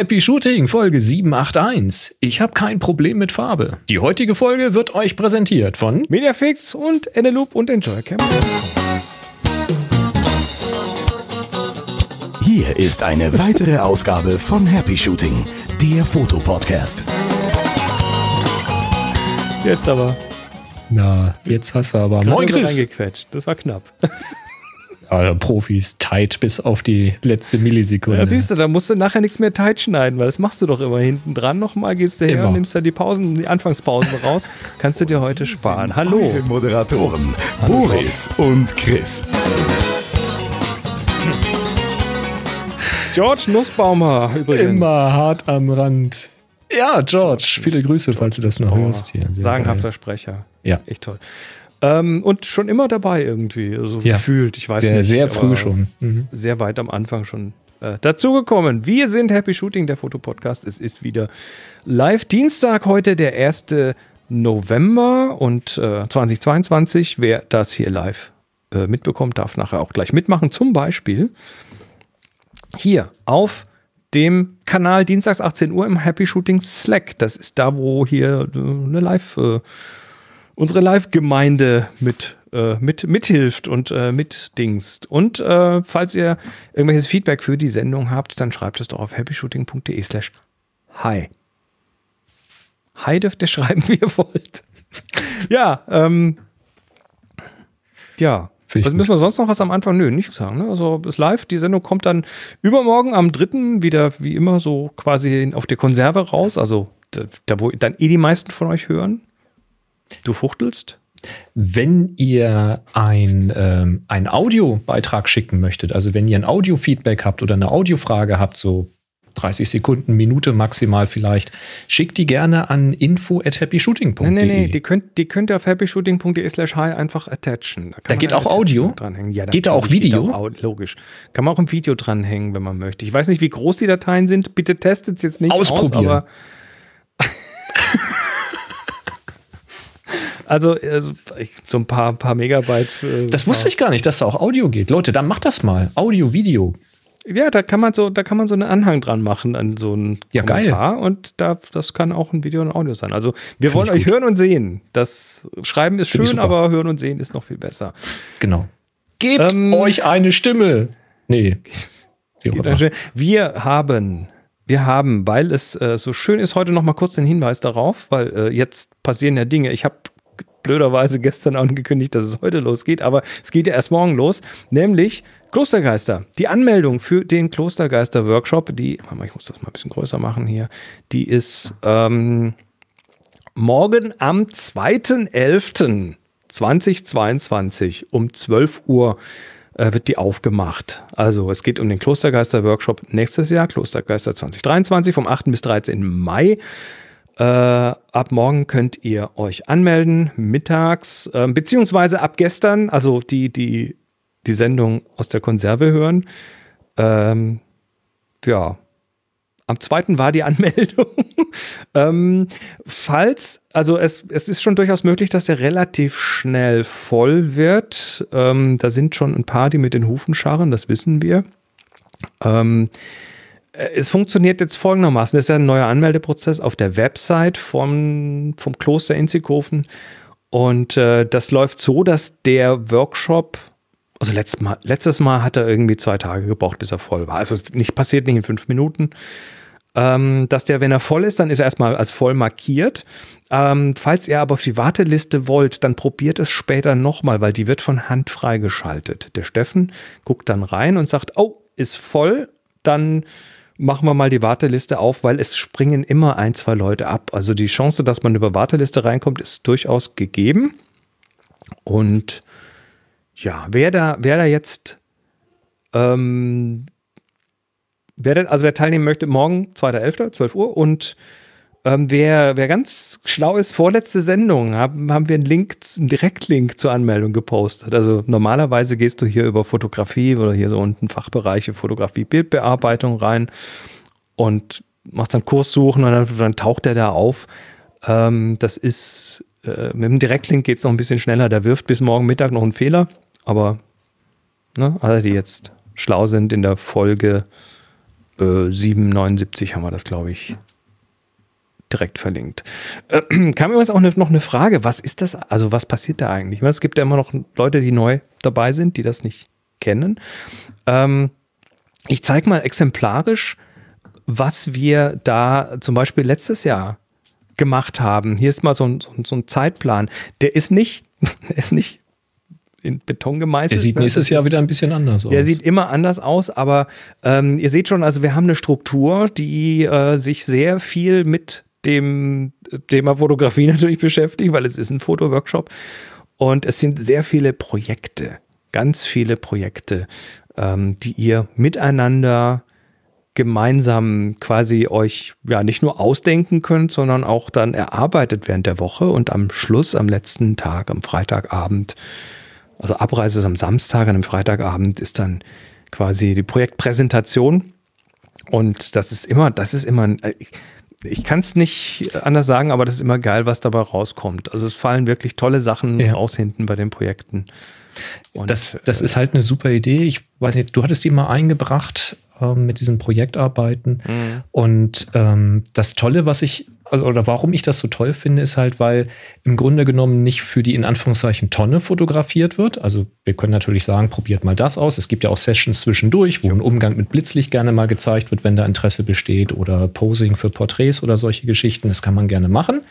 Happy Shooting, Folge 781. Ich habe kein Problem mit Farbe. Die heutige Folge wird euch präsentiert von Mediafix und Eneloop und Enjoycam. Hier ist eine weitere Ausgabe von Happy Shooting, der Fotopodcast. Jetzt aber. Na, jetzt hast du aber. Moin, Chris. Reingequetscht. Das war knapp. Ja, Profis, tight bis auf die letzte Millisekunde. Ja, siehst du, da musst du nachher nichts mehr tight schneiden, weil das machst du doch immer hinten dran. Nochmal gehst du her immer. und nimmst da die Pausen, die Anfangspausen raus. Kannst du dir heute sparen. Hallo. Moderatoren Boris und Chris. George Nussbaumer übrigens. Immer hart am Rand. Ja, George, viele Grüße, falls du das noch hörst hier. Sehr sagenhafter geil. Sprecher. Ja. Echt toll. Ähm, und schon immer dabei irgendwie, also ja. gefühlt, ich weiß sehr, nicht. Sehr früh schon. Mhm. Sehr weit am Anfang schon äh, dazugekommen. Wir sind Happy Shooting, der Fotopodcast. Es ist wieder live Dienstag, heute der 1. November und äh, 2022. Wer das hier live äh, mitbekommt, darf nachher auch gleich mitmachen. Zum Beispiel hier auf dem Kanal Dienstags 18 Uhr im Happy Shooting Slack. Das ist da, wo hier äh, eine Live- äh, unsere Live-Gemeinde mit, äh, mit, mithilft und äh, mitdingst. Und äh, falls ihr irgendwelches Feedback für die Sendung habt, dann schreibt es doch auf happyshooting.de slash hi. Hi dürft ihr schreiben, wie ihr wollt. ja, ähm, ja. Was müssen wir sonst noch was am Anfang? Nö, nichts sagen. Ne? Also ist live. Die Sendung kommt dann übermorgen am 3. wieder wie immer so quasi auf der Konserve raus. Also da, da wo dann eh die meisten von euch hören. Du fuchtelst? Wenn ihr ein, ähm, einen Audiobeitrag schicken möchtet, also wenn ihr ein Audio-Feedback habt oder eine Audiofrage habt, so 30 Sekunden, Minute maximal vielleicht, schickt die gerne an info at happyshooting.de. Nee, nee, nee, die könnt, die könnt ihr auf happyshooting.de slash hi einfach attachen. Da, da geht auch Audio? Dranhängen. Ja, geht da auch Video? Geht auch, logisch. Kann man auch ein Video dranhängen, wenn man möchte. Ich weiß nicht, wie groß die Dateien sind. Bitte testet es jetzt nicht Ausprobieren. aus, Also, also so ein paar, paar Megabyte. Äh, das wusste ich gar nicht, dass da auch Audio geht. Leute, dann macht das mal. Audio, Video. Ja, da kann man so, da kann man so einen Anhang dran machen an so einen ja, Kommentar geil. und da, das kann auch ein Video und Audio sein. Also wir Find wollen euch gut. hören und sehen. Das Schreiben ist Find schön, aber hören und sehen ist noch viel besser. Genau. Gebt ähm, euch eine Stimme. Nee. Wir haben wir haben, weil es äh, so schön ist, heute noch mal kurz den Hinweis darauf, weil äh, jetzt passieren ja Dinge. Ich habe blöderweise gestern angekündigt, dass es heute losgeht, aber es geht ja erst morgen los, nämlich Klostergeister. Die Anmeldung für den Klostergeister-Workshop, die, ich muss das mal ein bisschen größer machen hier, die ist ähm, morgen am 2.11.2022 um 12 Uhr äh, wird die aufgemacht. Also es geht um den Klostergeister-Workshop nächstes Jahr, Klostergeister 2023 vom 8. bis 13. Mai. Äh, ab morgen könnt ihr euch anmelden, mittags, äh, beziehungsweise ab gestern, also die, die die Sendung aus der Konserve hören. Ähm, ja, am zweiten war die Anmeldung. ähm, falls, also es, es ist schon durchaus möglich, dass der relativ schnell voll wird. Ähm, da sind schon ein paar, die mit den Hufen scharren, das wissen wir. Ähm, äh, es funktioniert jetzt folgendermaßen. Das ist ja ein neuer Anmeldeprozess auf der Website vom, vom Kloster Inzighofen. Und äh, das läuft so, dass der Workshop, also letztes Mal, letztes Mal hat er irgendwie zwei Tage gebraucht, bis er voll war. Also nicht passiert nicht in fünf Minuten. Ähm, dass der, wenn er voll ist, dann ist er erstmal als voll markiert. Ähm, falls ihr aber auf die Warteliste wollt, dann probiert es später nochmal, weil die wird von Hand freigeschaltet. Der Steffen guckt dann rein und sagt, oh, ist voll, dann machen wir mal die Warteliste auf, weil es springen immer ein, zwei Leute ab. Also die Chance, dass man über Warteliste reinkommt, ist durchaus gegeben. Und ja, wer da, wer da jetzt, ähm, wer da, also wer teilnehmen möchte, morgen, 2.11., 12 Uhr und ähm, wer, wer ganz schlau ist, vorletzte Sendung haben, haben wir einen Link, einen Direktlink zur Anmeldung gepostet. Also normalerweise gehst du hier über Fotografie oder hier so unten Fachbereiche Fotografie, Bildbearbeitung rein und machst dann Kurs suchen und dann, dann taucht der da auf. Ähm, das ist äh, mit dem Direktlink geht es noch ein bisschen schneller. Der wirft bis morgen Mittag noch einen Fehler, aber ne, alle, die jetzt schlau sind in der Folge äh, 7,79 haben wir das, glaube ich, direkt verlinkt. Äh, kam übrigens auch ne, noch eine Frage, was ist das, also was passiert da eigentlich? Es gibt ja immer noch Leute, die neu dabei sind, die das nicht kennen. Ähm, ich zeige mal exemplarisch, was wir da zum Beispiel letztes Jahr gemacht haben. Hier ist mal so ein, so ein Zeitplan. Der ist nicht, der ist nicht in Beton gemeißelt. Der sieht ne? nächstes Jahr wieder ein bisschen anders aus. Der sieht immer anders aus, aber ähm, ihr seht schon, also wir haben eine Struktur, die äh, sich sehr viel mit dem Thema Fotografie natürlich beschäftigt, weil es ist ein Fotoworkshop. Und es sind sehr viele Projekte, ganz viele Projekte, ähm, die ihr miteinander gemeinsam quasi euch ja nicht nur ausdenken könnt, sondern auch dann erarbeitet während der Woche und am Schluss, am letzten Tag, am Freitagabend, also Abreise ist am Samstag, an einem Freitagabend ist dann quasi die Projektpräsentation. Und das ist immer, das ist immer, ich, ich kann es nicht anders sagen, aber das ist immer geil, was dabei rauskommt. Also es fallen wirklich tolle Sachen ja. raus hinten bei den Projekten. Und, das, das äh, ist halt eine super Idee. Ich weiß nicht, du hattest die mal eingebracht ähm, mit diesen Projektarbeiten. Mhm. Und ähm, das Tolle, was ich, also, oder warum ich das so toll finde, ist halt, weil im Grunde genommen nicht für die in Anführungszeichen Tonne fotografiert wird. Also wir können natürlich sagen, probiert mal das aus. Es gibt ja auch Sessions zwischendurch, wo ein Umgang mit Blitzlicht gerne mal gezeigt wird, wenn da Interesse besteht oder Posing für Porträts oder solche Geschichten. Das kann man gerne machen.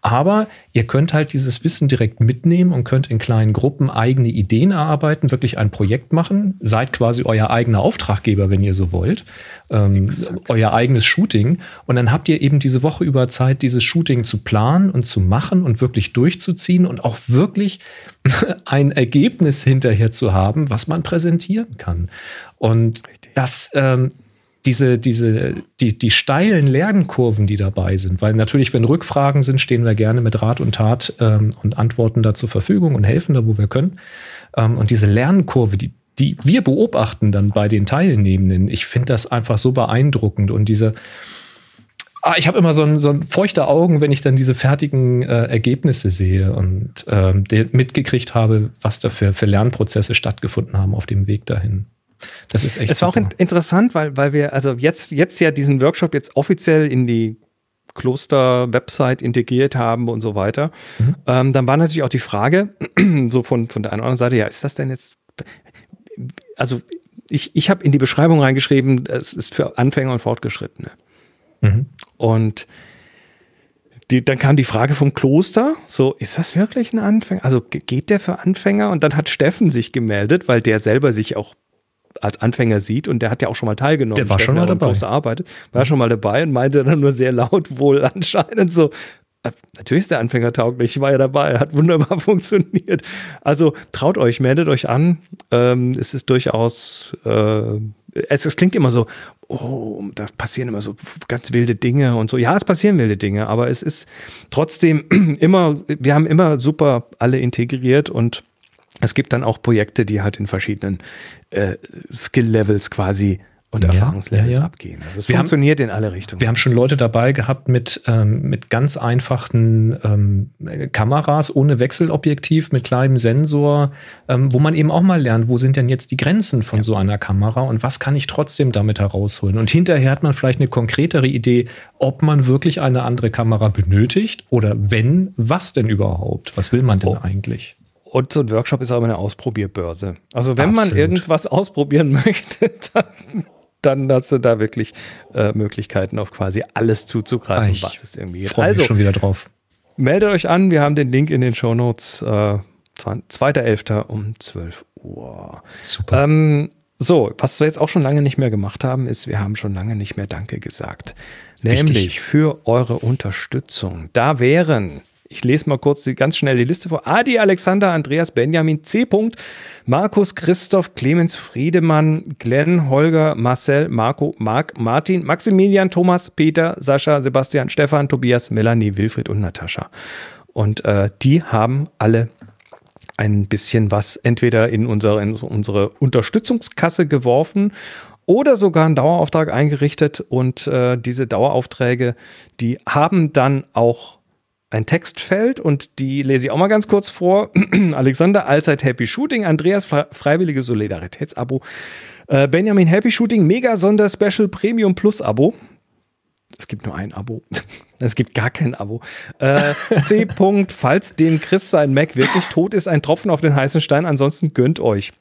Aber ihr könnt halt dieses Wissen direkt mitnehmen und könnt in kleinen Gruppen eigene Ideen erarbeiten, wirklich ein Projekt machen. Seid quasi euer eigener Auftraggeber, wenn ihr so wollt. Ähm, euer eigenes Shooting. Und dann habt ihr eben diese Woche über Zeit, dieses Shooting zu planen und zu machen und wirklich durchzuziehen und auch wirklich ein Ergebnis hinterher zu haben, was man präsentieren kann. Und das ähm, diese, diese, die, die steilen Lernkurven, die dabei sind, weil natürlich, wenn Rückfragen sind, stehen wir gerne mit Rat und Tat ähm, und Antworten da zur Verfügung und helfen da, wo wir können. Ähm, und diese Lernkurve, die, die wir beobachten dann bei den Teilnehmenden, ich finde das einfach so beeindruckend und diese, ah, ich habe immer so ein, so ein feuchte Augen, wenn ich dann diese fertigen äh, Ergebnisse sehe und ähm, mitgekriegt habe, was da für, für Lernprozesse stattgefunden haben auf dem Weg dahin. Das ist echt. Es war super. auch interessant, weil, weil wir also jetzt, jetzt ja diesen Workshop jetzt offiziell in die Kloster-Website integriert haben und so weiter. Mhm. Ähm, dann war natürlich auch die Frage, so von, von der einen oder anderen Seite, ja, ist das denn jetzt, also ich, ich habe in die Beschreibung reingeschrieben, es ist für Anfänger und Fortgeschrittene. Mhm. Und die, dann kam die Frage vom Kloster, so, ist das wirklich ein Anfänger? Also geht der für Anfänger? Und dann hat Steffen sich gemeldet, weil der selber sich auch als Anfänger sieht und der hat ja auch schon mal teilgenommen. Der war schon mal dabei. Arbeitet, war schon mal dabei und meinte dann nur sehr laut wohl anscheinend so, äh, Natürlich ist der Anfänger tauglich, ich war ja dabei, hat wunderbar funktioniert. Also traut euch, meldet euch an. Ähm, es ist durchaus, äh, es, es, klingt immer so, oh, da passieren immer so ganz wilde Dinge und so. Ja, es passieren wilde Dinge, aber es ist trotzdem immer, wir haben immer super alle integriert und es gibt dann auch Projekte, die halt in verschiedenen äh, Skill-Levels quasi und ja, Erfahrungslevels ja, ja. abgehen. Also es wir funktioniert haben, in alle Richtungen. Wir haben schon Leute dabei gehabt mit, ähm, mit ganz einfachen ähm, Kameras ohne Wechselobjektiv, mit kleinem Sensor, ähm, wo man eben auch mal lernt, wo sind denn jetzt die Grenzen von so einer Kamera und was kann ich trotzdem damit herausholen. Und hinterher hat man vielleicht eine konkretere Idee, ob man wirklich eine andere Kamera benötigt oder wenn, was denn überhaupt? Was will man denn oh. eigentlich? Und so ein Workshop ist aber eine Ausprobierbörse. Also wenn Absolut. man irgendwas ausprobieren möchte, dann, dann hast du da wirklich äh, Möglichkeiten, auf quasi alles zuzugreifen, ich was es irgendwie gibt. Also schon wieder drauf. Meldet euch an, wir haben den Link in den Show Notes. Äh, 2.11. um 12 Uhr. Super. Ähm, so, was wir jetzt auch schon lange nicht mehr gemacht haben, ist, wir haben schon lange nicht mehr Danke gesagt. Wichtig. Nämlich für eure Unterstützung. Da wären ich lese mal kurz die, ganz schnell die Liste vor. Adi, Alexander, Andreas, Benjamin, C. Markus, Christoph, Clemens, Friedemann, Glenn, Holger, Marcel, Marco, Marc, Martin, Maximilian, Thomas, Peter, Sascha, Sebastian, Stefan, Tobias, Melanie, Wilfried und Natascha. Und äh, die haben alle ein bisschen was entweder in unsere, in unsere Unterstützungskasse geworfen oder sogar einen Dauerauftrag eingerichtet. Und äh, diese Daueraufträge, die haben dann auch ein Textfeld und die lese ich auch mal ganz kurz vor. Alexander, allzeit Happy Shooting. Andreas, freiwillige Solidaritätsabo. Äh, Benjamin, Happy Shooting, Mega Sonder Special Premium Plus Abo. Es gibt nur ein Abo. Es gibt gar kein Abo. Äh, C. falls dem Chris sein Mac wirklich tot ist, ein Tropfen auf den heißen Stein. Ansonsten gönnt euch.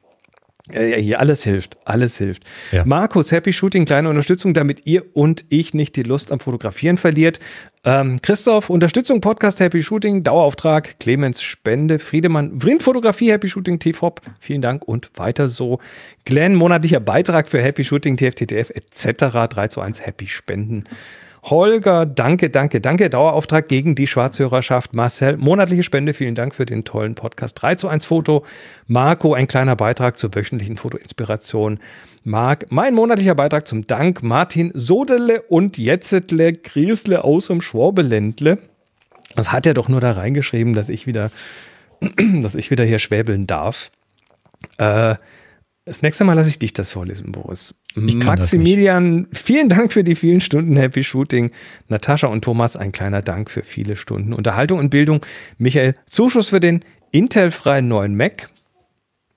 Ja, hier alles hilft, alles hilft. Ja. Markus, Happy Shooting, kleine Unterstützung, damit ihr und ich nicht die Lust am Fotografieren verliert. Ähm, Christoph, Unterstützung, Podcast Happy Shooting, Dauerauftrag, Clemens Spende, Friedemann, Vrind Fotografie, Happy Shooting, TFOP, vielen Dank und weiter so. Glenn, monatlicher Beitrag für Happy Shooting, TFTTF etc. 3 zu 1 Happy Spenden. Holger, danke, danke, danke. Dauerauftrag gegen die Schwarzhörerschaft. Marcel, monatliche Spende. Vielen Dank für den tollen Podcast. 3 zu 1 Foto. Marco, ein kleiner Beitrag zur wöchentlichen Fotoinspiration. Marc, mein monatlicher Beitrag zum Dank. Martin Sodele und Jetzetle Griesle aus dem Schwabeländle. Das hat er doch nur da reingeschrieben, dass ich wieder, dass ich wieder hier schwäbeln darf. Äh, das nächste Mal lasse ich dich das vorlesen, Boris. Maximilian, vielen Dank für die vielen Stunden Happy Shooting. Natascha und Thomas, ein kleiner Dank für viele Stunden Unterhaltung und Bildung. Michael, Zuschuss für den Intel-freien neuen Mac.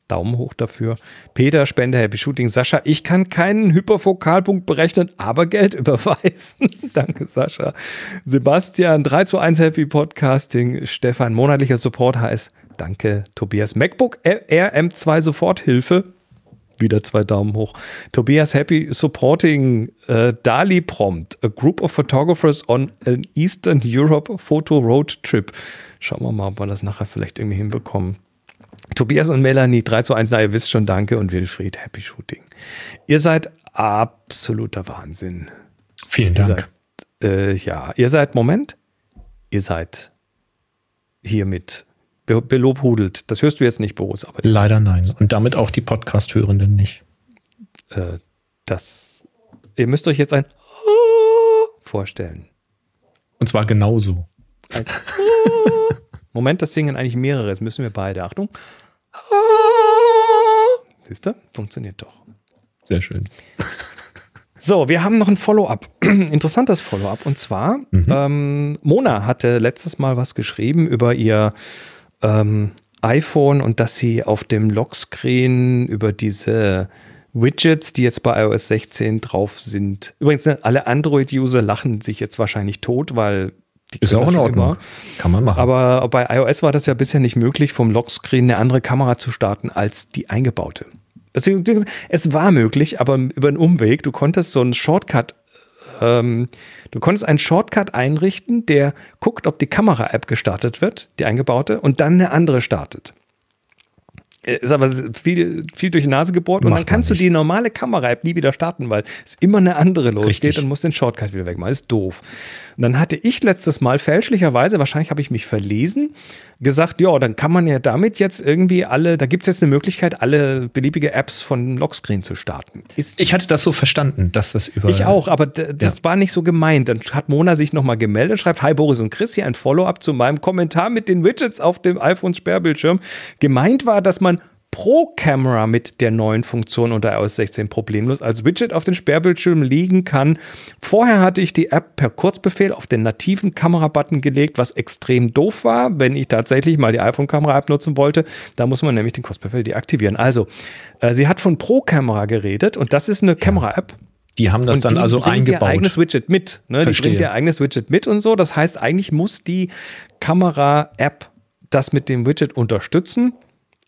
Daumen hoch dafür. Peter, Spende, Happy Shooting. Sascha, ich kann keinen Hyperfokalpunkt berechnen, aber Geld überweisen. Danke, Sascha. Sebastian, 3 zu 1 Happy Podcasting. Stefan, monatlicher Support heißt Danke, Tobias. MacBook RM2 Soforthilfe wieder zwei Daumen hoch. Tobias Happy supporting uh, Dali Prompt, a group of photographers on an Eastern Europe Photo Road Trip. Schauen wir mal, ob wir das nachher vielleicht irgendwie hinbekommen. Tobias und Melanie, 3 zu 1, na, ihr wisst schon, danke. Und Wilfried, Happy Shooting. Ihr seid absoluter Wahnsinn. Vielen Dank. Seid, äh, ja, ihr seid, Moment, ihr seid hiermit belobhudelt. Das hörst du jetzt nicht, Boris. Aber Leider nein. Und damit auch die Podcast-Hörenden nicht. Äh, das. Ihr müsst euch jetzt ein vorstellen. Und zwar genauso. Moment, das singen eigentlich mehrere. Jetzt müssen wir beide. Achtung. Siehst du? Funktioniert doch. Sehr schön. So, wir haben noch ein Follow-up. Interessantes Follow-up. Und zwar, mhm. ähm, Mona hatte letztes Mal was geschrieben über ihr ähm, iPhone und dass sie auf dem Lockscreen über diese Widgets, die jetzt bei iOS 16 drauf sind. Übrigens, ne, alle Android-User lachen sich jetzt wahrscheinlich tot, weil die ist auch in Ordnung. Immer. Kann man machen. Aber bei iOS war das ja bisher nicht möglich, vom Lockscreen eine andere Kamera zu starten als die eingebaute. Es war möglich, aber über einen Umweg. Du konntest so einen Shortcut ähm, du konntest einen Shortcut einrichten, der guckt, ob die Kamera-App gestartet wird, die eingebaute, und dann eine andere startet. Äh, ist aber viel, viel durch die Nase gebohrt und dann kannst du die normale Kamera-App nie wieder starten, weil es immer eine andere losgeht und musst den Shortcut wieder wegmachen. Ist doof. Und dann hatte ich letztes Mal fälschlicherweise, wahrscheinlich habe ich mich verlesen, gesagt, ja, dann kann man ja damit jetzt irgendwie alle, da gibt es jetzt eine Möglichkeit, alle beliebige Apps von Lockscreen zu starten. Ist ich hatte das so verstanden, dass das über. Ich auch, aber das ja. war nicht so gemeint. Dann hat Mona sich nochmal gemeldet, schreibt, hi Boris und Chris, hier ein Follow-up zu meinem Kommentar mit den Widgets auf dem iPhone-Sperrbildschirm. Gemeint war, dass man Pro Camera mit der neuen Funktion unter iOS 16 problemlos als Widget auf den Sperrbildschirm liegen kann. Vorher hatte ich die App per Kurzbefehl auf den nativen Kamera-Button gelegt, was extrem doof war, wenn ich tatsächlich mal die iPhone-Kamera-App nutzen wollte. Da muss man nämlich den Kurzbefehl deaktivieren. Also, äh, sie hat von Pro Camera geredet und das ist eine Kamera-App. Die haben das und dann die also eingebaut. Ihr eigenes Widget mit. Ne? Die bringt ihr eigenes Widget mit und so. Das heißt, eigentlich muss die Kamera-App das mit dem Widget unterstützen.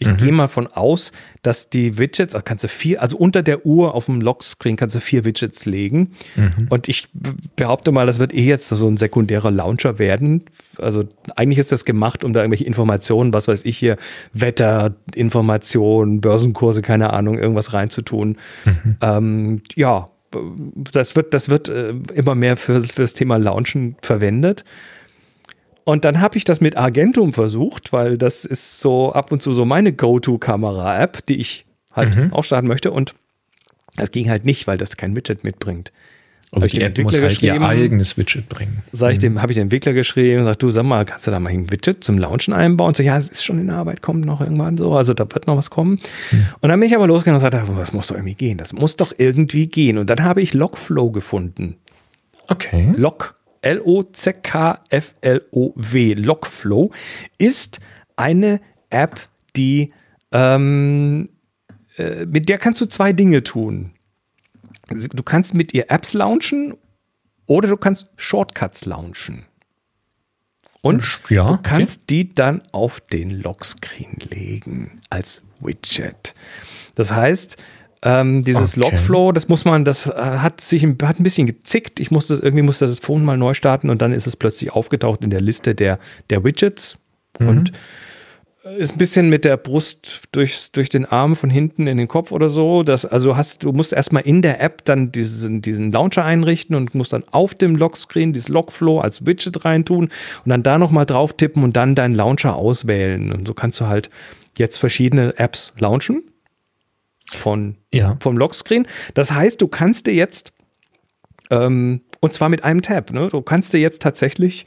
Ich mhm. gehe mal von aus, dass die Widgets, also kannst du vier, also unter der Uhr auf dem Lockscreen kannst du vier Widgets legen. Mhm. Und ich behaupte mal, das wird eh jetzt so ein sekundärer Launcher werden. Also eigentlich ist das gemacht, um da irgendwelche Informationen, was weiß ich hier, Wetter, Informationen, Börsenkurse, keine Ahnung, irgendwas reinzutun. Mhm. Ähm, ja, das wird, das wird äh, immer mehr für, für das Thema Launchen verwendet. Und dann habe ich das mit Argentum versucht, weil das ist so ab und zu so meine Go-To-Kamera-App, die ich halt mhm. auch starten möchte. Und das ging halt nicht, weil das kein Widget mitbringt. Also die App muss halt ihr eigenes Widget bringen. Sag ich dem, mhm. habe ich den Entwickler geschrieben, sag du, sag mal, kannst du da mal ein Widget zum Launchen einbauen? Und so, ja, es ist schon in Arbeit, kommt noch irgendwann so, also da wird noch was kommen. Mhm. Und dann bin ich aber losgegangen und sagte, das muss doch irgendwie gehen, das muss doch irgendwie gehen. Und dann habe ich Logflow gefunden. Okay. Log L-O-C-K-F-L-O-W, Lockflow, ist eine App, die ähm, äh, mit der kannst du zwei Dinge tun. Du kannst mit ihr Apps launchen oder du kannst Shortcuts launchen. Und ja, du kannst okay. die dann auf den Lockscreen legen als Widget. Das heißt, ähm, dieses okay. Logflow, das muss man, das äh, hat sich hat ein bisschen gezickt. Ich musste irgendwie musste das Phone mal neu starten und dann ist es plötzlich aufgetaucht in der Liste der, der Widgets. Mhm. Und ist ein bisschen mit der Brust durchs, durch den Arm von hinten in den Kopf oder so. Das, also hast, du musst erstmal in der App dann diesen, diesen Launcher einrichten und musst dann auf dem Lockscreen dieses Logflow als Widget reintun und dann da nochmal drauf tippen und dann deinen Launcher auswählen. Und so kannst du halt jetzt verschiedene Apps launchen von, ja. vom Lockscreen. Das heißt, du kannst dir jetzt, ähm, und zwar mit einem Tab, ne? du kannst dir jetzt tatsächlich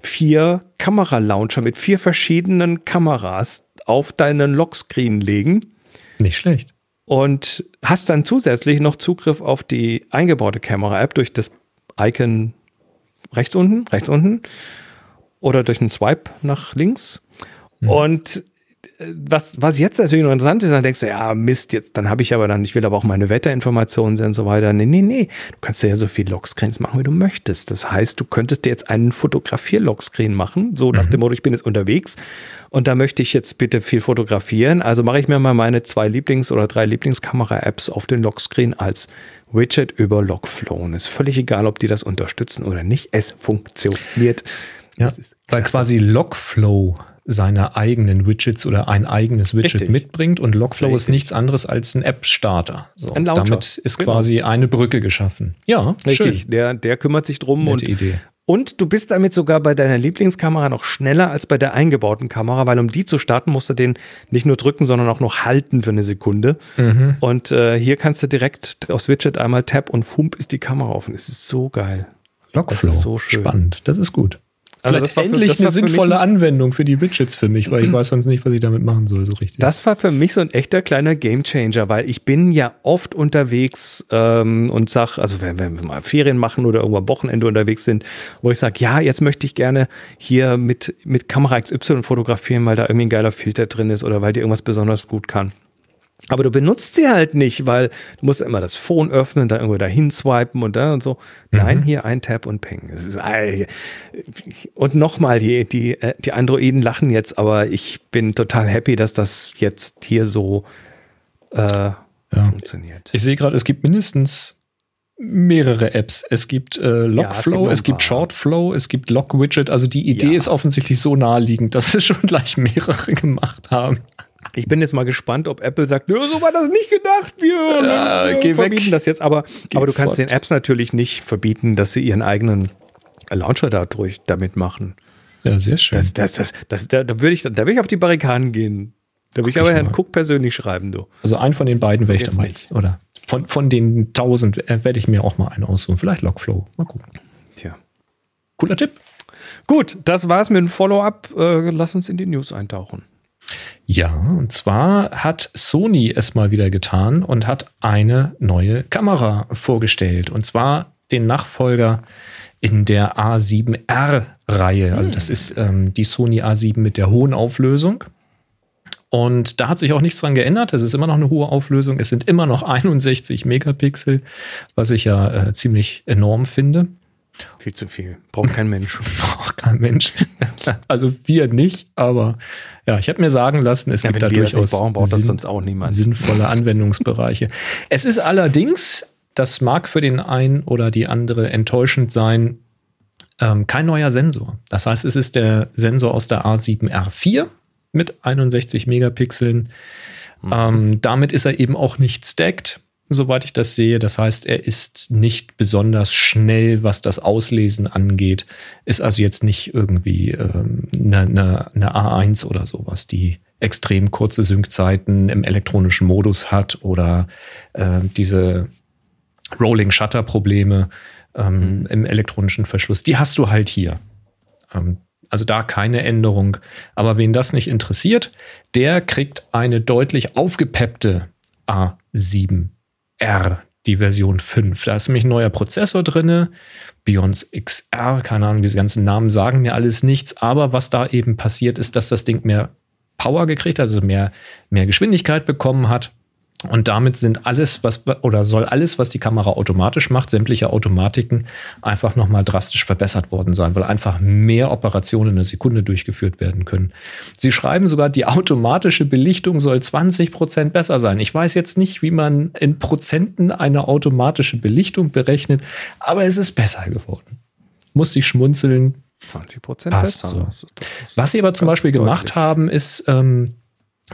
vier Kameralauncher mit vier verschiedenen Kameras auf deinen Lockscreen legen. Nicht schlecht. Und hast dann zusätzlich noch Zugriff auf die eingebaute Kamera-App durch das Icon rechts unten, rechts unten oder durch einen Swipe nach links. Mhm. Und was, was jetzt natürlich noch interessant ist, dann denkst du, ja, Mist, jetzt, dann habe ich aber dann, ich will aber auch meine Wetterinformationen sehen und so weiter. Nee, nee, nee. Du kannst ja so viel Lockscreens machen, wie du möchtest. Das heißt, du könntest dir jetzt einen Fotografier-Lockscreen machen, so nach mhm. dem Motto, ich bin jetzt unterwegs und da möchte ich jetzt bitte viel fotografieren. Also mache ich mir mal meine zwei Lieblings- oder drei Lieblingskamera-Apps auf den Lockscreen als Widget über Logflow. Und ist völlig egal, ob die das unterstützen oder nicht. Es funktioniert. Ja, weil quasi Logflow seine eigenen Widgets oder ein eigenes Widget Richtig. mitbringt und Logflow Richtig. ist nichts anderes als ein App-Starter. So, ein damit ist genau. quasi eine Brücke geschaffen. Ja, Richtig. Schön. Der, der kümmert sich drum Nette und Idee. Und du bist damit sogar bei deiner Lieblingskamera noch schneller als bei der eingebauten Kamera, weil um die zu starten, musst du den nicht nur drücken, sondern auch noch halten für eine Sekunde. Mhm. Und äh, hier kannst du direkt aufs Widget einmal Tab und Fump ist die Kamera offen. Es ist so geil. Logflow. Das ist so schön. Spannend. Das ist gut. Also Vielleicht endlich für, eine sinnvolle Anwendung für die Widgets für mich, weil ich weiß sonst nicht, was ich damit machen soll, so richtig. Das war für mich so ein echter kleiner Gamechanger, weil ich bin ja oft unterwegs ähm, und sag, also wenn, wenn wir mal Ferien machen oder irgendwo am Wochenende unterwegs sind, wo ich sage, ja, jetzt möchte ich gerne hier mit, mit Kamera XY fotografieren, weil da irgendwie ein geiler Filter drin ist oder weil die irgendwas besonders gut kann. Aber du benutzt sie halt nicht, weil du musst immer das Phone öffnen, dann irgendwo dahin swipen und dann und so. Mhm. Nein, hier ein Tab und Peng. Ist, und nochmal, die, die, äh, die Androiden lachen jetzt, aber ich bin total happy, dass das jetzt hier so äh, ja. funktioniert. Ich sehe gerade, es gibt mindestens mehrere Apps. Es gibt äh, Logflow, ja, es, es gibt Shortflow, es gibt Log-Widget. Also die Idee ja. ist offensichtlich so naheliegend, dass es schon gleich mehrere gemacht haben. Ich bin jetzt mal gespannt, ob Apple sagt, so war das nicht gedacht, wir, ja, wir verbieten weg. das jetzt. Aber, aber du kannst fort. den Apps natürlich nicht verbieten, dass sie ihren eigenen Launcher dadurch damit machen. Ja, sehr schön. Das, das, das, das, da, da würde ich, da würde ich auf die Barrikaden gehen. Da würde ich aber Herrn Cook persönlich schreiben, du. Also einen von den beiden werde ich dann jetzt, oder? Von, von den tausend äh, werde ich mir auch mal einen aussuchen. Vielleicht Logflow. Mal gucken. Tja. Cooler Tipp. Gut, das war's mit dem Follow-up. Äh, lass uns in die News eintauchen. Ja, und zwar hat Sony es mal wieder getan und hat eine neue Kamera vorgestellt. Und zwar den Nachfolger in der A7R-Reihe. Also das ist ähm, die Sony A7 mit der hohen Auflösung. Und da hat sich auch nichts dran geändert. Es ist immer noch eine hohe Auflösung. Es sind immer noch 61 Megapixel, was ich ja äh, ziemlich enorm finde. Viel zu viel. Braucht kein Mensch. Braucht kein Mensch. also wir nicht, aber ja, ich habe mir sagen lassen, es ja, gibt da durchaus brauchen, niemand. sinnvolle Anwendungsbereiche. es ist allerdings, das mag für den einen oder die andere enttäuschend sein, ähm, kein neuer Sensor. Das heißt, es ist der Sensor aus der A7R4 mit 61 Megapixeln. Mhm. Ähm, damit ist er eben auch nicht stacked soweit ich das sehe. Das heißt, er ist nicht besonders schnell, was das Auslesen angeht. Ist also jetzt nicht irgendwie ähm, eine, eine, eine A1 oder sowas, die extrem kurze Synczeiten im elektronischen Modus hat oder äh, diese Rolling Shutter Probleme ähm, mhm. im elektronischen Verschluss. Die hast du halt hier. Ähm, also da keine Änderung. Aber wen das nicht interessiert, der kriegt eine deutlich aufgepeppte A7 R, die Version 5. Da ist nämlich ein neuer Prozessor drin, Beyonce XR, keine Ahnung, diese ganzen Namen sagen mir alles nichts, aber was da eben passiert ist, dass das Ding mehr Power gekriegt hat, also mehr, mehr Geschwindigkeit bekommen hat und damit sind alles, was oder soll alles, was die Kamera automatisch macht, sämtliche Automatiken einfach nochmal drastisch verbessert worden sein, weil einfach mehr Operationen in einer Sekunde durchgeführt werden können. Sie schreiben sogar, die automatische Belichtung soll 20 Prozent besser sein. Ich weiß jetzt nicht, wie man in Prozenten eine automatische Belichtung berechnet, aber es ist besser geworden. Muss ich schmunzeln. 20 Prozent besser. So. Was sie aber zum Beispiel deutlich. gemacht haben, ist, ähm,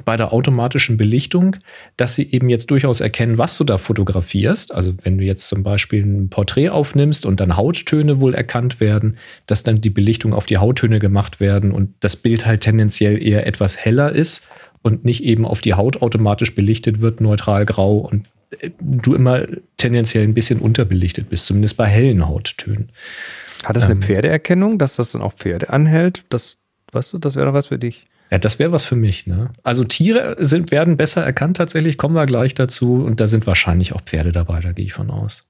bei der automatischen Belichtung, dass sie eben jetzt durchaus erkennen, was du da fotografierst. Also wenn du jetzt zum Beispiel ein Porträt aufnimmst und dann Hauttöne wohl erkannt werden, dass dann die Belichtung auf die Hauttöne gemacht werden und das Bild halt tendenziell eher etwas heller ist und nicht eben auf die Haut automatisch belichtet wird, neutral grau und äh, du immer tendenziell ein bisschen unterbelichtet bist, zumindest bei hellen Hauttönen. Hat das eine ähm, Pferdeerkennung, dass das dann auch Pferde anhält? Das, weißt du, das wäre doch was für dich. Ja, das wäre was für mich. Ne? Also Tiere sind, werden besser erkannt tatsächlich, kommen wir gleich dazu. Und da sind wahrscheinlich auch Pferde dabei, da gehe ich von aus.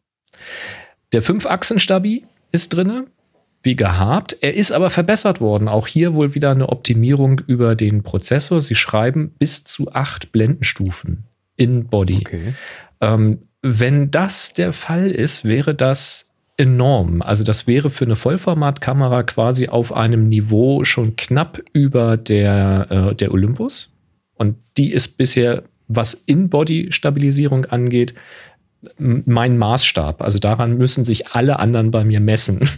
Der Fünf-Achsen-Stabi ist drin, wie gehabt. Er ist aber verbessert worden. Auch hier wohl wieder eine Optimierung über den Prozessor. Sie schreiben bis zu acht Blendenstufen in Body. Okay. Ähm, wenn das der Fall ist, wäre das enorm. Also das wäre für eine Vollformatkamera quasi auf einem Niveau schon knapp über der, äh, der Olympus. Und die ist bisher, was In-Body-Stabilisierung angeht, mein Maßstab. Also daran müssen sich alle anderen bei mir messen.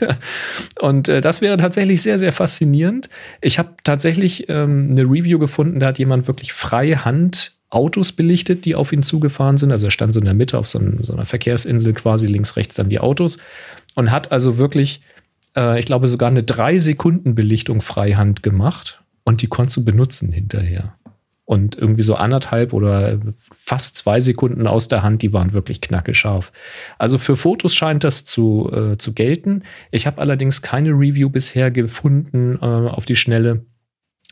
und äh, das wäre tatsächlich sehr, sehr faszinierend. Ich habe tatsächlich ähm, eine Review gefunden, da hat jemand wirklich freie Hand Autos belichtet, die auf ihn zugefahren sind. Also er stand so in der Mitte auf so, einem, so einer Verkehrsinsel quasi, links, rechts dann die Autos und hat also wirklich, äh, ich glaube, sogar eine drei Sekunden Belichtung freihand gemacht und die konntest du benutzen hinterher. Und irgendwie so anderthalb oder fast zwei Sekunden aus der Hand, die waren wirklich knackescharf. Also für Fotos scheint das zu, äh, zu gelten. Ich habe allerdings keine Review bisher gefunden äh, auf die Schnelle,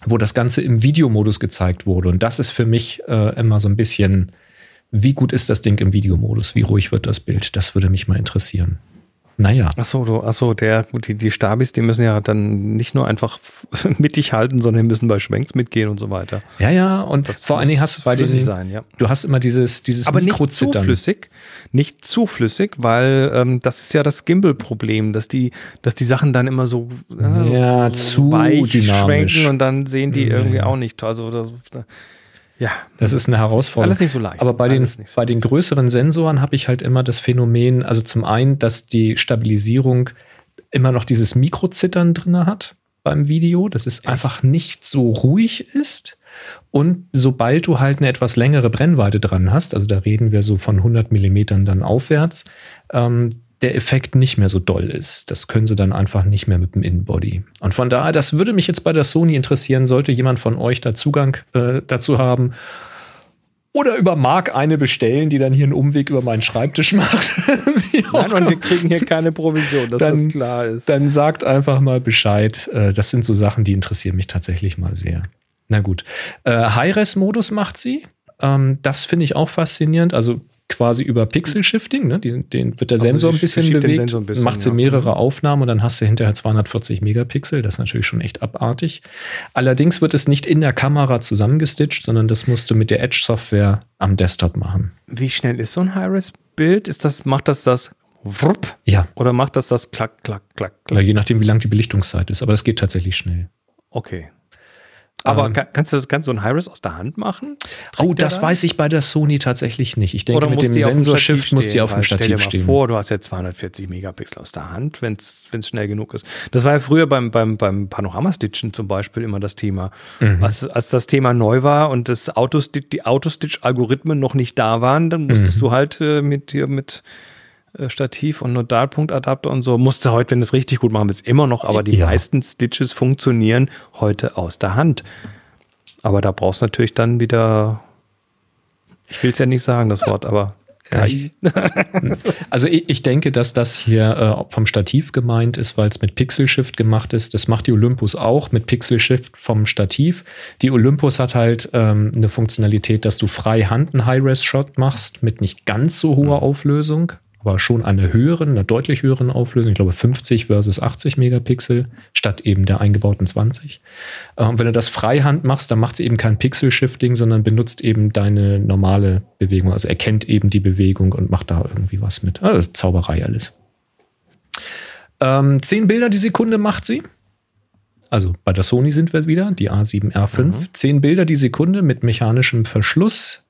wo das Ganze im Videomodus gezeigt wurde. Und das ist für mich äh, immer so ein bisschen, wie gut ist das Ding im Videomodus? Wie ruhig wird das Bild? Das würde mich mal interessieren. Naja. Achso, du, achso, der, die, die Stabis, die müssen ja dann nicht nur einfach mittig halten, sondern müssen bei Schwenks mitgehen und so weiter. Ja, ja, und das vor allen Dingen hast du bei den, sein, ja. du hast immer dieses, dieses Aber nicht zu flüssig, nicht zu flüssig, weil ähm, das ist ja das Gimbal-Problem, dass die, dass die Sachen dann immer so, äh, ja, so zu weich dynamisch. schwenken und dann sehen die irgendwie ja. auch nicht, also so. Ja. Das ist eine Herausforderung. Alles nicht so leicht. Aber bei den, so bei den größeren Sensoren habe ich halt immer das Phänomen, also zum einen, dass die Stabilisierung immer noch dieses Mikrozittern drin hat beim Video, dass es einfach nicht so ruhig ist. Und sobald du halt eine etwas längere Brennweite dran hast, also da reden wir so von 100 Millimetern dann aufwärts, ähm, der Effekt nicht mehr so doll ist. Das können sie dann einfach nicht mehr mit dem Innenbody. Und von daher, das würde mich jetzt bei der Sony interessieren, sollte jemand von euch da Zugang äh, dazu haben. Oder über Mark eine bestellen, die dann hier einen Umweg über meinen Schreibtisch macht. Nein, und wir kriegen hier keine Provision, dass dann, das klar ist. Dann sagt einfach mal Bescheid. Äh, das sind so Sachen, die interessieren mich tatsächlich mal sehr. Na gut. Äh, High-Res-Modus macht sie. Ähm, das finde ich auch faszinierend. Also quasi über Pixel-Shifting, ne? den, den wird der also Sensor ein bisschen bewegt, ein bisschen, macht sie ja. mehrere Aufnahmen und dann hast du hinterher 240 Megapixel. Das ist natürlich schon echt abartig. Allerdings wird es nicht in der Kamera zusammengestitcht, sondern das musst du mit der Edge-Software am Desktop machen. Wie schnell ist so ein High-Res-Bild? Ist das, macht das das Wupp? Ja. Oder macht das das klack, klack, klack, klack? Ja, je nachdem, wie lang die Belichtungszeit ist. Aber das geht tatsächlich schnell. Okay. Aber ähm, kannst du das kannst du ein High-Res aus der Hand machen? Trägt oh, das da? weiß ich bei der Sony tatsächlich nicht. Ich denke, mit dem Sensor-Shift muss die auf dem Stativ stell dir mal stehen. vor, du hast ja 240 Megapixel aus der Hand, wenn es schnell genug ist. Das war ja früher beim, beim, beim Panorama-Stitchen zum Beispiel immer das Thema. Mhm. Als, als das Thema neu war und das Autostitch, die Autostitch-Algorithmen noch nicht da waren, dann musstest mhm. du halt äh, mit dir mit Stativ und Nodalpunktadapter und so. Musste heute, wenn es richtig gut machen, ist immer noch, aber die ja. meisten Stitches funktionieren heute aus der Hand. Aber da brauchst du natürlich dann wieder, ich will es ja nicht sagen, das Wort, aber also ich, ich, denke, dass das hier äh, vom Stativ gemeint ist, weil es mit Pixel Shift gemacht ist. Das macht die Olympus auch mit Pixel Shift vom Stativ. Die Olympus hat halt ähm, eine Funktionalität, dass du freihand einen High-Res-Shot machst mit nicht ganz so hoher mhm. Auflösung aber schon eine höheren, eine deutlich höheren Auflösung, ich glaube 50 versus 80 Megapixel, statt eben der eingebauten 20. Und ähm, wenn du das freihand machst, dann macht sie eben kein Pixel-Shifting, sondern benutzt eben deine normale Bewegung, also erkennt eben die Bewegung und macht da irgendwie was mit. Also Zauberei alles. Ähm, zehn Bilder die Sekunde macht sie. Also bei der Sony sind wir wieder, die A7R5. Mhm. Zehn Bilder die Sekunde mit mechanischem Verschluss,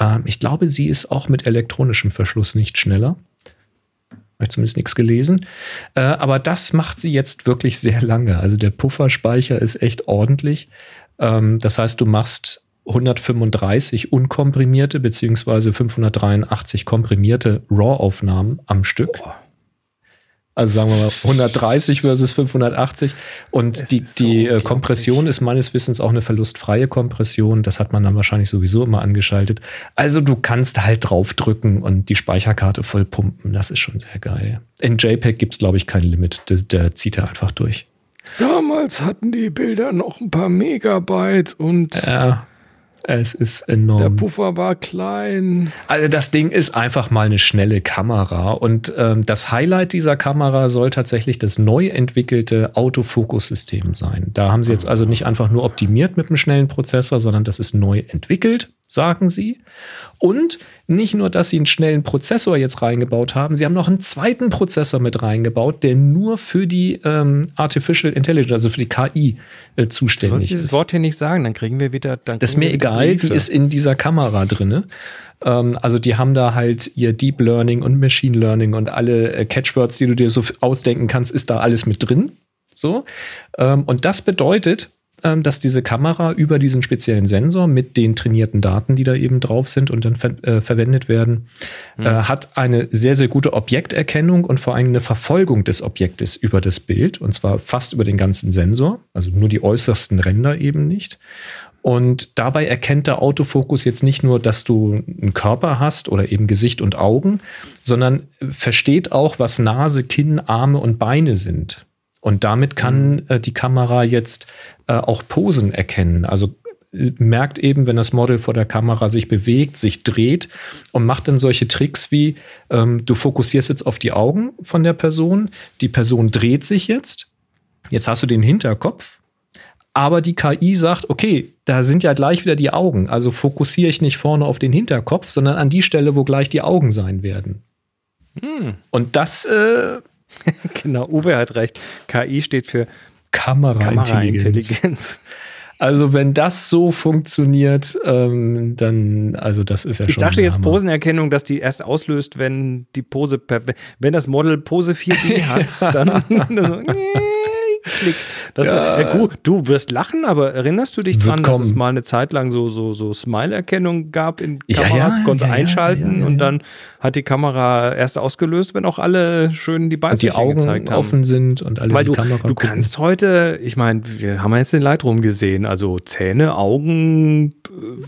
ähm, ich glaube, sie ist auch mit elektronischem Verschluss nicht schneller. Habe ich zumindest nichts gelesen. Äh, aber das macht sie jetzt wirklich sehr lange. Also der Pufferspeicher ist echt ordentlich. Ähm, das heißt, du machst 135 unkomprimierte beziehungsweise 583 komprimierte RAW-Aufnahmen am Stück. Boah. Also sagen wir mal 130 versus 580. Und es die, die so äh, Kompression ist meines Wissens auch eine verlustfreie Kompression. Das hat man dann wahrscheinlich sowieso immer angeschaltet. Also du kannst halt draufdrücken und die Speicherkarte voll pumpen. Das ist schon sehr geil. In JPEG gibt es, glaube ich, kein Limit. Der, der zieht er einfach durch. Damals hatten die Bilder noch ein paar Megabyte und. Ja, es ist enorm. Der Puffer war klein. Also das Ding ist einfach mal eine schnelle Kamera. Und ähm, das Highlight dieser Kamera soll tatsächlich das neu entwickelte Autofokussystem sein. Da haben sie jetzt also nicht einfach nur optimiert mit einem schnellen Prozessor, sondern das ist neu entwickelt sagen sie. Und nicht nur, dass sie einen schnellen Prozessor jetzt reingebaut haben, sie haben noch einen zweiten Prozessor mit reingebaut, der nur für die ähm, Artificial Intelligence, also für die KI äh, zuständig ist. Du dieses Wort hier nicht sagen, dann kriegen wir wieder. Dann das ist mir egal, die ist in dieser Kamera drin. Ähm, also die haben da halt ihr Deep Learning und Machine Learning und alle äh, Catchwords, die du dir so ausdenken kannst, ist da alles mit drin. So. Ähm, und das bedeutet, dass diese Kamera über diesen speziellen Sensor mit den trainierten Daten, die da eben drauf sind und dann ver äh, verwendet werden, mhm. äh, hat eine sehr, sehr gute Objekterkennung und vor allem eine Verfolgung des Objektes über das Bild und zwar fast über den ganzen Sensor, also nur die äußersten Ränder eben nicht. Und dabei erkennt der Autofokus jetzt nicht nur, dass du einen Körper hast oder eben Gesicht und Augen, sondern versteht auch, was Nase, Kinn, Arme und Beine sind. Und damit kann mhm. äh, die Kamera jetzt äh, auch Posen erkennen. Also äh, merkt eben, wenn das Model vor der Kamera sich bewegt, sich dreht und macht dann solche Tricks wie, ähm, du fokussierst jetzt auf die Augen von der Person, die Person dreht sich jetzt, jetzt hast du den Hinterkopf, aber die KI sagt, okay, da sind ja gleich wieder die Augen, also fokussiere ich nicht vorne auf den Hinterkopf, sondern an die Stelle, wo gleich die Augen sein werden. Hm. Und das äh, genau, Uwe hat recht. KI steht für Kameraintelligenz. Kamera also wenn das so funktioniert, ähm, dann, also das ist ja ich schon. Ich dachte jetzt Posenerkennung, dass die erst auslöst, wenn die Pose, wenn das Model Pose 4D hat, dann so, Klick. Das, ja. äh, gut, du wirst lachen, aber erinnerst du dich dran, dass es mal eine Zeit lang so, so, so Smile-Erkennung gab in Kameras? Ja, ja, Konntest ja, einschalten und dann hat die Kamera erst ausgelöst, wenn auch alle schön die Beißchen die Augen gezeigt haben. offen sind und alle Weil die du, Kamera du kannst heute, ich meine, wir haben jetzt den Lightroom gesehen, also Zähne, Augen äh,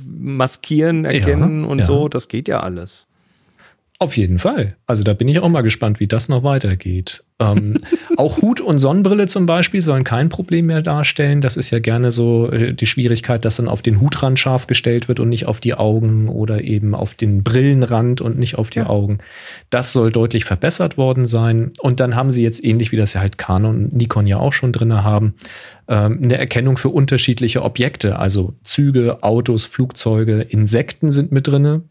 maskieren, erkennen und so, das geht ja alles. Auf jeden Fall. Also da bin ich auch mal gespannt, wie das noch weitergeht. Ähm, auch Hut und Sonnenbrille zum Beispiel sollen kein Problem mehr darstellen. Das ist ja gerne so äh, die Schwierigkeit, dass dann auf den Hutrand scharf gestellt wird und nicht auf die Augen oder eben auf den Brillenrand und nicht auf die ja. Augen. Das soll deutlich verbessert worden sein. Und dann haben sie jetzt ähnlich wie das ja halt Canon und Nikon ja auch schon drin haben, ähm, eine Erkennung für unterschiedliche Objekte. Also Züge, Autos, Flugzeuge, Insekten sind mit drin.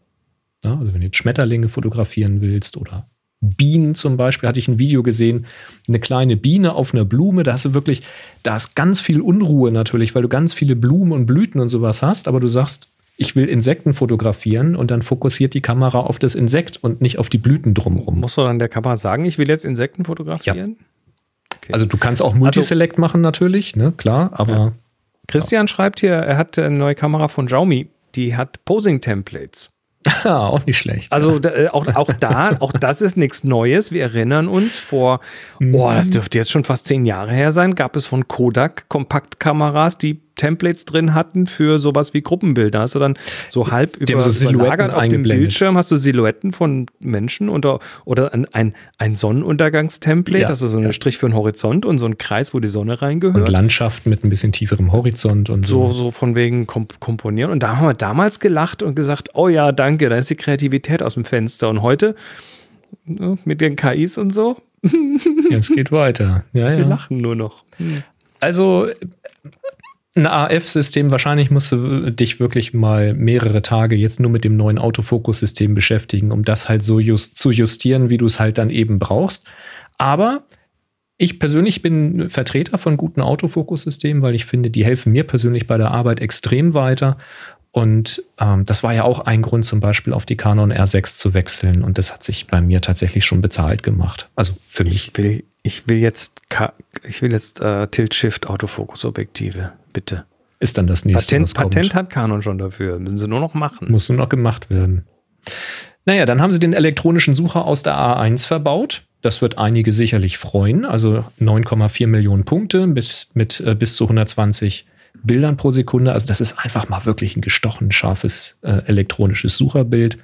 Ja, also wenn du jetzt Schmetterlinge fotografieren willst oder Bienen zum Beispiel, hatte ich ein Video gesehen, eine kleine Biene auf einer Blume, da hast du wirklich, da ist ganz viel Unruhe natürlich, weil du ganz viele Blumen und Blüten und sowas hast, aber du sagst, ich will Insekten fotografieren und dann fokussiert die Kamera auf das Insekt und nicht auf die Blüten drumherum. Musst du dann der Kamera sagen, ich will jetzt Insekten fotografieren? Ja. Okay. Also du kannst auch Multiselect also, machen natürlich, ne, klar, aber. Ja. Christian ja. schreibt hier, er hat eine neue Kamera von Xiaomi, die hat Posing-Templates. Ah, auch nicht schlecht. Also da, äh, auch, auch da, auch das ist nichts Neues. Wir erinnern uns vor, boah, das dürfte jetzt schon fast zehn Jahre her sein, gab es von Kodak Kompaktkameras, die Templates drin hatten für sowas wie Gruppenbilder. Hast du dann so halb über, so überlagert auf dem. Bildschirm, hast du Silhouetten von Menschen oder, oder ein, ein, ein Sonnenuntergangstemplate, Ja, also so ein ja. Strich für den Horizont und so ein Kreis, wo die Sonne und reingehört. Landschaften mit ein bisschen tieferem Horizont und so. So, so von wegen komp komponieren. Und da haben wir damals gelacht und gesagt, oh ja, danke, da ist die Kreativität aus dem Fenster. Und heute ne, mit den KIs und so, Jetzt geht weiter. Ja, wir ja. lachen nur noch. Also ein AF-System, wahrscheinlich musst du dich wirklich mal mehrere Tage jetzt nur mit dem neuen Autofokus-System beschäftigen, um das halt so just, zu justieren, wie du es halt dann eben brauchst. Aber ich persönlich bin Vertreter von guten Autofokus-Systemen, weil ich finde, die helfen mir persönlich bei der Arbeit extrem weiter. Und ähm, das war ja auch ein Grund, zum Beispiel auf die Canon R6 zu wechseln. Und das hat sich bei mir tatsächlich schon bezahlt gemacht. Also für mich. Ich will, ich will jetzt, ich will jetzt äh, Tilt-Shift-Autofokus-Objektive, bitte. Ist dann das nächste, Patent. Patent hat Canon schon dafür, müssen sie nur noch machen. Muss nur noch gemacht werden. Naja, dann haben sie den elektronischen Sucher aus der A1 verbaut. Das wird einige sicherlich freuen. Also 9,4 Millionen Punkte bis, mit äh, bis zu 120 Bildern pro Sekunde. Also das ist einfach mal wirklich ein gestochen scharfes äh, elektronisches Sucherbild.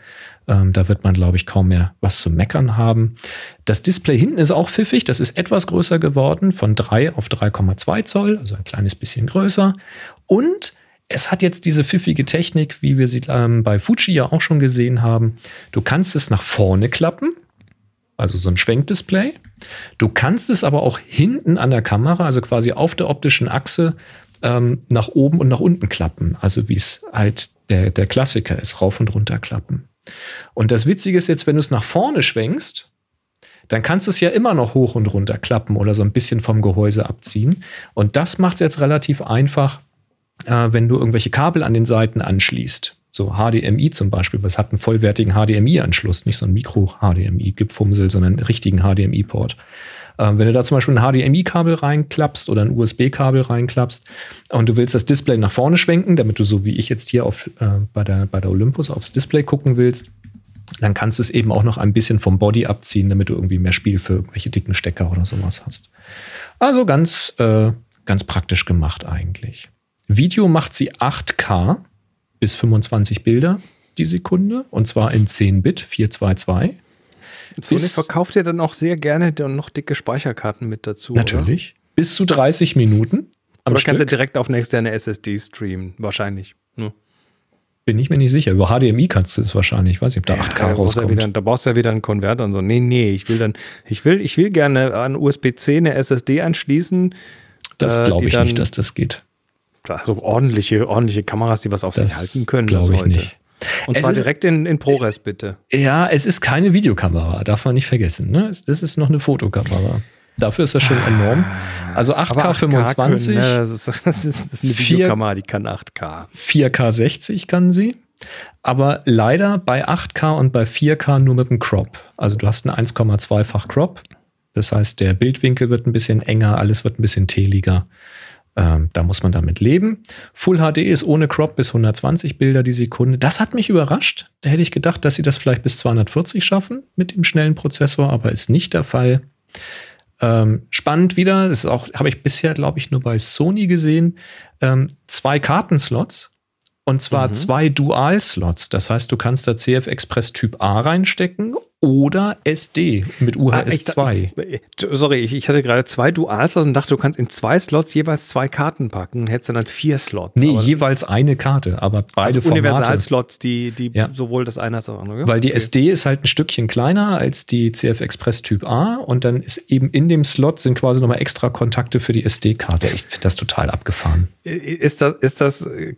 Ähm, da wird man, glaube ich, kaum mehr was zu meckern haben. Das Display hinten ist auch pfiffig. Das ist etwas größer geworden, von 3 auf 3,2 Zoll, also ein kleines bisschen größer. Und es hat jetzt diese pfiffige Technik, wie wir sie ähm, bei Fuji ja auch schon gesehen haben. Du kannst es nach vorne klappen, also so ein Schwenkdisplay. Du kannst es aber auch hinten an der Kamera, also quasi auf der optischen Achse, ähm, nach oben und nach unten klappen. Also wie es halt der, der Klassiker ist, rauf und runter klappen. Und das Witzige ist jetzt, wenn du es nach vorne schwenkst, dann kannst du es ja immer noch hoch und runter klappen oder so ein bisschen vom Gehäuse abziehen. Und das macht es jetzt relativ einfach, äh, wenn du irgendwelche Kabel an den Seiten anschließt. So HDMI zum Beispiel, was hat einen vollwertigen HDMI-Anschluss, nicht so ein Mikro-HDMI-Gepfumsel, sondern einen richtigen HDMI-Port. Ähm, wenn du da zum Beispiel ein HDMI-Kabel reinklappst oder ein USB-Kabel reinklappst und du willst das Display nach vorne schwenken, damit du so wie ich jetzt hier auf, äh, bei, der, bei der Olympus aufs Display gucken willst, dann kannst du es eben auch noch ein bisschen vom Body abziehen, damit du irgendwie mehr Spiel für irgendwelche dicken Stecker oder sowas hast. Also ganz, äh, ganz praktisch gemacht eigentlich. Video macht sie 8K bis 25 Bilder die Sekunde und zwar in 10 Bit 422. Sony verkauft ja dann auch sehr gerne dann noch dicke Speicherkarten mit dazu. Natürlich. Bis zu 30 Minuten Oder, oder kannst du Stück. direkt auf eine externe SSD streamen? Wahrscheinlich. Ne? Bin ich mir nicht sicher. Über HDMI kannst du es wahrscheinlich. Ich weiß nicht, ob da 8K da, du ja rauskommt. wieder, da brauchst du ja wieder einen Konverter und so. Nee, nee, ich will dann, ich will, ich will gerne an USB-C eine SSD anschließen. das äh, glaube ich dann- nicht, dass das geht. So ordentliche, ordentliche Kameras, die was auf sich Das halten können. glaube ich heute. nicht. Und Es zwar ist- direkt in, in ProRes, bitte. Ja, es ist keine Videokamera, darf man nicht vergessen. Ne? Das ist noch eine Fotokamera. Dafür ist das schon enorm. Also 8K 25, Können, ne? das, ist, das, ist, das ist eine Videokamera, die kann 8K. 4K 60 kann sie. Aber leider bei 8K und bei 4K nur mit dem Crop. Also du hast einen 1,2-fach Crop. Das heißt, der Bildwinkel wird ein bisschen enger, alles wird ein bisschen teliger. Ähm, da muss man damit leben. Full HD ist ohne Crop bis 120 Bilder die Sekunde. Das hat mich überrascht. Da hätte ich gedacht, dass sie das vielleicht bis 240 schaffen mit dem schnellen Prozessor, aber ist nicht der Fall. Ähm, spannend wieder, das ist auch, habe ich bisher, glaube ich, nur bei Sony gesehen. Ähm, zwei Kartenslots und zwar Mhm. zwei Dual-Slots. Das heißt, du kannst da CF Express Typ A reinstecken oder SD mit UHS 2. Ah, Ich, ich, sorry, ich, ich hatte gerade zwei Dual-Slots und dachte, du kannst in zwei Slots jeweils zwei Karten packen und hättest dann vier Slots. nee, jeweils eine Karte, aber beide also Formate. Universal-Slots, die, die Ja. sowohl das eine als das andere. Weil die Okay. SD ist halt ein Stückchen kleiner als die CF Express Typ A und dann ist eben in dem Slot sind quasi nochmal extra Kontakte für die SD-Karte. Ich finde das total abgefahren. Ist das, ist das, äh,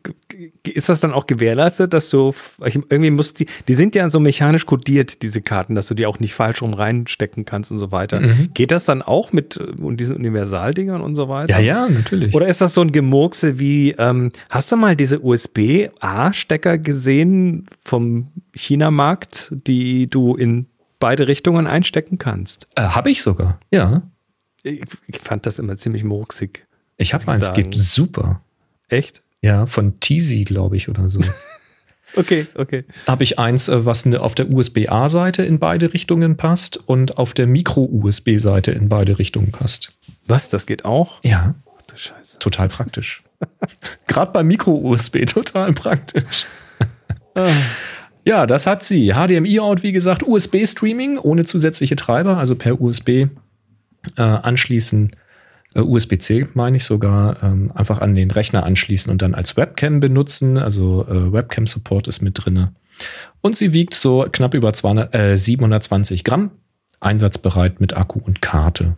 ist das dann auch gewährleistet, dass du, irgendwie muss die, die sind ja so mechanisch kodiert, diese Karten, dass du die auch nicht falsch rum reinstecken kannst und so weiter. Mhm. Geht das dann auch mit äh, diesen Universaldingern und so weiter? Ja, ja, natürlich. Oder ist das so ein Gemurkse wie, ähm, hast du mal diese USB-A-Stecker gesehen vom China-Markt, die du in beide Richtungen einstecken kannst? äh, habe ich sogar. Ja. Ich, ich fand das immer ziemlich murksig. Ich habe eins, sagen. geht super. Echt? Ja, von Teasy, glaube ich, oder so. Okay, okay. Habe ich eins, äh, was ne- auf der USB-A-Seite in beide Richtungen passt und auf der Micro-USB-Seite in beide Richtungen passt. Was, das geht auch? Ja, Ach du Scheiße. total praktisch. Gerade bei Micro-USB total praktisch. ja, das hat sie. HDMI-Out, wie gesagt, USB-Streaming ohne zusätzliche Treiber, also per USB äh, anschließen. Äh, USB-C meine ich sogar, ähm, einfach an den Rechner anschließen und dann als Webcam benutzen. Also äh, Webcam-Support ist mit drinne. Und sie wiegt so knapp über 200, äh, 720 Gramm, einsatzbereit mit Akku und Karte.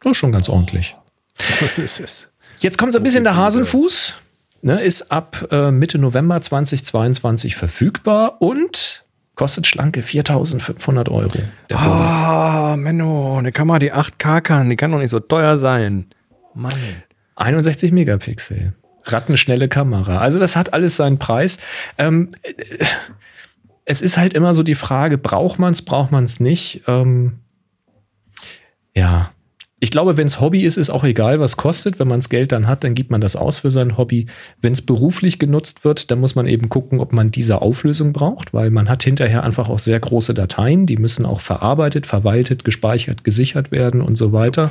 Das ist schon ganz ordentlich. Das ist- Jetzt kommt so ein bisschen der Hasenfuß. Ne, ist ab äh, Mitte November 2022 verfügbar und kostet schlanke 4.500 Euro. Ah, Menno, eine Kamera, die 8K kann, die kann doch nicht so teuer sein. Mann. 61 Megapixel. Rattenschnelle Kamera. Also das hat alles seinen Preis. Ähm, äh, es ist halt immer so die Frage, braucht man es, braucht man es nicht? Ähm, ja. Ich glaube, wenn es Hobby ist, ist auch egal, was kostet. Wenn man das Geld dann hat, dann gibt man das aus für sein Hobby. Wenn es beruflich genutzt wird, dann muss man eben gucken, ob man diese Auflösung braucht, weil man hat hinterher einfach auch sehr große Dateien, die müssen auch verarbeitet, verwaltet, gespeichert, gesichert werden und so weiter.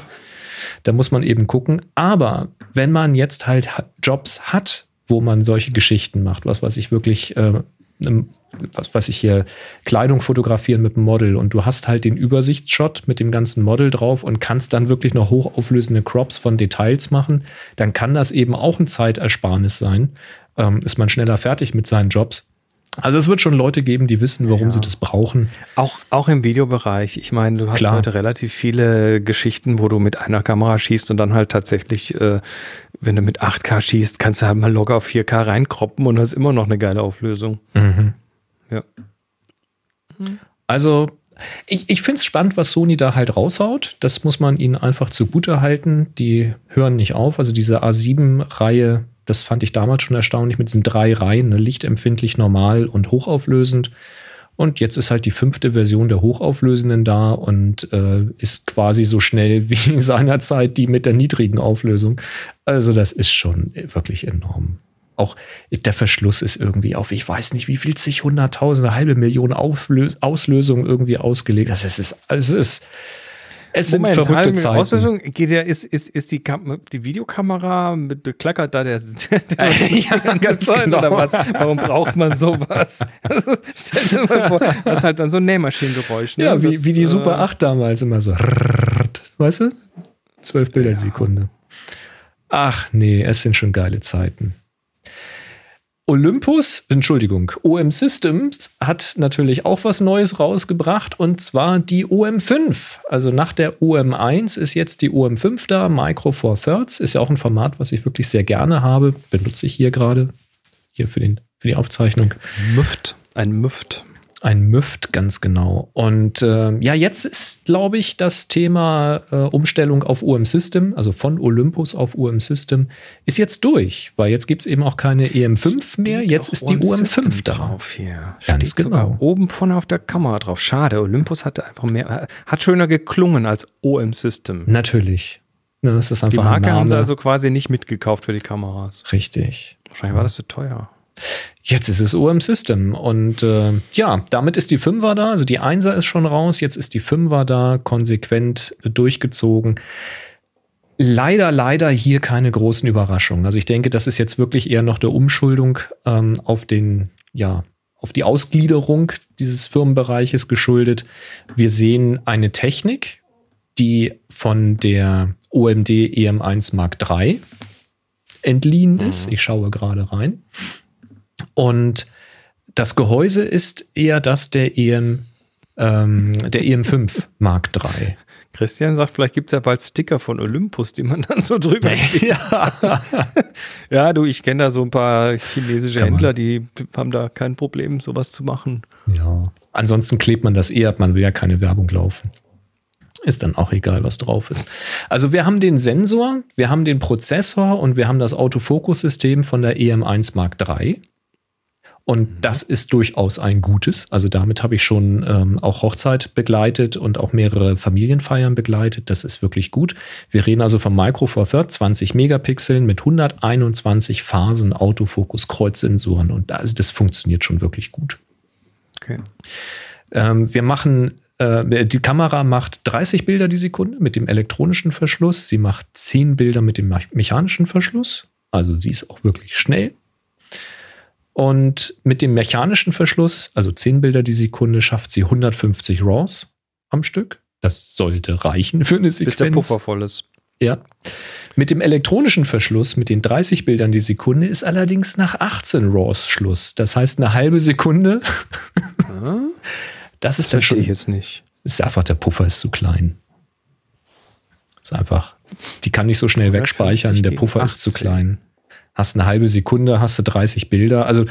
Da muss man eben gucken. Aber wenn man jetzt halt ha- Jobs hat, wo man solche Geschichten macht, was weiß ich wirklich, äh, was weiß ich hier, Kleidung fotografieren mit dem Model und du hast halt den Übersichtsshot mit dem ganzen Model drauf und kannst dann wirklich noch hochauflösende Crops von Details machen, dann kann das eben auch ein Zeitersparnis sein. Ähm, ist man schneller fertig mit seinen Jobs. Also es wird schon Leute geben, die wissen, warum Ja. sie das brauchen. Auch, auch im Videobereich. Ich meine, du hast Klar. heute relativ viele Geschichten, wo du mit einer Kamera schießt und dann halt tatsächlich, äh, wenn du mit 8K schießt, kannst du halt mal locker auf 4K reinkroppen und hast immer noch eine geile Auflösung. Ja. Also, ich, ich finde es spannend, was Sony da halt raushaut. Das muss man ihnen einfach zugute halten. Die hören nicht auf. Also diese A7-Reihe, das fand ich damals schon erstaunlich mit diesen drei Reihen, ne, lichtempfindlich, normal und hochauflösend. Und jetzt ist halt die fünfte Version der hochauflösenden da und äh, ist quasi so schnell wie seinerzeit die mit der niedrigen Auflösung. Also das ist schon wirklich enorm. Auch der Verschluss ist irgendwie auf, ich weiß nicht, wie viel zig hunderttausende, halbe Million Auflö Auslösungen irgendwie ausgelegt. Das ist, es ist, es ist, es sind Moment, verrückte Zeiten. Auslösung, geht ja, ist, ist, ist die, Kam die Videokamera mit klackert da der, der, Ja, ganz Zeit, genau. oder was? Warum braucht man sowas? Also, stell dir mal vor, das ist halt dann so ein Nähmaschinengeräusch. Ne? Ja, wie, Das, wie die äh, Super 8 damals immer so. Weißt du? Zwölf Bilder die Sekunde. Ach nee, es sind schon geile Zeiten. Olympus, Entschuldigung, OM Systems hat natürlich auch was Neues rausgebracht und zwar die OM5. Also nach der OM1 ist jetzt die OM5 da, Micro Four Thirds. Ist ja auch ein Format, was ich wirklich sehr gerne habe. Benutze ich hier gerade, hier für, den, für die Aufzeichnung. Müft. Ein Müft. Ein Müft, ganz genau. Und ähm, ja, jetzt ist, glaube ich, das Thema äh, Umstellung auf UM System, also von Olympus auf UM System, ist jetzt durch, weil jetzt gibt es eben auch keine EM5 mehr, jetzt ist die OM UM5 System da. drauf hier. Ganz Steht genau. Oben vorne auf der Kamera drauf. Schade, Olympus hatte einfach mehr, hat schöner geklungen als OM System. Natürlich. Ne, das ist Die einfach Marke ein haben sie also quasi nicht mitgekauft für die Kameras. Richtig. Wahrscheinlich war das zu teuer. Jetzt ist es OM System und äh, ja, damit ist die 5er da, also die 1er ist schon raus, jetzt ist die 5er da, konsequent durchgezogen. Leider, leider hier keine großen Überraschungen. Also ich denke, das ist jetzt wirklich eher noch der Umschuldung ähm, auf den, ja, auf die Ausgliederung dieses Firmenbereiches geschuldet. Wir sehen eine Technik, die von der OMD EM1 Mark III entliehen ist. Ich schaue gerade rein. Und das Gehäuse ist eher das der EM, ähm, der EM5 Mark III. Christian sagt, vielleicht gibt es ja bald Sticker von Olympus, die man dann so drüber ja. Ja, du, ich kenne da so ein paar chinesische Kann man. Händler, die haben da kein Problem, sowas zu machen. ja. Ansonsten klebt man das eher ab, man will ja keine Werbung laufen. Ist dann auch egal, was drauf ist. Also wir haben den Sensor, wir haben den Prozessor und wir haben das Autofokussystem von der EM1 Mark III. Und mhm. das ist durchaus ein gutes. Also damit habe ich schon ähm, auch Hochzeit begleitet und auch mehrere Familienfeiern begleitet. Das ist wirklich gut. Wir reden also vom Micro Four Third, 20 Megapixeln mit 121 Phasen, Autofokus, Kreuzsensoren. Und das, das funktioniert schon wirklich gut. Okay. Ähm, wir machen äh, die Kamera macht 30 Bilder die Sekunde mit dem elektronischen Verschluss. Sie macht 10 Bilder mit dem mechanischen Verschluss. Also sie ist auch wirklich schnell. Und mit dem mechanischen Verschluss, also 10 Bilder die Sekunde, schafft sie 150 RAWs am Stück. Das sollte reichen für eine Sequenz. Bis der Puffer voll ist. Ja. Mit dem elektronischen Verschluss, mit den 30 Bildern die Sekunde, ist allerdings nach 18 RAWs Schluss. Das heißt, eine halbe Sekunde. Das ist das dann schon. ich jetzt nicht. Ist einfach, der Puffer ist zu klein. Ist einfach, die kann nicht so schnell wegspeichern, der Puffer 18. ist zu klein. Hast eine halbe Sekunde, hast du 30 Bilder. Also,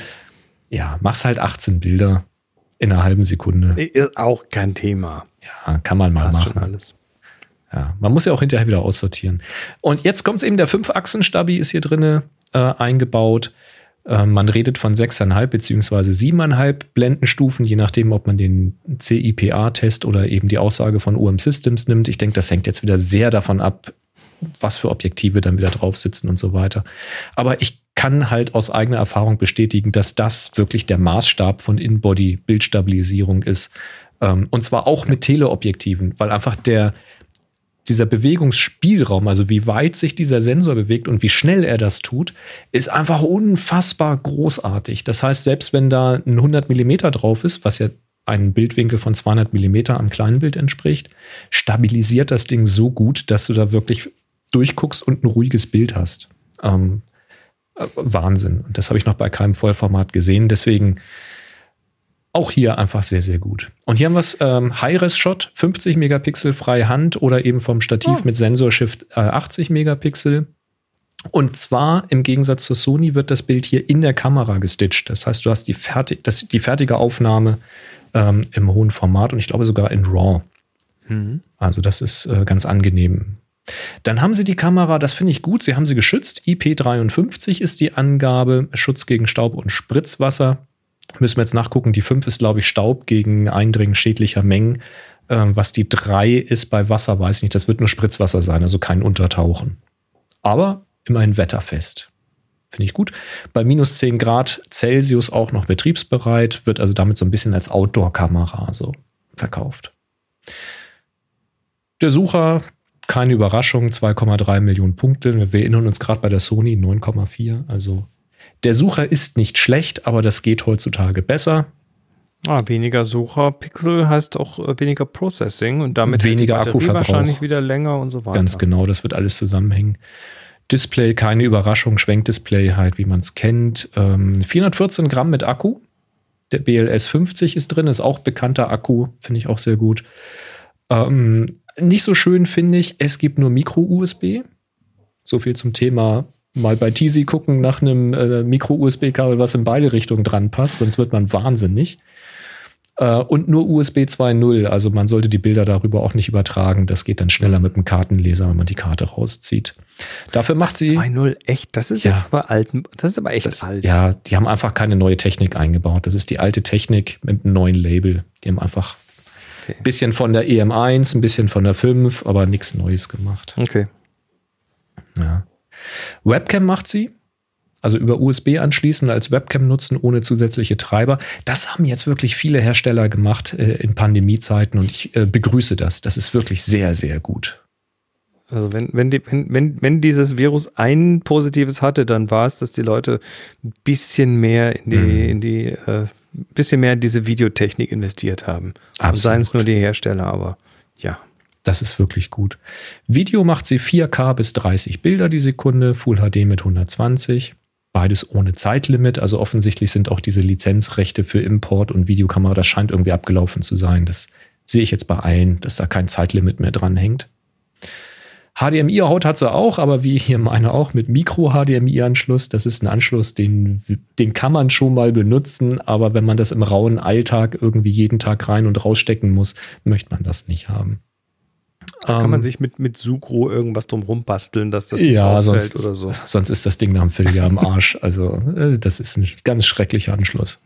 ja, machst halt 18 Bilder in einer halben Sekunde. Ist auch kein Thema. Ja, kann man mal Passt machen. alles. Ja, man muss ja auch hinterher wieder aussortieren. Und jetzt kommt es eben, der 5-Achsen-Stabi ist hier drin äh, eingebaut. Ähm, man redet von 6,5 bzw. 7,5 Blendenstufen, je nachdem, ob man den CIPA-Test oder eben die Aussage von UM Systems nimmt. Ich denke, das hängt jetzt wieder sehr davon ab, was für Objektive dann wieder drauf sitzen und so weiter. Aber ich kann halt aus eigener Erfahrung bestätigen, dass das wirklich der Maßstab von In-Body-Bildstabilisierung ist. Ähm, und zwar auch mit Teleobjektiven, weil einfach der, dieser Bewegungsspielraum, also wie weit sich dieser Sensor bewegt und wie schnell er das tut, ist einfach unfassbar großartig. Das heißt, selbst wenn da ein 100 Millimeter drauf ist, was ja einen Bildwinkel von 200 Millimeter am kleinen Bild entspricht, stabilisiert das Ding so gut, dass du da wirklich durchguckst und ein ruhiges Bild hast. Ähm, äh, Wahnsinn. Und das habe ich noch bei keinem Vollformat gesehen. Deswegen auch hier einfach sehr, sehr gut. Und hier haben wir es ähm, High-Res-Shot, 50 Megapixel freie Hand oder eben vom Stativ oh. mit Sensorshift äh, 80 Megapixel. Und zwar im Gegensatz zur Sony wird das Bild hier in der Kamera gestitcht. Das heißt, du hast die, fertig, das, die fertige Aufnahme ähm, im hohen Format und ich glaube sogar in RAW. Mhm. Also das ist äh, ganz angenehm. Dann haben sie die Kamera, das finde ich gut, sie haben sie geschützt. IP53 ist die Angabe, Schutz gegen Staub und Spritzwasser. Müssen wir jetzt nachgucken. Die 5 ist, glaube ich, Staub gegen Eindringen schädlicher Mengen. Ähm, was die 3 ist bei Wasser, weiß ich nicht. Das wird nur Spritzwasser sein, also kein Untertauchen. Aber immerhin wetterfest. Finde ich gut. Bei minus 10 Grad Celsius auch noch betriebsbereit, wird also damit so ein bisschen als Outdoor-Kamera so verkauft. Der Sucher, keine Überraschung, 2,3 Millionen Punkte. Wir erinnern uns gerade bei der Sony 9,4, also der Sucher ist nicht schlecht, aber das geht heutzutage besser. Ah, weniger Sucherpixel heißt auch äh, weniger Processing und damit weniger Akkuverbrauch. wahrscheinlich wieder länger und so weiter. Ganz genau, das wird alles zusammenhängen. Display, keine Überraschung, Schwenkdisplay halt, wie man es kennt. Ähm, 414 Gramm mit Akku. Der BLS 50 ist drin, ist auch bekannter Akku, finde ich auch sehr gut. Ähm, nicht so schön finde ich, es gibt nur Micro-USB. So viel zum Thema mal bei Teasy gucken nach einem äh, Micro-USB-Kabel, was in beide Richtungen dran passt, sonst wird man wahnsinnig. Äh, und nur USB 2.0, also man sollte die Bilder darüber auch nicht übertragen. Das geht dann schneller mit dem Kartenleser, wenn man die Karte rauszieht. Dafür macht sie 2.0 echt, das ist ja, jetzt aber alt, das ist aber echt das, alt. Ja, die haben einfach keine neue Technik eingebaut. Das ist die alte Technik mit einem neuen Label. Die haben einfach ein bisschen von der EM1, ein bisschen von der 5, aber nichts Neues gemacht. Okay. Ja. Webcam macht sie. Also über USB anschließen, als Webcam nutzen, ohne zusätzliche Treiber. Das haben jetzt wirklich viele Hersteller gemacht äh, in Pandemiezeiten und ich äh, begrüße das. Das ist wirklich sehr, sehr gut. Also wenn, wenn, die, wenn, wenn, wenn dieses Virus ein positives hatte, dann war es, dass die Leute ein bisschen mehr in die, mhm. in die äh, bisschen mehr in diese Videotechnik investiert haben. Seien es nur die Hersteller, aber ja. Das ist wirklich gut. Video macht sie 4K bis 30 Bilder die Sekunde, Full HD mit 120. Beides ohne Zeitlimit. Also offensichtlich sind auch diese Lizenzrechte für Import und Videokamera, das scheint irgendwie abgelaufen zu sein. Das sehe ich jetzt bei allen, dass da kein Zeitlimit mehr dran hängt. HDMI-Haut hat sie auch, aber wie hier meine auch mit Micro-HDMI-Anschluss. Das ist ein Anschluss, den, den kann man schon mal benutzen, aber wenn man das im rauen Alltag irgendwie jeden Tag rein und rausstecken muss, möchte man das nicht haben. Da kann man sich mit, mit Sucro irgendwas drum rumbasteln, dass das nicht ja, sonst, oder so. Sonst ist das Ding nach einem Vierteljahr am Arsch. Also, äh, das ist ein ganz schrecklicher Anschluss.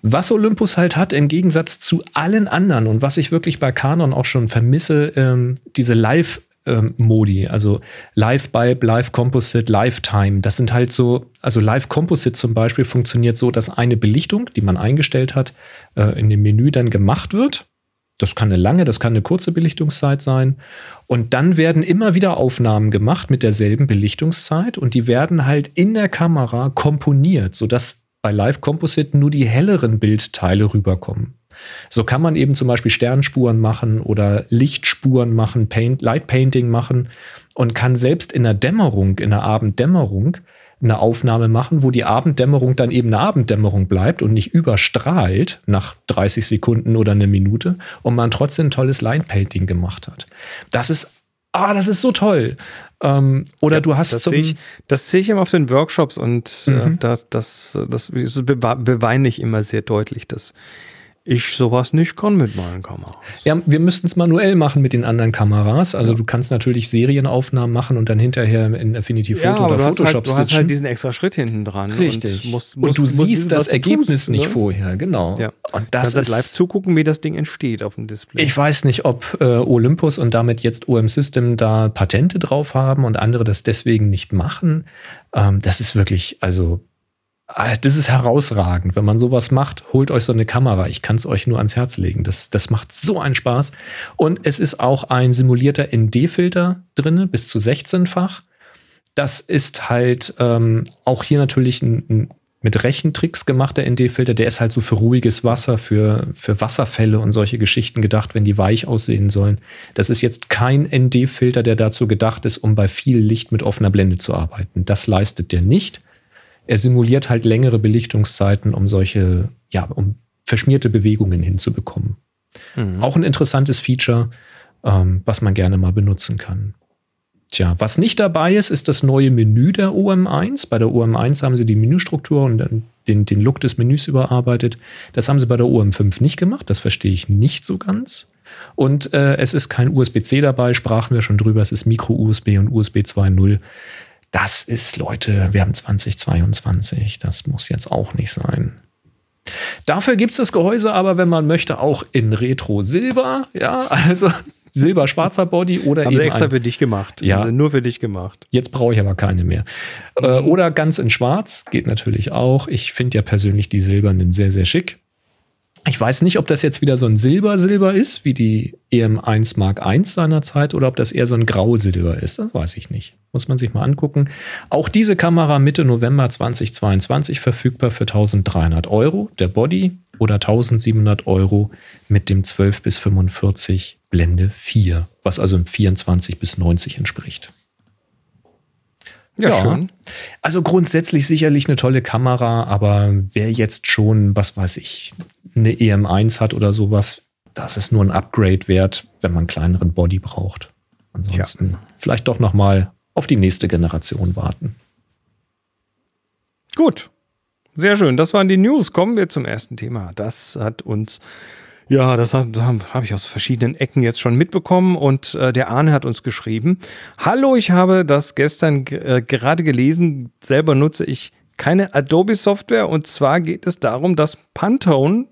Was Olympus halt hat, im Gegensatz zu allen anderen und was ich wirklich bei Canon auch schon vermisse, ähm, diese Live- ähm, Modi, also Live Bulb, Live Composite, Lifetime. Das sind halt so, also Live Composite zum Beispiel funktioniert so, dass eine Belichtung, die man eingestellt hat, äh, in dem Menü dann gemacht wird. Das kann eine lange, das kann eine kurze Belichtungszeit sein. Und dann werden immer wieder Aufnahmen gemacht mit derselben Belichtungszeit und die werden halt in der Kamera komponiert, sodass bei Live Composite nur die helleren Bildteile rüberkommen. So kann man eben zum Beispiel Sternspuren machen oder Lichtspuren machen, Paint, Light Painting machen und kann selbst in der Dämmerung, in der Abenddämmerung, eine Aufnahme machen, wo die Abenddämmerung dann eben eine Abenddämmerung bleibt und nicht überstrahlt nach 30 Sekunden oder eine Minute und man trotzdem ein tolles Line Painting gemacht hat. Das ist ah, das ist so toll. Ähm, oder ja, du hast das sehe ich, das sehe ich immer auf den Workshops und äh, mhm. äh, das, das, das, das beweine ich immer sehr deutlich, dass ich sowas nicht kann mit meinen Kameras. Ja, wir müssten es manuell machen mit den anderen Kameras. Also du kannst natürlich Serienaufnahmen machen und dann hinterher in Affinity Photo ja, oder du Photoshop hast halt, Du hast halt diesen extra Schritt hinten dran. Richtig. Und, musst, musst, und du siehst wissen, das Ergebnis tust, nicht ne? vorher, genau. Ja. Und das ist live zugucken, wie das Ding entsteht auf dem Display. Ich weiß nicht, ob äh, Olympus und damit jetzt OM System da Patente drauf haben und andere das deswegen nicht machen. Ähm, das ist wirklich, also das ist herausragend. Wenn man sowas macht, holt euch so eine Kamera. Ich kann es euch nur ans Herz legen. Das, das macht so einen Spaß. Und es ist auch ein simulierter ND-Filter drin, bis zu 16-fach. Das ist halt ähm, auch hier natürlich ein, ein mit Rechentricks gemachter ND-Filter. Der ist halt so für ruhiges Wasser, für, für Wasserfälle und solche Geschichten gedacht, wenn die weich aussehen sollen. Das ist jetzt kein ND-Filter, der dazu gedacht ist, um bei viel Licht mit offener Blende zu arbeiten. Das leistet der nicht er simuliert halt längere Belichtungszeiten, um solche, ja, um verschmierte Bewegungen hinzubekommen. Mhm. Auch ein interessantes Feature, ähm, was man gerne mal benutzen kann. Tja, was nicht dabei ist, ist das neue Menü der OM1. Bei der OM1 haben sie die Menüstruktur und den, den Look des Menüs überarbeitet. Das haben sie bei der OM5 nicht gemacht. Das verstehe ich nicht so ganz. Und äh, es ist kein USB-C dabei, sprachen wir schon drüber. Es ist Micro-USB und USB 2.0. Das ist, Leute, wir haben 2022. Das muss jetzt auch nicht sein. Dafür gibt es das Gehäuse aber, wenn man möchte, auch in Retro-Silber. Ja, also silber-schwarzer Body oder Haben eben. extra für dich gemacht. Ja. Also nur für dich gemacht. Jetzt brauche ich aber keine mehr. Äh, oder ganz in schwarz, geht natürlich auch. Ich finde ja persönlich die silbernen sehr, sehr schick. Ich weiß nicht, ob das jetzt wieder so ein Silber-Silber ist, wie die EM1 Mark I seinerzeit, oder ob das eher so ein Grau-Silber ist. Das weiß ich nicht. Muss man sich mal angucken. Auch diese Kamera Mitte November 2022 verfügbar für 1300 Euro, der Body, oder 1700 Euro mit dem 12 bis 45 Blende 4, was also im 24 bis 90 entspricht. Ja, ja, schön. Also grundsätzlich sicherlich eine tolle Kamera, aber wer jetzt schon, was weiß ich, eine EM1 hat oder sowas, das ist nur ein Upgrade wert, wenn man einen kleineren Body braucht. Ansonsten ja. vielleicht doch noch mal auf die nächste Generation warten. Gut. Sehr schön. Das waren die News. Kommen wir zum ersten Thema. Das hat uns ja, das habe hab ich aus verschiedenen Ecken jetzt schon mitbekommen und äh, der Arne hat uns geschrieben. Hallo, ich habe das gestern äh, gerade gelesen. Selber nutze ich keine Adobe-Software und zwar geht es darum, dass Pantone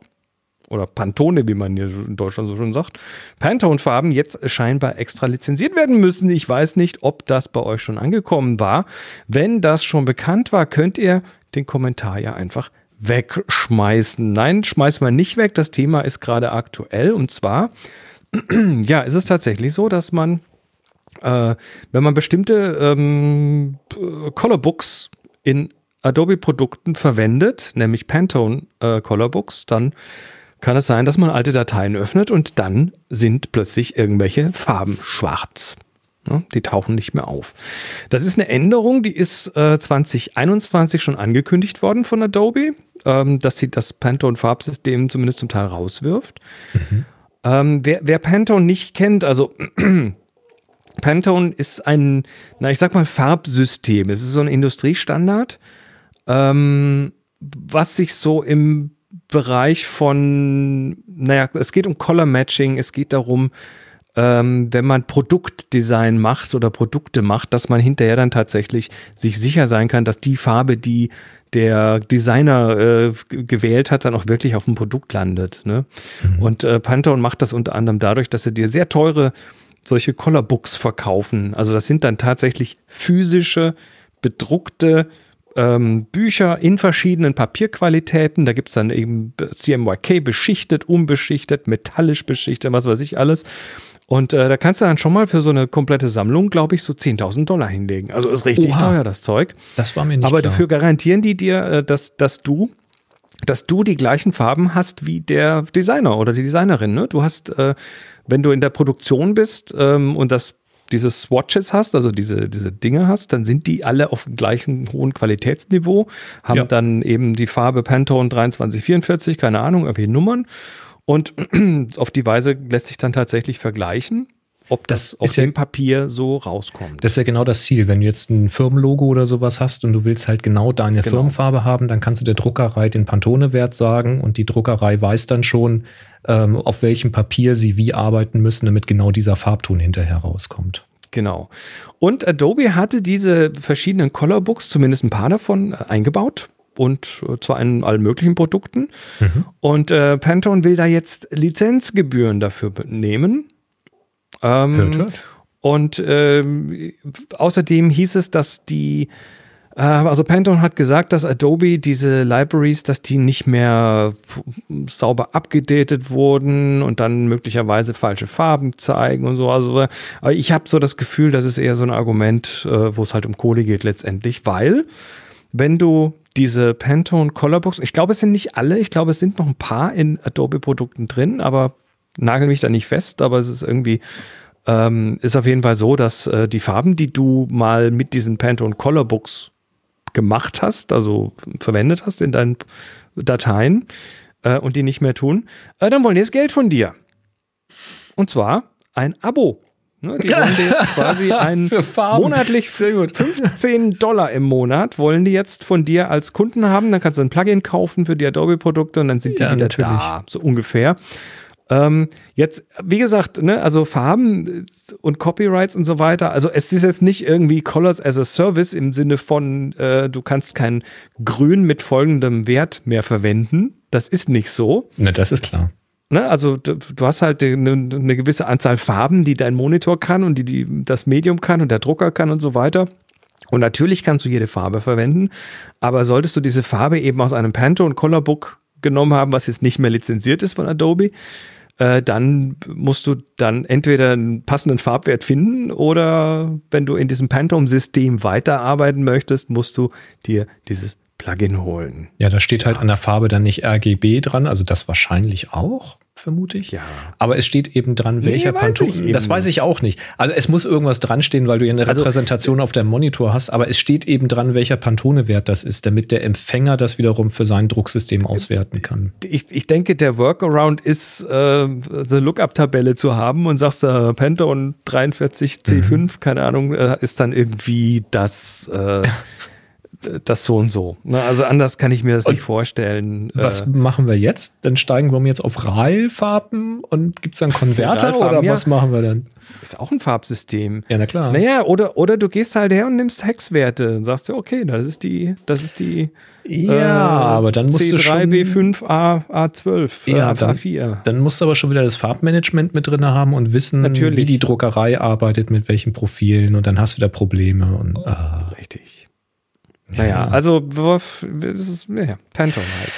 oder Pantone, wie man hier in Deutschland so schon sagt, Pantone-Farben jetzt scheinbar extra lizenziert werden müssen. Ich weiß nicht, ob das bei euch schon angekommen war. Wenn das schon bekannt war, könnt ihr den Kommentar ja einfach wegschmeißen. Nein, schmeißen wir nicht weg. Das Thema ist gerade aktuell und zwar, ja, ist es tatsächlich so, dass man, äh, wenn man bestimmte ähm, Colorbooks in Adobe-Produkten verwendet, nämlich Pantone äh, Colorbooks, dann kann es sein, dass man alte Dateien öffnet und dann sind plötzlich irgendwelche Farben schwarz. Die tauchen nicht mehr auf. Das ist eine Änderung, die ist äh, 2021 schon angekündigt worden von Adobe, ähm, dass sie das Pantone-Farbsystem zumindest zum Teil rauswirft. Mhm. Ähm, wer, wer Pantone nicht kennt, also Pantone ist ein, na ich sag mal, Farbsystem. Es ist so ein Industriestandard, ähm, was sich so im Bereich von, naja, es geht um Color Matching, es geht darum, ähm, wenn man Produktdesign macht oder Produkte macht, dass man hinterher dann tatsächlich sich sicher sein kann, dass die Farbe, die der Designer äh, gewählt hat, dann auch wirklich auf dem Produkt landet. Ne? Mhm. Und äh, Pantone macht das unter anderem dadurch, dass sie dir sehr teure solche Colorbooks verkaufen. Also das sind dann tatsächlich physische, bedruckte ähm, Bücher in verschiedenen Papierqualitäten. Da gibt es dann eben CMYK beschichtet, unbeschichtet, metallisch beschichtet, was weiß ich alles. Und äh, da kannst du dann schon mal für so eine komplette Sammlung, glaube ich, so 10.000 Dollar hinlegen. Also ist richtig Oha. teuer, das Zeug. Das war mir nicht Aber klar. dafür garantieren die dir, äh, dass, dass du dass du die gleichen Farben hast wie der Designer oder die Designerin. Ne? Du hast, äh, wenn du in der Produktion bist ähm, und das diese Swatches hast, also diese, diese Dinge hast, dann sind die alle auf dem gleichen hohen Qualitätsniveau, haben ja. dann eben die Farbe Pantone 2344, keine Ahnung, irgendwie Nummern und auf die Weise lässt sich dann tatsächlich vergleichen, ob das, das auf dem ja, Papier so rauskommt. Das ist ja genau das Ziel. Wenn du jetzt ein Firmenlogo oder sowas hast und du willst halt genau deine genau. Firmenfarbe haben, dann kannst du der Druckerei den Pantone-Wert sagen und die Druckerei weiß dann schon, ähm, auf welchem Papier sie wie arbeiten müssen, damit genau dieser Farbton hinterher rauskommt. Genau. Und Adobe hatte diese verschiedenen Colorbooks, zumindest ein paar davon, äh, eingebaut und äh, zwar in allen möglichen Produkten. Mhm. Und äh, Pantone will da jetzt Lizenzgebühren dafür nehmen. Ähm, hört, hört. Und ähm, außerdem hieß es, dass die also Pantone hat gesagt, dass Adobe diese Libraries, dass die nicht mehr sauber abgedatet wurden und dann möglicherweise falsche Farben zeigen und so. Also aber ich habe so das Gefühl, das ist eher so ein Argument, äh, wo es halt um Kohle geht letztendlich, weil wenn du diese Pantone Colorbooks, ich glaube, es sind nicht alle, ich glaube, es sind noch ein paar in Adobe-Produkten drin, aber nagel mich da nicht fest, aber es ist irgendwie, ähm, ist auf jeden Fall so, dass äh, die Farben, die du mal mit diesen Pantone Colorbooks gemacht hast, also verwendet hast in deinen Dateien äh, und die nicht mehr tun, äh, dann wollen die jetzt Geld von dir. Und zwar ein Abo. Ne, die wollen dir jetzt quasi ein monatlich 15 Dollar im Monat wollen die jetzt von dir als Kunden haben. Dann kannst du ein Plugin kaufen für die Adobe-Produkte und dann sind die ja, wieder natürlich. da, so ungefähr. Ähm, jetzt, wie gesagt, ne, also Farben und Copyrights und so weiter. Also es ist jetzt nicht irgendwie Colors as a Service im Sinne von, äh, du kannst kein Grün mit folgendem Wert mehr verwenden. Das ist nicht so. Ne, das ist klar. Ne, also du, du, hast halt eine, eine, gewisse Anzahl Farben, die dein Monitor kann und die, die das Medium kann und der Drucker kann und so weiter. Und natürlich kannst du jede Farbe verwenden, aber solltest du diese Farbe eben aus einem Pantone Colorbook genommen haben, was jetzt nicht mehr lizenziert ist von Adobe, äh, dann musst du dann entweder einen passenden Farbwert finden oder wenn du in diesem Pantone-System weiterarbeiten möchtest, musst du dir dieses Plugin holen. Ja, da steht halt an der Farbe dann nicht RGB dran, also das wahrscheinlich auch vermute ich. Ja. Aber es steht eben dran, welcher nee, Pantone. Das weiß ich auch nicht. Also es muss irgendwas dran stehen, weil du ja eine also, Repräsentation auf deinem Monitor hast, aber es steht eben dran, welcher Pantone-Wert das ist, damit der Empfänger das wiederum für sein Drucksystem auswerten kann. Ich, ich denke, der Workaround ist, äh, eine Lookup-Tabelle zu haben und sagst, äh, Pantone 43C5, mhm. keine Ahnung, äh, ist dann irgendwie das. Äh, das so und so. Ne? Also anders kann ich mir das und nicht vorstellen. Was äh, machen wir jetzt? Dann steigen wir jetzt auf RAL-Farben und gibt es dann Konverter oder was machen wir dann? Ist auch ein Farbsystem. Ja, na klar. Naja, oder, oder du gehst halt her und nimmst Hexwerte und sagst dir, okay, das ist die, das ist die ja, äh, aber dann musst C3, du schon B5, A, A12, ja, dann, A4. Dann musst du aber schon wieder das Farbmanagement mit drin haben und wissen, Natürlich. wie die Druckerei arbeitet, mit welchen Profilen und dann hast du wieder Probleme. Und, ah. Richtig. Naja, also das ist ja, Pantone halt.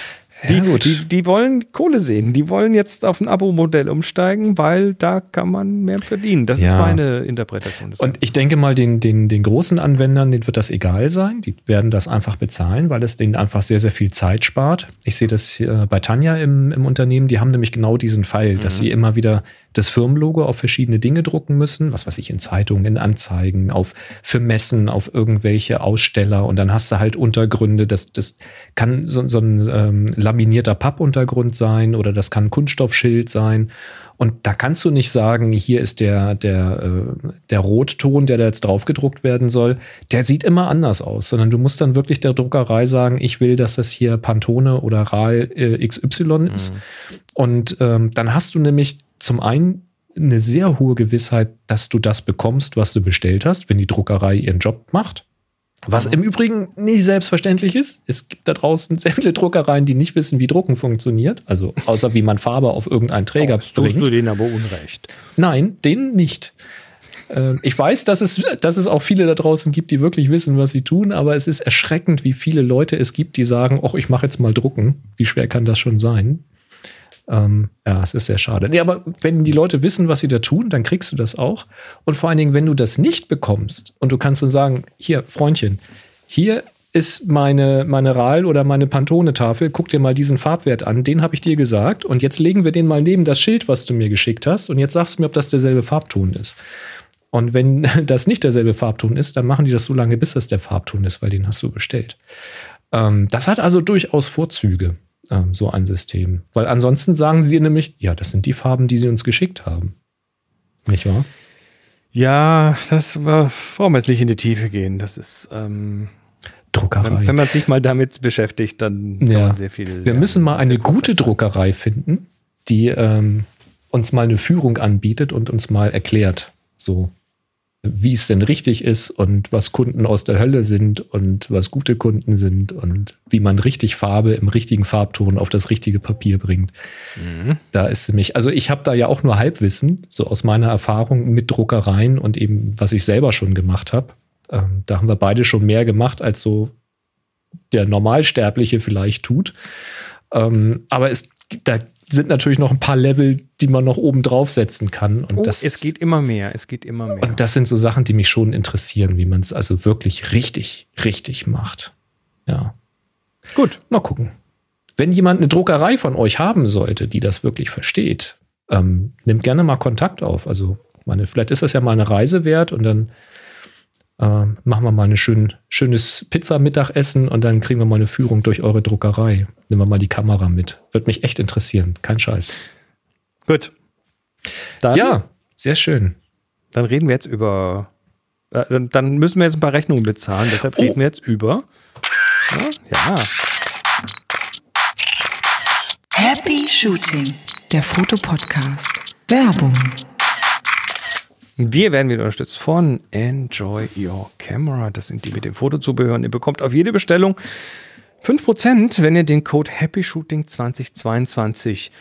Die, ja, die, die, wollen Kohle sehen. Die wollen jetzt auf ein Abo-Modell umsteigen, weil da kann man mehr verdienen. Das ja. ist meine Interpretation. Des Und ich denke mal, den, den, den großen Anwendern, denen wird das egal sein. Die werden das einfach bezahlen, weil es denen einfach sehr, sehr viel Zeit spart. Ich sehe das bei Tanja im, im Unternehmen. Die haben nämlich genau diesen Fall, dass mhm. sie immer wieder das Firmenlogo auf verschiedene Dinge drucken müssen, was weiß ich, in Zeitungen, in Anzeigen, auf für Messen, auf irgendwelche Aussteller und dann hast du halt Untergründe, das, das kann so, so ein ähm, laminierter Pappuntergrund sein oder das kann ein Kunststoffschild sein. Und da kannst du nicht sagen, hier ist der, der, äh, der Rotton, der da jetzt drauf gedruckt werden soll, der sieht immer anders aus, sondern du musst dann wirklich der Druckerei sagen, ich will, dass das hier Pantone oder RAL äh, XY ist. Mhm. Und ähm, dann hast du nämlich zum einen eine sehr hohe Gewissheit, dass du das bekommst, was du bestellt hast, wenn die Druckerei ihren Job macht. Was im Übrigen nicht selbstverständlich ist. Es gibt da draußen sämtliche Druckereien, die nicht wissen, wie Drucken funktioniert. Also außer wie man Farbe auf irgendeinen Träger oh, bringt. Tust du denen aber unrecht? Nein, denen nicht. Ähm, ich weiß, dass es, dass es auch viele da draußen gibt, die wirklich wissen, was sie tun, aber es ist erschreckend, wie viele Leute es gibt, die sagen, ach, ich mache jetzt mal drucken. Wie schwer kann das schon sein? Ähm, ja, es ist sehr schade. Nee, aber wenn die Leute wissen, was sie da tun, dann kriegst du das auch. Und vor allen Dingen, wenn du das nicht bekommst und du kannst dann sagen, hier, Freundchen, hier ist meine, meine RAL oder meine Pantone-Tafel, guck dir mal diesen Farbwert an, den habe ich dir gesagt. Und jetzt legen wir den mal neben das Schild, was du mir geschickt hast. Und jetzt sagst du mir, ob das derselbe Farbton ist. Und wenn das nicht derselbe Farbton ist, dann machen die das so lange, bis das der Farbton ist, weil den hast du bestellt. Ähm, das hat also durchaus Vorzüge ähm, so ein System. Weil ansonsten sagen sie nämlich, ja, das sind die Farben, die sie uns geschickt haben. Nicht wahr? Ja, das war, wollen wir jetzt nicht in die Tiefe gehen. Das ist ähm, Druckerei. Wenn, wenn, man sich mal damit beschäftigt, dann kann ja. man sehr viel. Wir müssen mal eine gute Druckerei finden, die ähm, uns mal eine Führung anbietet und uns mal erklärt, so wie es denn richtig ist und was Kunden aus der Hölle sind und was gute Kunden sind und wie man richtig Farbe im richtigen Farbton auf das richtige Papier bringt. Mhm. Da ist nämlich, also ich habe da ja auch nur Halbwissen, so aus meiner Erfahrung mit Druckereien und eben, was ich selber schon gemacht habe. Ähm, da haben wir beide schon mehr gemacht, als so der Normalsterbliche vielleicht tut. Ähm, aber es, da sind natürlich noch ein paar Level, die man noch oben draufsetzen kann. Und oh, das, es geht immer mehr, es geht immer mehr. Und das sind so Sachen, die mich schon interessieren, wie man es also wirklich richtig, richtig macht. Ja. Gut. Mal gucken. Wenn jemand eine Druckerei von euch haben sollte, die das wirklich versteht, ähm, nimmt gerne mal Kontakt auf. Also, meine, vielleicht ist das ja mal eine Reise wert und dann äh, machen wir mal ein schön, schönes Pizza-Mittagessen und dann kriegen wir mal eine Führung durch eure Druckerei. Nehmen wir mal die Kamera mit. Wird mich echt interessieren. Kein Scheiß. Gut. Dann, ja, sehr schön. Dann reden wir jetzt über. Äh, dann müssen wir jetzt ein paar Rechnungen bezahlen. Deshalb oh. reden wir jetzt über. Ja. ja. Happy Shooting, der Fotopodcast. Werbung. Wir werden wieder unterstützt von Enjoy Your Camera. Das sind die mit dem Fotozubehör. Und ihr bekommt auf jede Bestellung 5%, wenn ihr den Code Happy Shooting 2022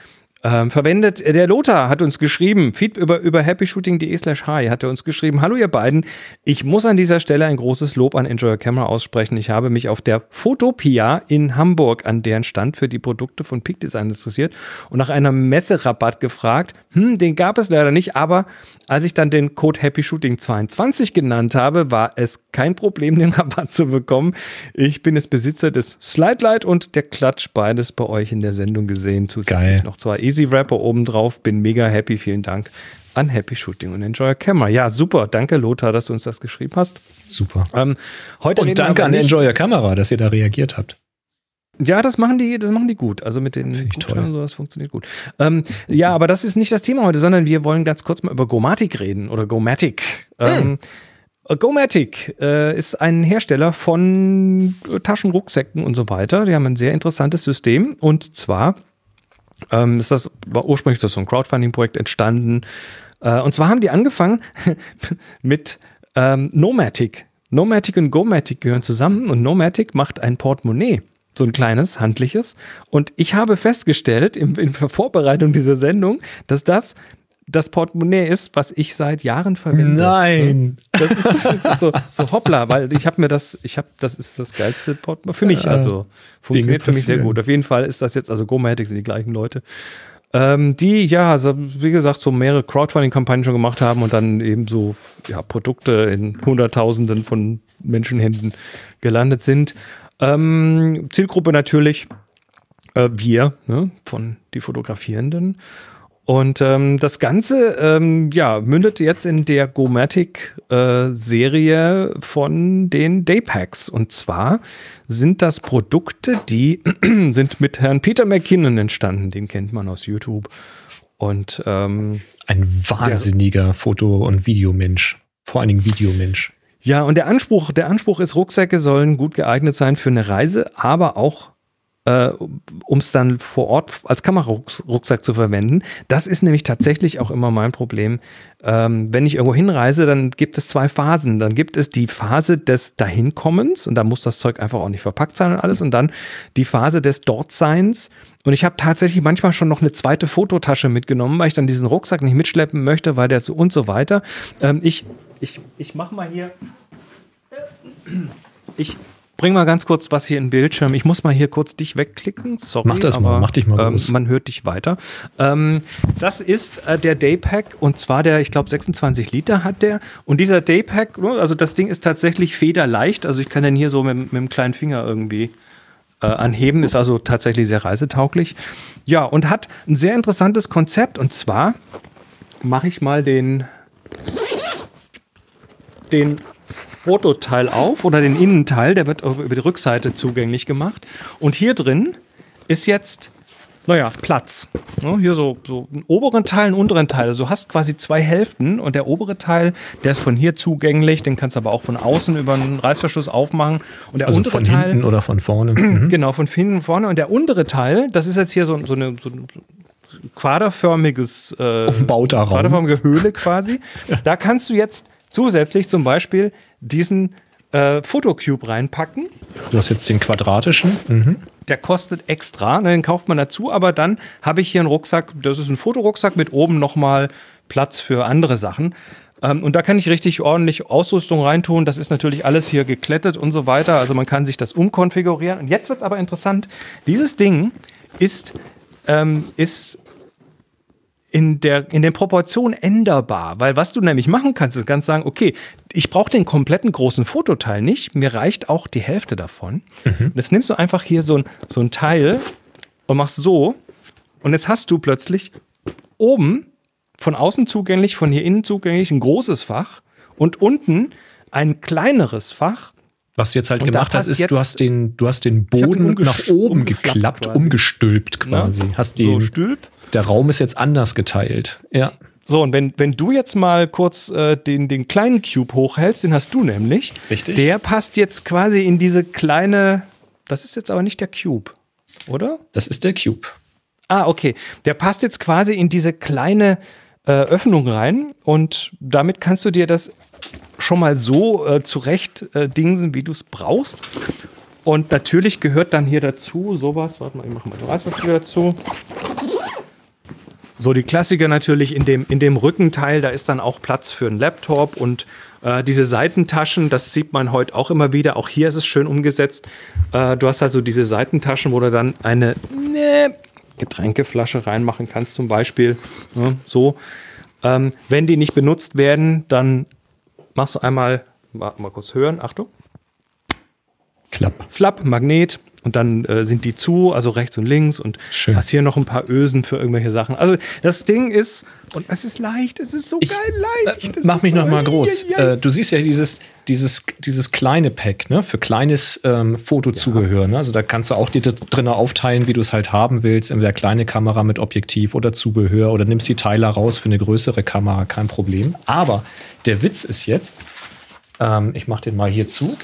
ähm, verwendet. Der Lothar hat uns geschrieben, feed über, über happyshooting.de slash hi hat er uns geschrieben, hallo ihr beiden, ich muss an dieser Stelle ein großes Lob an Enjoy Your Camera aussprechen. Ich habe mich auf der Fotopia in Hamburg an deren Stand für die Produkte von Peak Design interessiert und nach einem Messerabatt gefragt. Hm, den gab es leider nicht, aber als ich dann den Code Happy Shooting 22 genannt habe, war es kein Problem, den Rabatt zu bekommen. Ich bin jetzt Besitzer des Slide Light und der Klatsch, beides bei euch in der Sendung gesehen. Zusätzlich Geil. noch zwei Easy Rapper obendrauf. Bin mega happy. Vielen Dank an Happy Shooting und Enjoy Your Camera. Ja, super. Danke, Lothar, dass du uns das geschrieben hast. Super. Ähm, heute und danke an Enjoy Your Camera, dass ihr da reagiert habt. Ja, das machen die, das machen die gut. Also mit den Gutscheinen und so, das funktioniert gut. Ähm, ja, aber das ist nicht das Thema heute, sondern wir wollen ganz kurz mal über Gomatic reden oder Gomatic. Hm. Ähm, Gomatic äh, ist ein Hersteller von Taschen, Rucksäcken und so weiter. Die haben ein sehr interessantes System und zwar ähm, ist das war ursprünglich das so ein Crowdfunding-Projekt entstanden. Äh, und zwar haben die angefangen mit ähm, Nomatic. Nomatic und Gomatic gehören zusammen und Nomatic macht ein Portemonnaie. So ein kleines, handliches. Und ich habe festgestellt in, in Vorbereitung dieser Sendung, dass das das Portemonnaie ist, was ich seit Jahren verwende. Nein. Das ist so, so hoppla, weil ich habe mir das, ich habe, das ist das geilste Portemonnaie für mich. Also funktioniert für mich sehr gut. Auf jeden Fall ist das jetzt, also Gomatic sind die gleichen Leute. Ähm, die, ja, also, wie gesagt, so mehrere Crowdfunding-Kampagnen schon gemacht haben und dann eben so ja, Produkte in Hunderttausenden von Menschenhänden gelandet sind. Ähm, Zielgruppe natürlich äh, wir, ne, von die Fotografierenden. Und ähm, das Ganze ähm, ja, mündet jetzt in der Gomatic-Serie äh, von den Daypacks. Und zwar sind das Produkte, die sind mit Herrn Peter McKinnon entstanden. Den kennt man aus YouTube. Und ähm, ein wahnsinniger der, Foto- und Videomensch. Vor allen Dingen Videomensch. Ja, und der Anspruch, der Anspruch ist, Rucksäcke sollen gut geeignet sein für eine Reise, aber auch äh, um es dann vor Ort als Kamerarucksack zu verwenden. Das ist nämlich tatsächlich auch immer mein Problem. Ähm, wenn ich irgendwo hinreise, dann gibt es zwei Phasen. Dann gibt es die Phase des Dahinkommens und da muss das Zeug einfach auch nicht verpackt sein und alles. Und dann die Phase des Dortseins. Und ich habe tatsächlich manchmal schon noch eine zweite Fototasche mitgenommen, weil ich dann diesen Rucksack nicht mitschleppen möchte, weil der so und so weiter. Ähm, ich ich, ich mache mal hier. Ich bring mal ganz kurz was hier in den Bildschirm. Ich muss mal hier kurz dich wegklicken. Sorry. Mach das mal, mach dich mal ähm, Man hört dich weiter. Ähm, das ist äh, der Daypack und zwar der, ich glaube, 26 Liter hat der. Und dieser Daypack, ne, also das Ding ist tatsächlich federleicht. Also ich kann den hier so mit, mit dem kleinen Finger irgendwie äh, anheben. Ist also tatsächlich sehr reisetauglich. Ja, und hat ein sehr interessantes Konzept. Und zwar mache ich mal den den Fototeil auf oder den Innenteil, der wird über die Rückseite zugänglich gemacht. Und hier drin ist jetzt, naja, Platz. Ne, hier so, so einen oberen Teil, einen unteren Teil. Also du hast quasi zwei Hälften und der obere Teil, der ist von hier zugänglich, den kannst du aber auch von außen über einen Reißverschluss aufmachen. Und der also untere von Teil. hinten oder von vorne. Mhm. Genau, von hinten vorne. Und der untere Teil, das ist jetzt hier so, so eine, so ein quaderförmiges äh, quaderförmige Höhle quasi. Da kannst du jetzt zusätzlich zum Beispiel diesen äh, Fotocube reinpacken. Du hast jetzt den quadratischen. Mhm. Der kostet extra, ne, den kauft man dazu, aber dann habe ich hier einen Rucksack, das ist ein Fotorucksack mit oben nochmal Platz für andere Sachen. Ähm, und da kann ich richtig ordentlich Ausrüstung reintun. Das ist natürlich alles hier geklettet und so weiter. Also man kann sich das umkonfigurieren. Und jetzt wird es aber interessant. Dieses Ding ist, ähm, ist in der in den Proportionen änderbar, weil was du nämlich machen kannst, ist ganz sagen, okay, ich brauche den kompletten großen Fototeil nicht, mir reicht auch die Hälfte davon. Mhm. Jetzt nimmst du einfach hier so ein, so ein Teil und machst so und jetzt hast du plötzlich oben von außen zugänglich, von hier innen zugänglich ein großes Fach und unten ein kleineres Fach. Was du jetzt halt gemacht hast, ist, du hast den, du hast den Boden den nach oben geklappt, quasi. umgestülpt quasi. Ja, hast den, so Stülp der Raum ist jetzt anders geteilt. Ja. So, und wenn, wenn du jetzt mal kurz äh, den, den kleinen Cube hochhältst, den hast du nämlich. Richtig. Der passt jetzt quasi in diese kleine. Das ist jetzt aber nicht der Cube, oder? Das ist der Cube. Ah, okay. Der passt jetzt quasi in diese kleine äh, Öffnung rein und damit kannst du dir das schon mal so äh, zurecht äh, dingsen, wie du es brauchst. Und natürlich gehört dann hier dazu sowas. Warte mal, ich mache mal die Reißpapier dazu. So, die Klassiker natürlich in dem, in dem Rückenteil, da ist dann auch Platz für einen Laptop und äh, diese Seitentaschen, das sieht man heute auch immer wieder. Auch hier ist es schön umgesetzt. Äh, du hast also diese Seitentaschen, wo du dann eine ne, Getränkeflasche reinmachen kannst, zum Beispiel. Ne, so. Ähm, wenn die nicht benutzt werden, dann machst du einmal, mal, mal kurz hören, Achtung. Klapp. Flapp, Magnet, und dann äh, sind die zu, also rechts und links und Schön. hast hier noch ein paar Ösen für irgendwelche Sachen. Also das Ding ist, und es ist leicht, es ist so ich, geil leicht. Äh, mach mich so noch mal groß. Äh, du siehst ja dieses, dieses, dieses kleine Pack, ne, für kleines ähm, Fotozubehör. Ja. Ne? Also da kannst du auch dir drin aufteilen, wie du es halt haben willst. Entweder kleine Kamera mit Objektiv oder Zubehör oder nimmst die Teile raus für eine größere Kamera, kein Problem. Aber der Witz ist jetzt, ähm, ich mach den mal hier zu.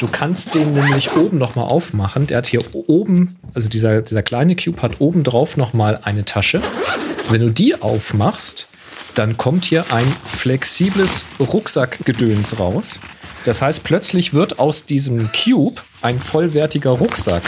Du kannst den nämlich oben noch mal aufmachen. Der hat hier oben, also dieser, dieser kleine Cube hat oben drauf noch mal eine Tasche. Wenn du die aufmachst, dann kommt hier ein flexibles Rucksackgedöns raus. Das heißt, plötzlich wird aus diesem Cube ein vollwertiger Rucksack,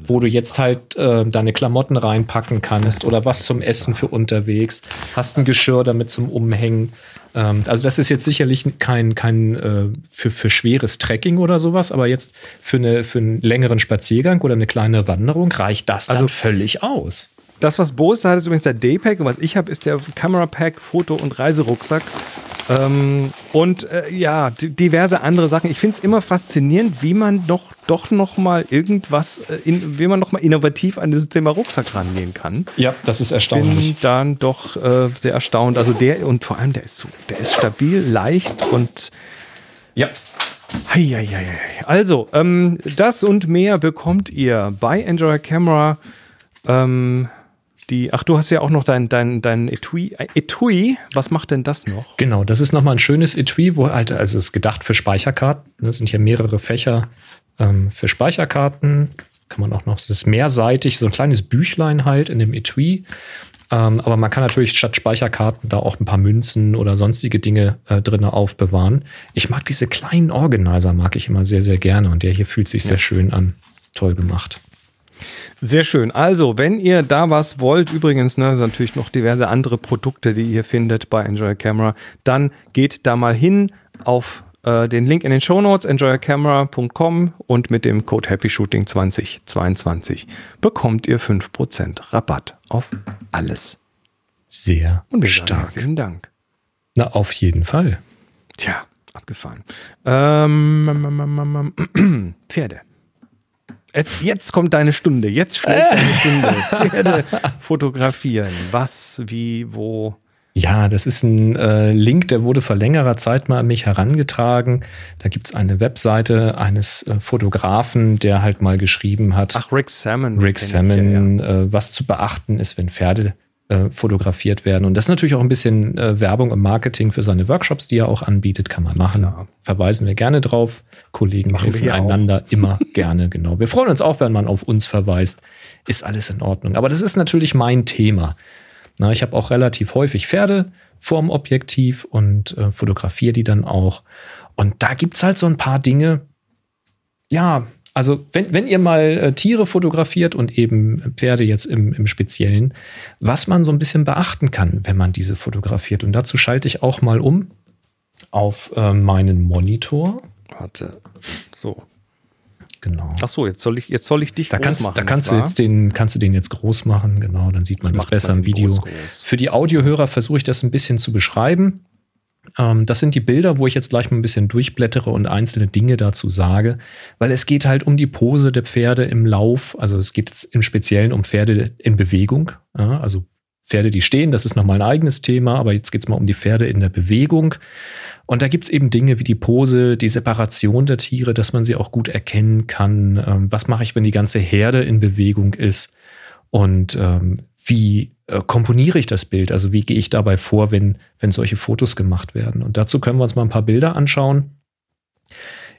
wo du jetzt halt äh, deine Klamotten reinpacken kannst oder was zum Essen für unterwegs. Hast ein Geschirr damit zum Umhängen. Ähm, also das ist jetzt sicherlich kein, kein äh, für, für schweres Trekking oder sowas, aber jetzt für, eine, für einen längeren Spaziergang oder eine kleine Wanderung reicht das also völlig aus. Das, was Bose hat, ist übrigens der Daypack und was ich habe, ist der Camera Pack, Foto- und Reiserucksack. Ähm, und äh, ja, diverse andere Sachen. Ich finde es immer faszinierend, wie man doch, doch noch mal irgendwas, äh, in, wie man noch mal innovativ an dieses Thema Rucksack rangehen kann. Ja, das ist erstaunlich. Bin dann doch äh, sehr erstaunt. Also der und vor allem der ist so, der ist stabil, leicht und ja. Heieiei. Also, ähm, das und mehr bekommt ihr bei Enjoy Camera. Ähm, die, ach, du hast ja auch noch dein, dein, dein Etui. Etui, was macht denn das noch? Genau, das ist nochmal ein schönes Etui, wo halt, also ist gedacht für Speicherkarten. Das ne, sind hier mehrere Fächer. Ähm, für Speicherkarten kann man auch noch, es ist mehrseitig, so ein kleines Büchlein halt in dem Etui. Ähm, aber man kann natürlich statt Speicherkarten da auch ein paar Münzen oder sonstige Dinge äh, drin aufbewahren. Ich mag diese kleinen Organizer, mag ich immer sehr, sehr gerne. Und der hier fühlt sich sehr schön an. Toll gemacht. Sehr schön. Also, wenn ihr da was wollt, übrigens, ne, sind natürlich noch diverse andere Produkte, die ihr findet bei Enjoy Camera, dann geht da mal hin auf äh, den Link in den Show Notes, enjoycamera.com und mit dem Code Happy Shooting 2022 bekommt ihr 5% Rabatt auf alles. Sehr Und stark. herzlichen Dank. Na, auf jeden Fall. Tja, abgefahren. Ähm, Pferde. Jetzt, jetzt kommt deine Stunde. Jetzt schlägt deine Stunde. Pferde fotografieren. Was, wie, wo. Ja, das ist ein äh, Link, der wurde vor längerer Zeit mal an mich herangetragen. Da gibt es eine Webseite eines äh, Fotografen, der halt mal geschrieben hat, Ach, Rick Salmon. Rick Salmon, ja, ja. Äh, was zu beachten ist, wenn Pferde äh, fotografiert werden. Und das ist natürlich auch ein bisschen äh, Werbung im Marketing für seine Workshops, die er auch anbietet, kann man machen. Klar. Verweisen wir gerne drauf. Kollegen Machen wir helfen einander immer gerne, genau. Wir freuen uns auch, wenn man auf uns verweist. Ist alles in Ordnung. Aber das ist natürlich mein Thema. Na, ich habe auch relativ häufig Pferde vorm Objektiv und äh, fotografiere die dann auch. Und da gibt es halt so ein paar Dinge, ja, also wenn, wenn ihr mal äh, Tiere fotografiert und eben Pferde jetzt im, im Speziellen, was man so ein bisschen beachten kann, wenn man diese fotografiert. Und dazu schalte ich auch mal um auf äh, meinen Monitor. Warte. So. Genau. Ach so, jetzt soll ich, jetzt soll ich dich Da groß kannst, machen. da kannst du jetzt den, kannst du den jetzt groß machen, genau, dann sieht man das Macht besser im Video. groß, groß. Für die Audiohörer versuche ich das ein bisschen zu beschreiben. Ähm, das sind die Bilder, wo ich jetzt gleich mal ein bisschen durchblättere und einzelne Dinge dazu sage, weil es geht halt um die Pose der Pferde im Lauf. Also es geht im Speziellen um Pferde in Bewegung. Also Pferde, die stehen, das ist nochmal ein eigenes Thema, aber jetzt geht es mal um die Pferde in der Bewegung. Und da gibt es eben Dinge wie die Pose, die Separation der Tiere, dass man sie auch gut erkennen kann. Ähm, was mache ich, wenn die ganze Herde in Bewegung ist? Und ähm, wie äh, komponiere ich das Bild? Also wie gehe ich dabei vor, wenn, wenn solche Fotos gemacht werden? Und dazu können wir uns mal ein paar Bilder anschauen.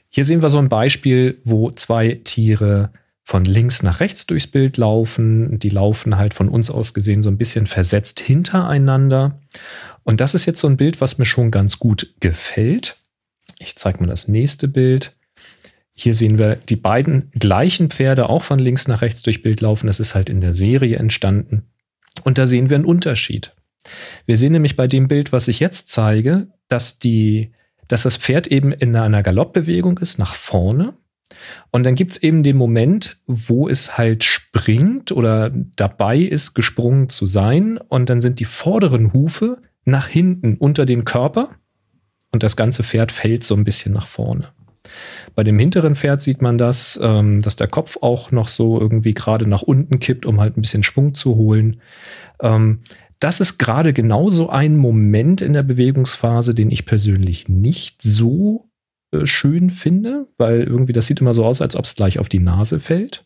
Hier sehen wir so ein Beispiel, wo zwei Tiere von links nach rechts durchs Bild laufen. Die laufen halt von uns aus gesehen so ein bisschen versetzt hintereinander. Und das ist jetzt so ein Bild, was mir schon ganz gut gefällt. Ich zeige mal das nächste Bild. Hier sehen wir die beiden gleichen Pferde auch von links nach rechts durch Bild laufen. Das ist halt in der Serie entstanden. Und da sehen wir einen Unterschied. Wir sehen nämlich bei dem Bild, was ich jetzt zeige, dass, die, dass das Pferd eben in einer Galoppbewegung ist, nach vorne. Und dann gibt es eben den Moment, wo es halt springt oder dabei ist, gesprungen zu sein. Und dann sind die vorderen Hufe nach hinten unter den Körper. Und das ganze Pferd fällt so ein bisschen nach vorne. Bei dem hinteren Pferd sieht man das, ähm, dass der Kopf auch noch so irgendwie gerade nach unten kippt, um halt ein bisschen Schwung zu holen. Ähm, das ist gerade genauso ein Moment in der Bewegungsphase, den ich persönlich nicht so äh, schön finde, weil irgendwie das sieht immer so aus, als ob es gleich auf die Nase fällt.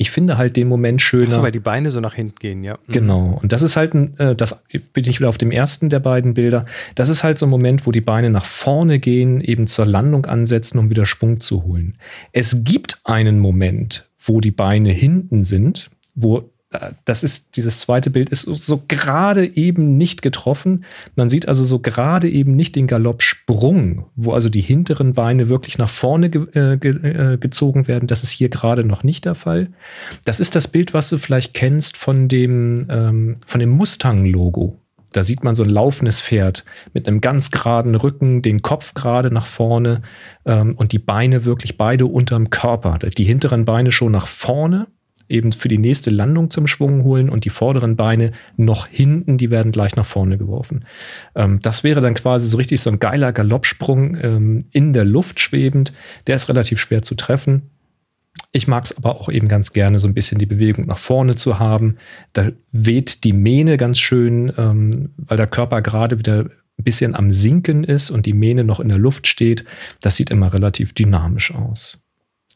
Ich finde halt den Moment schöner. Ach so, weil die Beine so nach hinten gehen, ja. Mhm. Genau. Und das ist halt ein, äh, das bin ich wieder auf dem ersten der beiden Bilder. Das ist halt so ein Moment, wo die Beine nach vorne gehen, eben zur Landung ansetzen, um wieder Schwung zu holen. Es gibt einen Moment, wo die Beine hinten sind, wo das ist, dieses zweite Bild ist so, gerade eben nicht getroffen. Man sieht also so gerade eben nicht den Galoppsprung, wo also die hinteren Beine wirklich nach vorne ge äh, ge äh, gezogen werden. Das ist hier gerade noch nicht der Fall. Das ist das Bild, was du vielleicht kennst von dem, ähm, von dem Mustang-Logo. Da sieht man so ein laufendes Pferd mit einem ganz geraden Rücken, den Kopf gerade nach vorne ähm, und die Beine wirklich beide unterm Körper. Die hinteren Beine schon nach vorne eben für die nächste Landung zum Schwung holen und die vorderen Beine noch hinten, die werden gleich nach vorne geworfen. Ähm, das wäre dann quasi so richtig so ein geiler Galoppsprung ähm, in der Luft schwebend. Der ist relativ schwer zu treffen. Ich mag es aber auch eben ganz gerne, so ein bisschen die Bewegung nach vorne zu haben. Da weht die Mähne ganz schön, ähm, weil der Körper gerade wieder ein bisschen am Sinken ist und die Mähne noch in der Luft steht. Das sieht immer relativ dynamisch aus.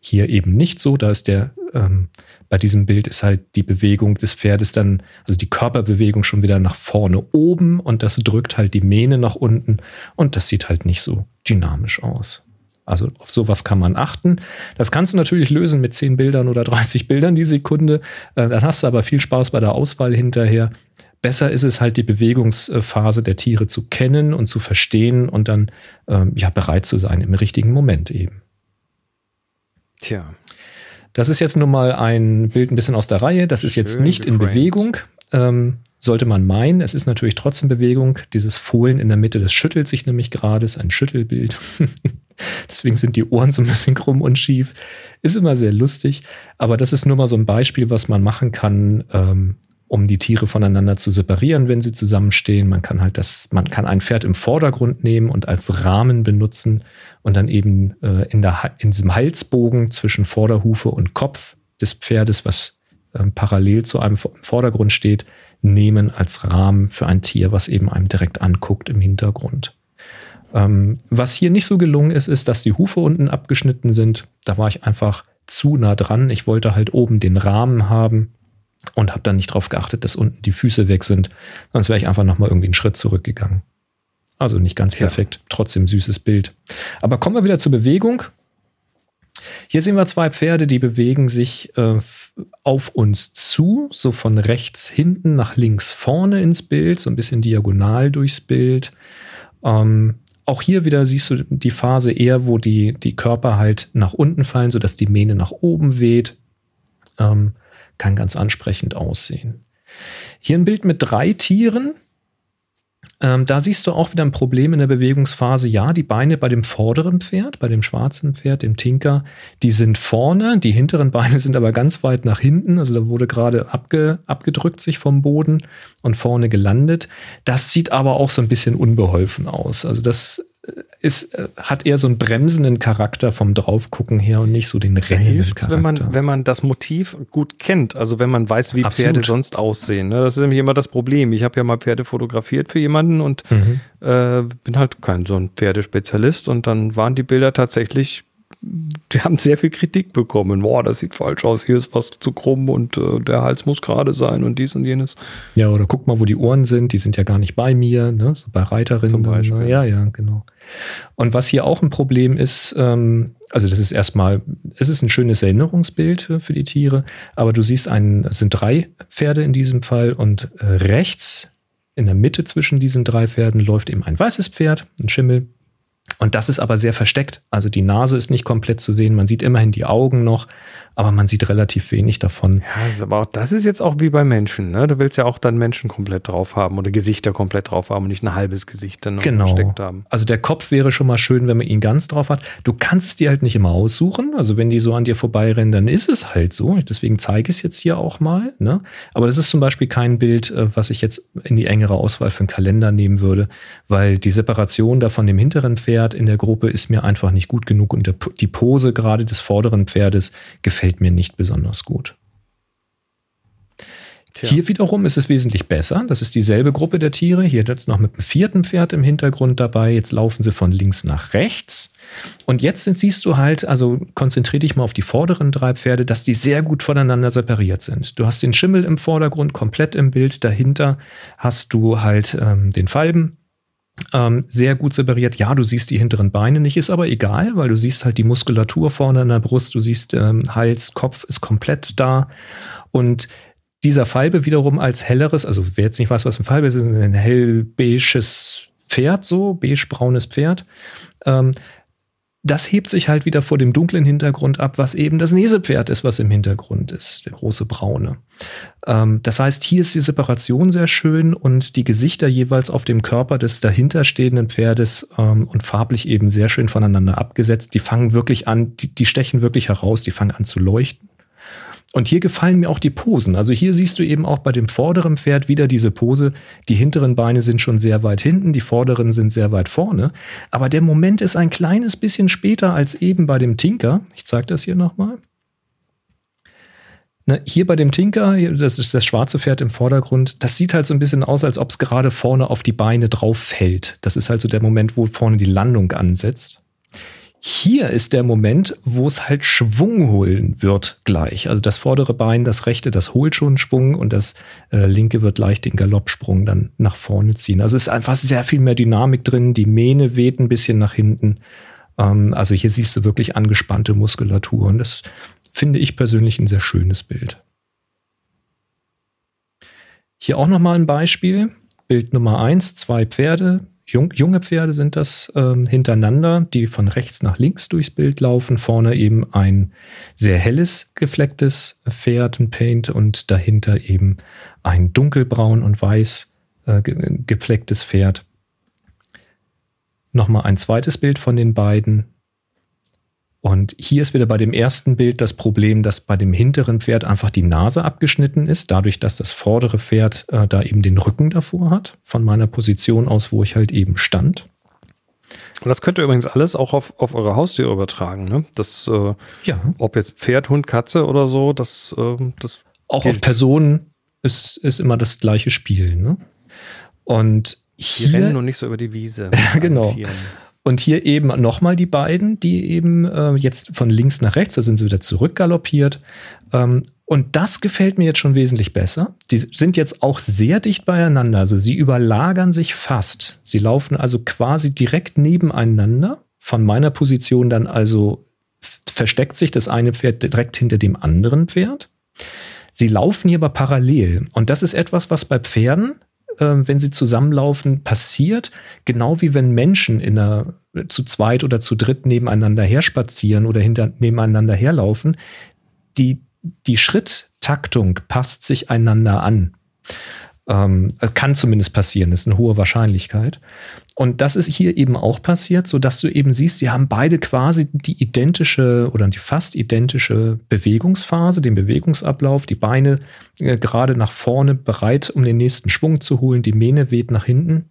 Hier eben nicht so, da ist der, ähm, bei diesem Bild ist halt die Bewegung des Pferdes dann, also die Körperbewegung schon wieder nach vorne oben und das drückt halt die Mähne nach unten und das sieht halt nicht so dynamisch aus. Also auf sowas kann man achten. Das kannst du natürlich lösen mit 10 Bildern oder 30 Bildern die Sekunde. Äh, dann hast du aber viel Spaß bei der Auswahl hinterher. Besser ist es halt, die Bewegungsphase der Tiere zu kennen und zu verstehen und dann ähm, ja bereit zu sein im richtigen Moment eben. Tja. Das ist jetzt nur mal ein Bild ein bisschen aus der Reihe. Das ist jetzt Schön nicht in geframed. Bewegung. Ähm, sollte man meinen. Es ist natürlich trotzdem Bewegung. Dieses Fohlen in der Mitte, das schüttelt sich nämlich gerade, ist ein Schüttelbild. Deswegen sind die Ohren so ein bisschen krumm und schief. Ist immer sehr lustig. Aber das ist nur mal so ein Beispiel, was man machen kann, ähm, um die Tiere voneinander zu separieren, wenn sie zusammenstehen. Man kann halt das, man kann ein Pferd im Vordergrund nehmen und als Rahmen benutzen und dann eben äh, in, der, in diesem Halsbogen zwischen Vorderhufe und Kopf des Pferdes, was ähm, parallel zu einem im Vordergrund steht, nehmen als Rahmen für ein Tier, was eben einem direkt anguckt im Hintergrund. Ähm, was hier nicht so gelungen ist, ist, dass die Hufe unten abgeschnitten sind. Da war ich einfach zu nah dran. Ich wollte halt oben den Rahmen haben und habe dann nicht darauf geachtet, dass unten die Füße weg sind. Sonst wäre ich einfach nochmal irgendwie einen Schritt zurückgegangen. Also nicht ganz Tja. perfekt, trotzdem süßes Bild. Aber kommen wir wieder zur Bewegung. Hier sehen wir zwei Pferde, die bewegen sich äh, auf uns zu, so von rechts hinten nach links vorne ins Bild, so ein bisschen diagonal durchs Bild. Ähm, auch hier wieder siehst du die Phase eher, wo die, die Körper halt nach unten fallen, sodass die Mähne nach oben weht. Ähm, kann ganz ansprechend aussehen. Hier ein Bild mit drei Tieren. Ähm, da siehst du auch wieder ein Problem in der Bewegungsphase. Ja, die Beine bei dem vorderen Pferd, bei dem schwarzen Pferd, dem Tinker, die sind vorne, die hinteren Beine sind aber ganz weit nach hinten. Also da wurde gerade abge, abgedrückt sich vom Boden und vorne gelandet. Das sieht aber auch so ein bisschen unbeholfen aus. Also das ist, äh, hat eher so einen bremsenden Charakter vom Draufgucken her und nicht so den rennenden hilft es, wenn Charakter. man, wenn man das Motiv gut kennt, also wenn man weiß, wie Absolut. Pferde sonst aussehen. Ne? Das ist nämlich immer das Problem. Ich habe ja mal Pferde fotografiert für jemanden und Mhm. äh, bin halt kein so ein Pferdespezialist und dann waren die Bilder tatsächlich, die haben sehr viel Kritik bekommen. Boah, das sieht falsch aus, hier ist was zu krumm und äh, der Hals muss gerade sein und dies und jenes. Ja, oder guck mal, wo die Ohren sind. Die sind ja gar nicht bei mir, ne? so bei Reiterinnen. Zum dann, Beispiel. ne? Ja, ja, genau. Und was hier auch ein Problem ist, ähm, also das ist erstmal, es ist ein schönes Erinnerungsbild äh, für die Tiere, aber du siehst einen, es sind drei Pferde in diesem Fall und äh, rechts in der Mitte zwischen diesen drei Pferden läuft eben ein weißes Pferd, ein Schimmel. Und das ist aber sehr versteckt. Also die Nase ist nicht komplett zu sehen. Man sieht immerhin die Augen noch, aber man sieht relativ wenig davon. Ja, das ist aber auch, das ist jetzt auch wie bei Menschen. Ne? Du willst ja auch dann Menschen komplett drauf haben oder Gesichter komplett drauf haben und nicht ein halbes Gesicht dann noch Genau. versteckt haben. Also der Kopf wäre schon mal schön, wenn man ihn ganz drauf hat. Du kannst es dir halt nicht immer aussuchen. Also wenn die so an dir vorbeirennen, dann ist es halt so. Deswegen zeige ich es jetzt hier auch mal. Ne? Aber das ist zum Beispiel kein Bild, äh, was ich jetzt in die engere Auswahl für einen Kalender nehmen würde, weil die Separation da von dem hinteren Pferd in der Gruppe ist mir einfach nicht gut genug und der, die Pose gerade des vorderen Pferdes gefällt mir nicht besonders gut. Tja. Hier wiederum ist es wesentlich besser. Das ist dieselbe Gruppe der Tiere. Hier jetzt noch mit dem vierten Pferd im Hintergrund dabei. Jetzt laufen sie von links nach rechts. Und jetzt siehst du halt, also konzentriere dich mal auf die vorderen drei Pferde, dass die sehr gut voneinander separiert sind. Du hast den Schimmel im Vordergrund komplett im Bild. Dahinter hast du halt ähm, den Falben. Ähm, sehr gut separiert. Ja, du siehst die hinteren Beine nicht, ist aber egal, weil du siehst halt die Muskulatur vorne an der Brust, du siehst ähm, Hals, Kopf ist komplett da. Und dieser Falbe wiederum als helleres, also wer jetzt nicht weiß, was ein Falbe ist, ein hellbeiges Pferd, so, beigebraunes Pferd. Ähm, das hebt sich halt wieder vor dem dunklen Hintergrund ab, was eben das Nesepferd ist, was im Hintergrund ist, der große braune. Ähm, das heißt, hier ist die Separation sehr schön und die Gesichter jeweils auf dem Körper des dahinterstehenden Pferdes ähm, und farblich eben sehr schön voneinander abgesetzt. Die fangen wirklich an, die, die stechen wirklich heraus, die fangen an zu leuchten. Und hier gefallen mir auch die Posen. Also hier siehst du eben auch bei dem vorderen Pferd wieder diese Pose. Die hinteren Beine sind schon sehr weit hinten, die vorderen sind sehr weit vorne. Aber der Moment ist ein kleines bisschen später als eben bei dem Tinker. Ich zeige das hier nochmal. Ne, hier bei dem Tinker, das ist das schwarze Pferd im Vordergrund, das sieht halt so ein bisschen aus, als ob es gerade vorne auf die Beine drauf fällt. Das ist halt so der Moment, wo vorne die Landung ansetzt. Hier ist der Moment, wo es halt Schwung holen wird gleich. Also das vordere Bein, das rechte, das holt schon Schwung und das äh, linke wird leicht den Galoppsprung dann nach vorne ziehen. Also es ist einfach sehr viel mehr Dynamik drin. Die Mähne weht ein bisschen nach hinten. Ähm, also hier siehst du wirklich angespannte Muskulatur und das finde ich persönlich ein sehr schönes Bild. Hier auch nochmal ein Beispiel. Bild Nummer eins: zwei Pferde, jung, junge Pferde sind das ähm, hintereinander, die von rechts nach links durchs Bild laufen. Vorne eben ein sehr helles geflecktes Pferd, ein Paint und dahinter eben ein dunkelbraun und weiß äh, geflecktes Pferd. Nochmal ein zweites Bild von den beiden. Und hier ist wieder bei dem ersten Bild das Problem, dass bei dem hinteren Pferd einfach die Nase abgeschnitten ist, dadurch, dass das vordere Pferd äh, da eben den Rücken davor hat, von meiner Position aus, wo ich halt eben stand. Und das könnt ihr übrigens alles auch auf, auf eure Haustiere übertragen, ne? Das, äh, ja. ob jetzt Pferd, Hund, Katze oder so, das, äh, das auch gilt. auf Personen ist, ist immer das gleiche Spiel, ne? Und hier, die rennen nur nicht so über die Wiese. genau. Und hier eben nochmal die beiden, die eben äh, jetzt von links nach rechts, da sind sie wieder zurückgaloppiert. Ähm, und das gefällt mir jetzt schon wesentlich besser. Die sind jetzt auch sehr dicht beieinander. Also sie überlagern sich fast. Sie laufen also quasi direkt nebeneinander. Von meiner Position dann also versteckt sich das eine Pferd direkt hinter dem anderen Pferd. Sie laufen hier aber parallel. Und das ist etwas, was bei Pferden wenn sie zusammenlaufen, passiert, genau wie wenn Menschen in einer, zu zweit oder zu dritt nebeneinander herspazieren oder hinter, nebeneinander herlaufen. Die, die Schritttaktung passt sich einander an. Ähm, kann zumindest passieren, ist eine hohe Wahrscheinlichkeit. Und das ist hier eben auch passiert, so dass du eben siehst, sie haben beide quasi die identische oder die fast identische Bewegungsphase, den Bewegungsablauf, die Beine äh, gerade nach vorne bereit, um den nächsten Schwung zu holen, die Mähne weht nach hinten.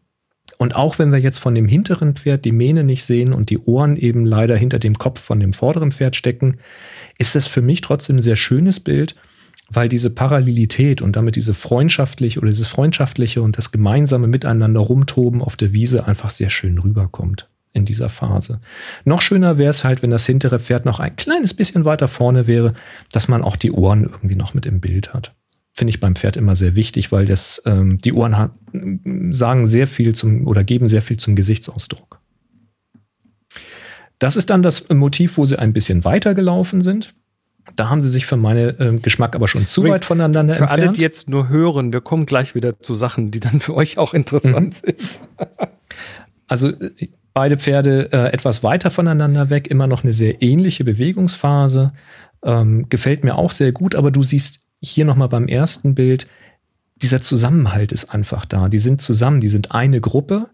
Und auch wenn wir jetzt von dem hinteren Pferd die Mähne nicht sehen und die Ohren eben leider hinter dem Kopf von dem vorderen Pferd stecken, ist das für mich trotzdem ein sehr schönes Bild, weil diese Parallelität und damit diese freundschaftliche oder dieses freundschaftliche und das gemeinsame Miteinander rumtoben auf der Wiese einfach sehr schön rüberkommt in dieser Phase. Noch schöner wäre es halt, wenn das hintere Pferd noch ein kleines bisschen weiter vorne wäre, dass man auch die Ohren irgendwie noch mit im Bild hat. Finde ich beim Pferd immer sehr wichtig, weil das, ähm, die Ohren hat, sagen sehr viel zum oder geben sehr viel zum Gesichtsausdruck. Das ist dann das Motiv, wo sie ein bisschen weiter gelaufen sind. Da haben sie sich für meinen äh, Geschmack aber schon zu Übrigens, weit voneinander für entfernt. Für alle, die jetzt nur hören, wir kommen gleich wieder zu Sachen, die dann für euch auch interessant mhm. sind. also äh, beide Pferde äh, etwas weiter voneinander weg, immer noch eine sehr ähnliche Bewegungsphase. Ähm, gefällt mir auch sehr gut, aber du siehst hier nochmal beim ersten Bild, dieser Zusammenhalt ist einfach da. Die sind zusammen, die sind eine Gruppe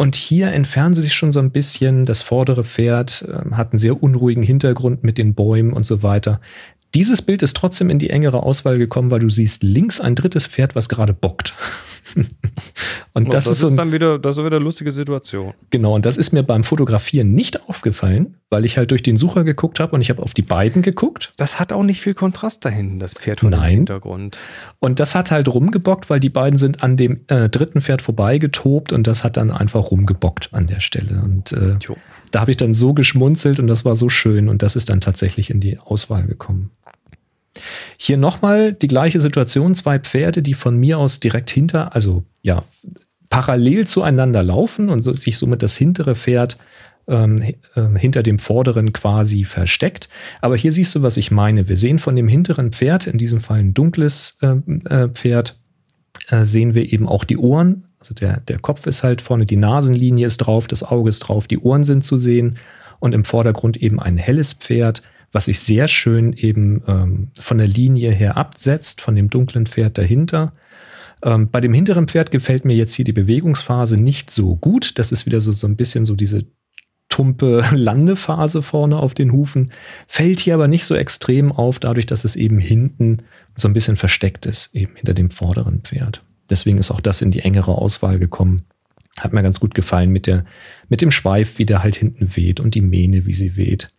und hier entfernen sie sich schon so ein bisschen. Das vordere Pferd äh, hat einen sehr unruhigen Hintergrund mit den Bäumen und so weiter. Dieses Bild ist trotzdem in die engere Auswahl gekommen, weil du siehst links ein drittes Pferd, was gerade bockt. und das, das ist, so ein, dann wieder, das ist wieder eine lustige Situation. Genau, und das ist mir beim Fotografieren nicht aufgefallen, weil ich halt durch den Sucher geguckt habe und ich habe auf die beiden geguckt. Das hat auch nicht viel Kontrast dahin, das Pferd von Nein. dem Hintergrund. Und das hat halt rumgebockt, weil die beiden sind an dem äh, dritten Pferd vorbeigetobt und das hat dann einfach rumgebockt an der Stelle. Und äh, da habe ich dann so geschmunzelt und das war so schön und das ist dann tatsächlich in die Auswahl gekommen. Hier nochmal die gleiche Situation, zwei Pferde, die von mir aus direkt hinter, also ja, parallel zueinander laufen und sich somit das hintere Pferd ähm, äh, hinter dem vorderen quasi versteckt. Aber hier siehst du, was ich meine. Wir sehen von dem hinteren Pferd, in diesem Fall ein dunkles äh, äh, Pferd, äh, sehen wir eben auch die Ohren. Also der, der Kopf ist halt vorne, die Nasenlinie ist drauf, das Auge ist drauf, die Ohren sind zu sehen und im Vordergrund eben ein helles Pferd was sich sehr schön eben ähm, von der Linie her absetzt, von dem dunklen Pferd dahinter. Ähm, bei dem hinteren Pferd gefällt mir jetzt hier die Bewegungsphase nicht so gut. Das ist wieder so, so ein bisschen so diese tumpe Landephase vorne auf den Hufen. Fällt hier aber nicht so extrem auf, dadurch, dass es eben hinten so ein bisschen versteckt ist, eben hinter dem vorderen Pferd. Deswegen ist auch das in die engere Auswahl gekommen. Hat mir ganz gut gefallen mit, der, mit dem Schweif, wie der halt hinten weht und die Mähne, wie sie weht.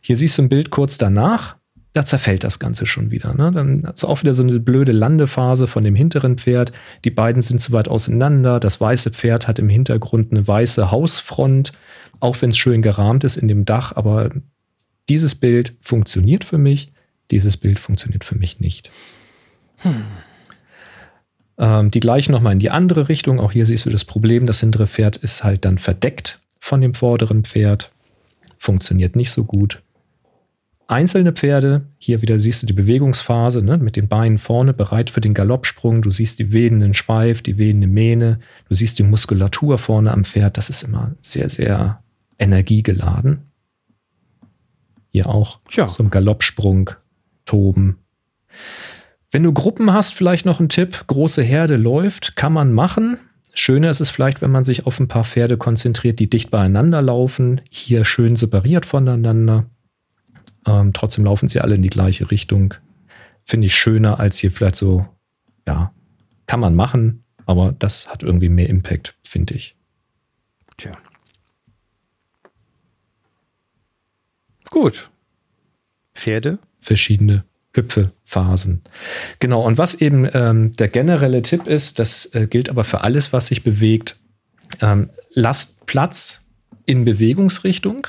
Hier siehst du ein Bild kurz danach, da zerfällt das Ganze schon wieder. Ne? Dann ist auch wieder so eine blöde Landephase von dem hinteren Pferd. Die beiden sind zu weit auseinander. Das weiße Pferd hat im Hintergrund eine weiße Hausfront, auch wenn es schön gerahmt ist in dem Dach. Aber dieses Bild funktioniert für mich. Dieses Bild funktioniert für mich nicht. Hm. Ähm, die gleichen nochmal in die andere Richtung. Auch hier siehst du das Problem. Das hintere Pferd ist halt dann verdeckt von dem vorderen Pferd funktioniert nicht so gut. Einzelne Pferde, hier wieder siehst du die Bewegungsphase ne, mit den Beinen vorne, bereit für den Galoppsprung. Du siehst die wehenden Schweif, die wehende Mähne. Du siehst die Muskulatur vorne am Pferd. Das ist immer sehr, sehr energiegeladen. Hier auch Tja. zum Galoppsprung, Toben. Wenn du Gruppen hast, vielleicht noch ein Tipp. Große Herde läuft, kann man machen. Schöner ist es vielleicht, wenn man sich auf ein paar Pferde konzentriert, die dicht beieinander laufen, hier schön separiert voneinander. Ähm, trotzdem laufen sie alle in die gleiche Richtung. Finde ich schöner als hier vielleicht so, ja, kann man machen, aber das hat irgendwie mehr Impact, finde ich. Tja. Gut. Pferde? Verschiedene Hüpfephasen. Genau, und was eben ähm, der generelle Tipp ist, das äh, gilt aber für alles, was sich bewegt, ähm, lasst Platz in Bewegungsrichtung.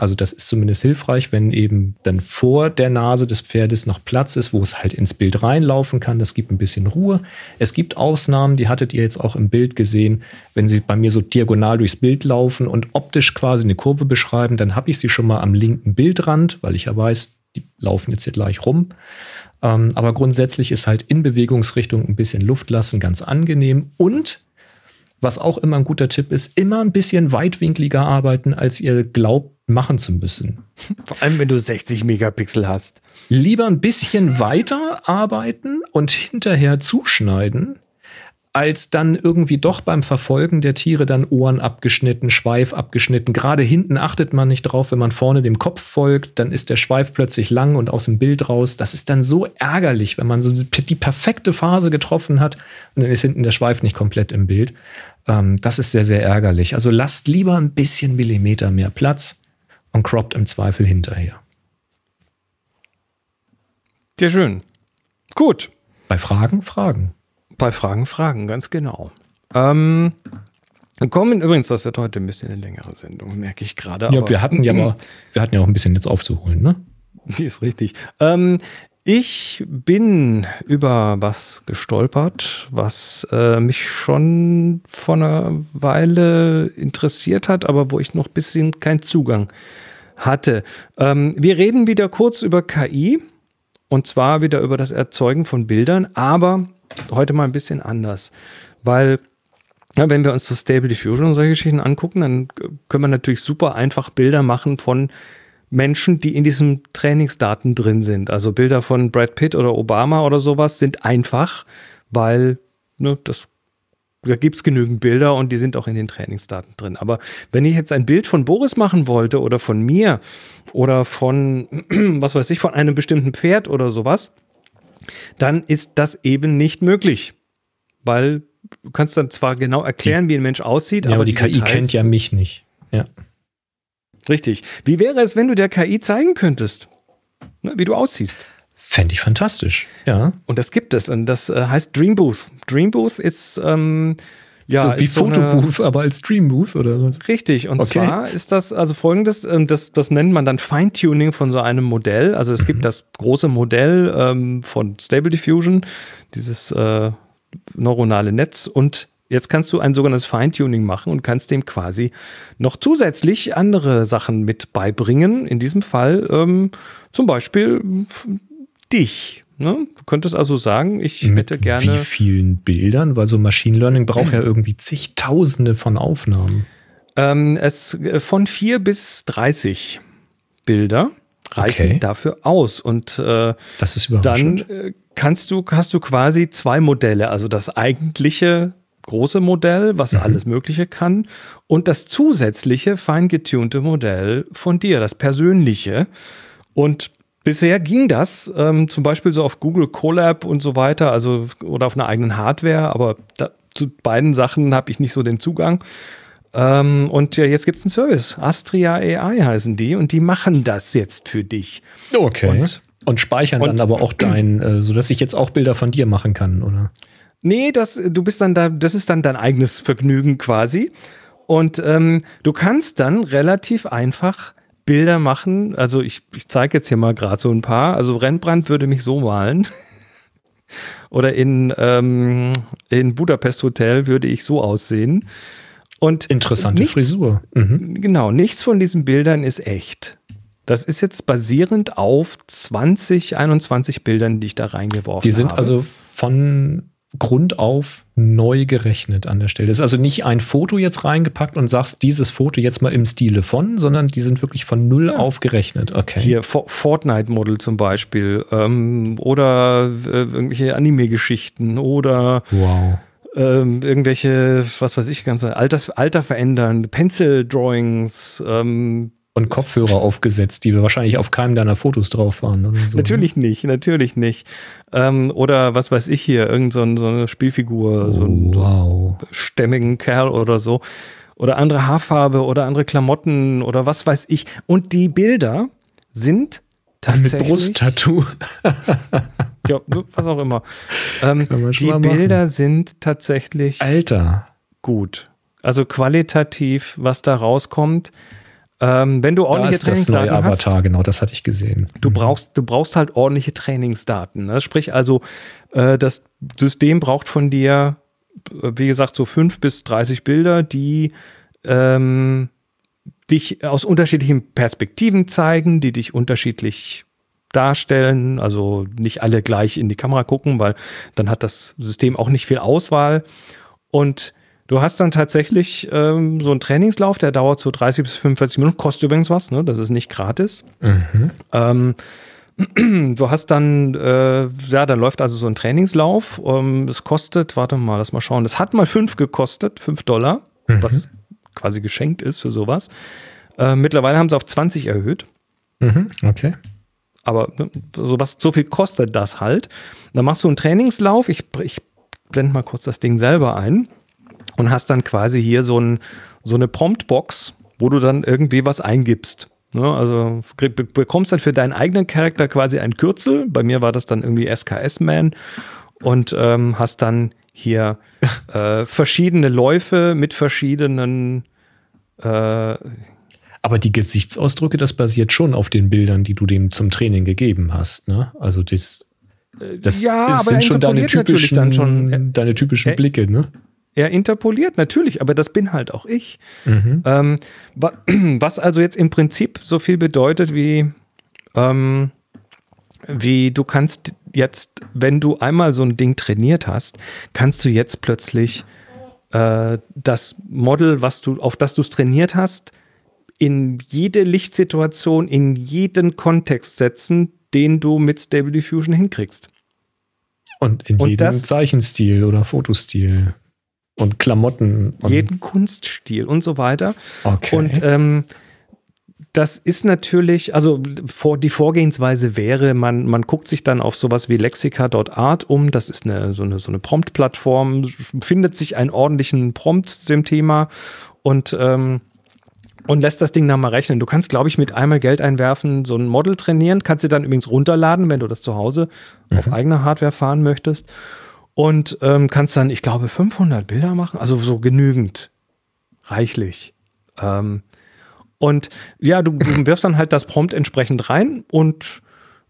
Also das ist zumindest hilfreich, wenn eben dann vor der Nase des Pferdes noch Platz ist, wo es halt ins Bild reinlaufen kann. Das gibt ein bisschen Ruhe. Es gibt Ausnahmen, die hattet ihr jetzt auch im Bild gesehen. Wenn sie bei mir so diagonal durchs Bild laufen und optisch quasi eine Kurve beschreiben, dann habe ich sie schon mal am linken Bildrand, weil ich ja weiß, die laufen jetzt hier gleich rum. Ähm, aber grundsätzlich ist halt in Bewegungsrichtung ein bisschen Luft lassen ganz angenehm und was auch immer ein guter Tipp ist, immer ein bisschen weitwinkliger arbeiten, als ihr glaubt machen zu müssen. Vor allem, wenn du 60 Megapixel hast. Lieber ein bisschen weiter arbeiten und hinterher zuschneiden, als dann irgendwie doch beim Verfolgen der Tiere dann Ohren abgeschnitten, Schweif abgeschnitten. Gerade hinten achtet man nicht drauf, wenn man vorne dem Kopf folgt, dann ist der Schweif plötzlich lang und aus dem Bild raus. Das ist dann so ärgerlich, wenn man so die perfekte Phase getroffen hat und dann ist hinten der Schweif nicht komplett im Bild. Ähm, das ist sehr, sehr ärgerlich. Also lasst lieber ein bisschen Millimeter mehr Platz und croppt im Zweifel hinterher. Sehr schön. Gut. Bei Fragen, Fragen. Bei Fragen, Fragen, ganz genau. Ähm, kommen übrigens, das wird heute ein bisschen eine längere Sendung, merke ich gerade. Ja, wir hatten ja aber, wir hatten ja auch ein bisschen jetzt aufzuholen, ne? Die ist richtig. Ähm, ich bin über was gestolpert, was äh, mich schon vor einer Weile interessiert hat, aber wo ich noch ein bisschen keinen Zugang hatte. Ähm, wir reden wieder kurz über KI und zwar wieder über das Erzeugen von Bildern, aber heute mal ein bisschen anders, weil ja, wenn wir uns so Stable Diffusion und solche Geschichten angucken, dann können wir natürlich super einfach Bilder machen von Menschen, die in diesen Trainingsdaten drin sind. Also Bilder von Brad Pitt oder Obama oder sowas sind einfach, weil ne, das, da gibt es genügend Bilder und die sind auch in den Trainingsdaten drin. Aber wenn ich jetzt ein Bild von Boris machen wollte oder von mir oder von, was weiß ich, von einem bestimmten Pferd oder sowas, dann ist das eben nicht möglich. Weil du kannst dann zwar genau erklären, wie ein Mensch aussieht, Ja, aber die, KI Details- kennt ja mich nicht. Ja. Richtig. Wie wäre es, wenn du der KI zeigen könntest, ne, wie du aussiehst? Fände ich fantastisch. Ja. Und das gibt es. Und das äh, heißt Dream Booth. Dream Booth ist ähm, ja so wie so Fotobooth, aber als Streambooth oder was? Richtig, und Okay. zwar ist das also folgendes, ähm, das, das nennt man dann Feintuning von so einem Modell. Also es gibt das große Modell ähm, von Stable Diffusion, dieses äh, neuronale Netz und jetzt kannst du ein sogenanntes Feintuning machen und kannst dem quasi noch zusätzlich andere Sachen mit beibringen. In diesem Fall ähm, zum Beispiel dich. Ne? Du könntest also sagen, ich hätte Mit gerne. wie vielen Bildern? Weil so Machine Learning braucht ja irgendwie zigtausende von Aufnahmen. Ähm, es äh, von vier bis 30 Bilder reichen Okay. dafür aus. Und äh, Das ist dann äh, kannst du, hast du quasi zwei Modelle. Also das eigentliche große Modell, was alles Mögliche kann, und das zusätzliche feingetunte Modell von dir, das persönliche. Und bisher ging das ähm, zum Beispiel so auf Google Colab und so weiter, also oder auf einer eigenen Hardware, aber da, zu beiden Sachen habe ich nicht so den Zugang. Ähm, und ja, jetzt gibt es einen Service. Astria AI heißen die und die machen das jetzt für dich. Okay. und- Und, speichern und- dann aber auch dein, äh, sodass ich jetzt auch Bilder von dir machen kann, oder? Nee, das, du bist dann da, das ist dann dein eigenes Vergnügen quasi. Und ähm, du kannst dann relativ einfach Bilder machen. Also ich, ich zeige jetzt hier mal gerade so ein paar. Also Rembrandt würde mich so malen. Oder in, ähm, in Budapest Hotel würde ich so aussehen. Und Interessante nichts, Frisur. Mhm. Genau, nichts von diesen Bildern ist echt. Das ist jetzt basierend auf 20, 21 Bildern, die ich da reingeworfen habe. Die sind habe. also von Grund auf neu gerechnet an der Stelle. Es ist also nicht ein Foto jetzt reingepackt und sagst, dieses Foto jetzt mal im Stile von, sondern die sind wirklich von null Ja. aufgerechnet. Okay. Hier For- Fortnite-Model zum Beispiel ähm, oder äh, irgendwelche Anime-Geschichten oder Wow. ähm, irgendwelche, was weiß ich, ganze Alters, Alter verändern, Pencil-Drawings, ähm, Und Kopfhörer aufgesetzt, die wahrscheinlich auf keinem deiner Fotos drauf waren. So. Natürlich nicht, natürlich nicht. Ähm, oder was weiß ich hier, irgend so, ein, so eine Spielfigur, so ein Oh, wow. stämmigen Kerl oder so. Oder andere Haarfarbe oder andere Klamotten oder was weiß ich. Und die Bilder sind Mit tatsächlich. Brusttattoo. Ja, was auch immer. Ähm, die. Bilder sind tatsächlich Alter. gut. Also qualitativ, was da rauskommt. Ähm, wenn du Da ordentliche neue Trainingsdaten hast, Avatar, genau, das hatte ich gesehen. Du brauchst, du brauchst halt ordentliche Trainingsdaten. Ne? Sprich also, äh, das System braucht von dir, äh, wie gesagt, so fünf bis 30 Bilder, die ähm, dich aus unterschiedlichen Perspektiven zeigen, die dich unterschiedlich darstellen, also nicht alle gleich in die Kamera gucken, weil dann hat das System auch nicht viel Auswahl. Und du hast dann tatsächlich ähm, so einen Trainingslauf, der dauert so 30 bis 45 Minuten, kostet übrigens was, ne? das ist nicht gratis. Mhm. Ähm, du hast dann, äh, ja, da läuft also so ein Trainingslauf. Ähm, das kostet, warte mal, lass mal schauen. Das hat mal fünf gekostet, fünf Dollar, Mhm. was quasi geschenkt ist für sowas. Äh, mittlerweile haben sie auf 20 erhöht. Mhm. Okay. Aber ne, so, was, so viel kostet das halt. Dann machst du einen Trainingslauf. Ich, ich blende mal kurz das Ding selber ein und hast dann quasi hier so, ein, so eine Promptbox, wo du dann irgendwie was eingibst. Ne, also bekommst dann für deinen eigenen Charakter quasi ein Kürzel. Bei mir war das dann irgendwie SKS-Man und ähm, hast dann hier äh, verschiedene Läufe mit verschiedenen äh, Aber die Gesichtsausdrücke, das basiert schon auf den Bildern, die du dem zum Training gegeben hast. Ne? Also das, das ja, sind schon deine typischen, schon. deine typischen Äh, Blicke. Ne? Er interpoliert natürlich, aber das bin halt auch ich. Mhm. Ähm, wa- was also jetzt im Prinzip so viel bedeutet wie, ähm, wie du kannst jetzt, wenn du einmal so ein Ding trainiert hast, kannst du jetzt plötzlich äh, das Model, was du, auf das du es trainiert hast, in jede Lichtsituation, in jeden Kontext setzen, den du mit Stable Diffusion hinkriegst. Und in jedem Zeichenstil oder Fotostil. Und Klamotten. Und, jeden Kunststil und so weiter. okay. Und ähm, das ist natürlich, also vor, die Vorgehensweise wäre, man, man guckt sich dann auf sowas wie lexika.art um. Das ist eine, so eine, so eine Prompt-Plattform, findet sich einen ordentlichen Prompt zu dem Thema und, ähm, und lässt das Ding dann mal rechnen. Du kannst, glaube ich, mit einmal Geld einwerfen, so ein Model trainieren, kannst du dann übrigens runterladen, wenn du das zu Hause auf eigener Hardware fahren möchtest. Und ähm, kannst dann, ich glaube, 500 Bilder machen, also so genügend, reichlich. Ähm, und ja, du, du wirfst dann halt das Prompt entsprechend rein und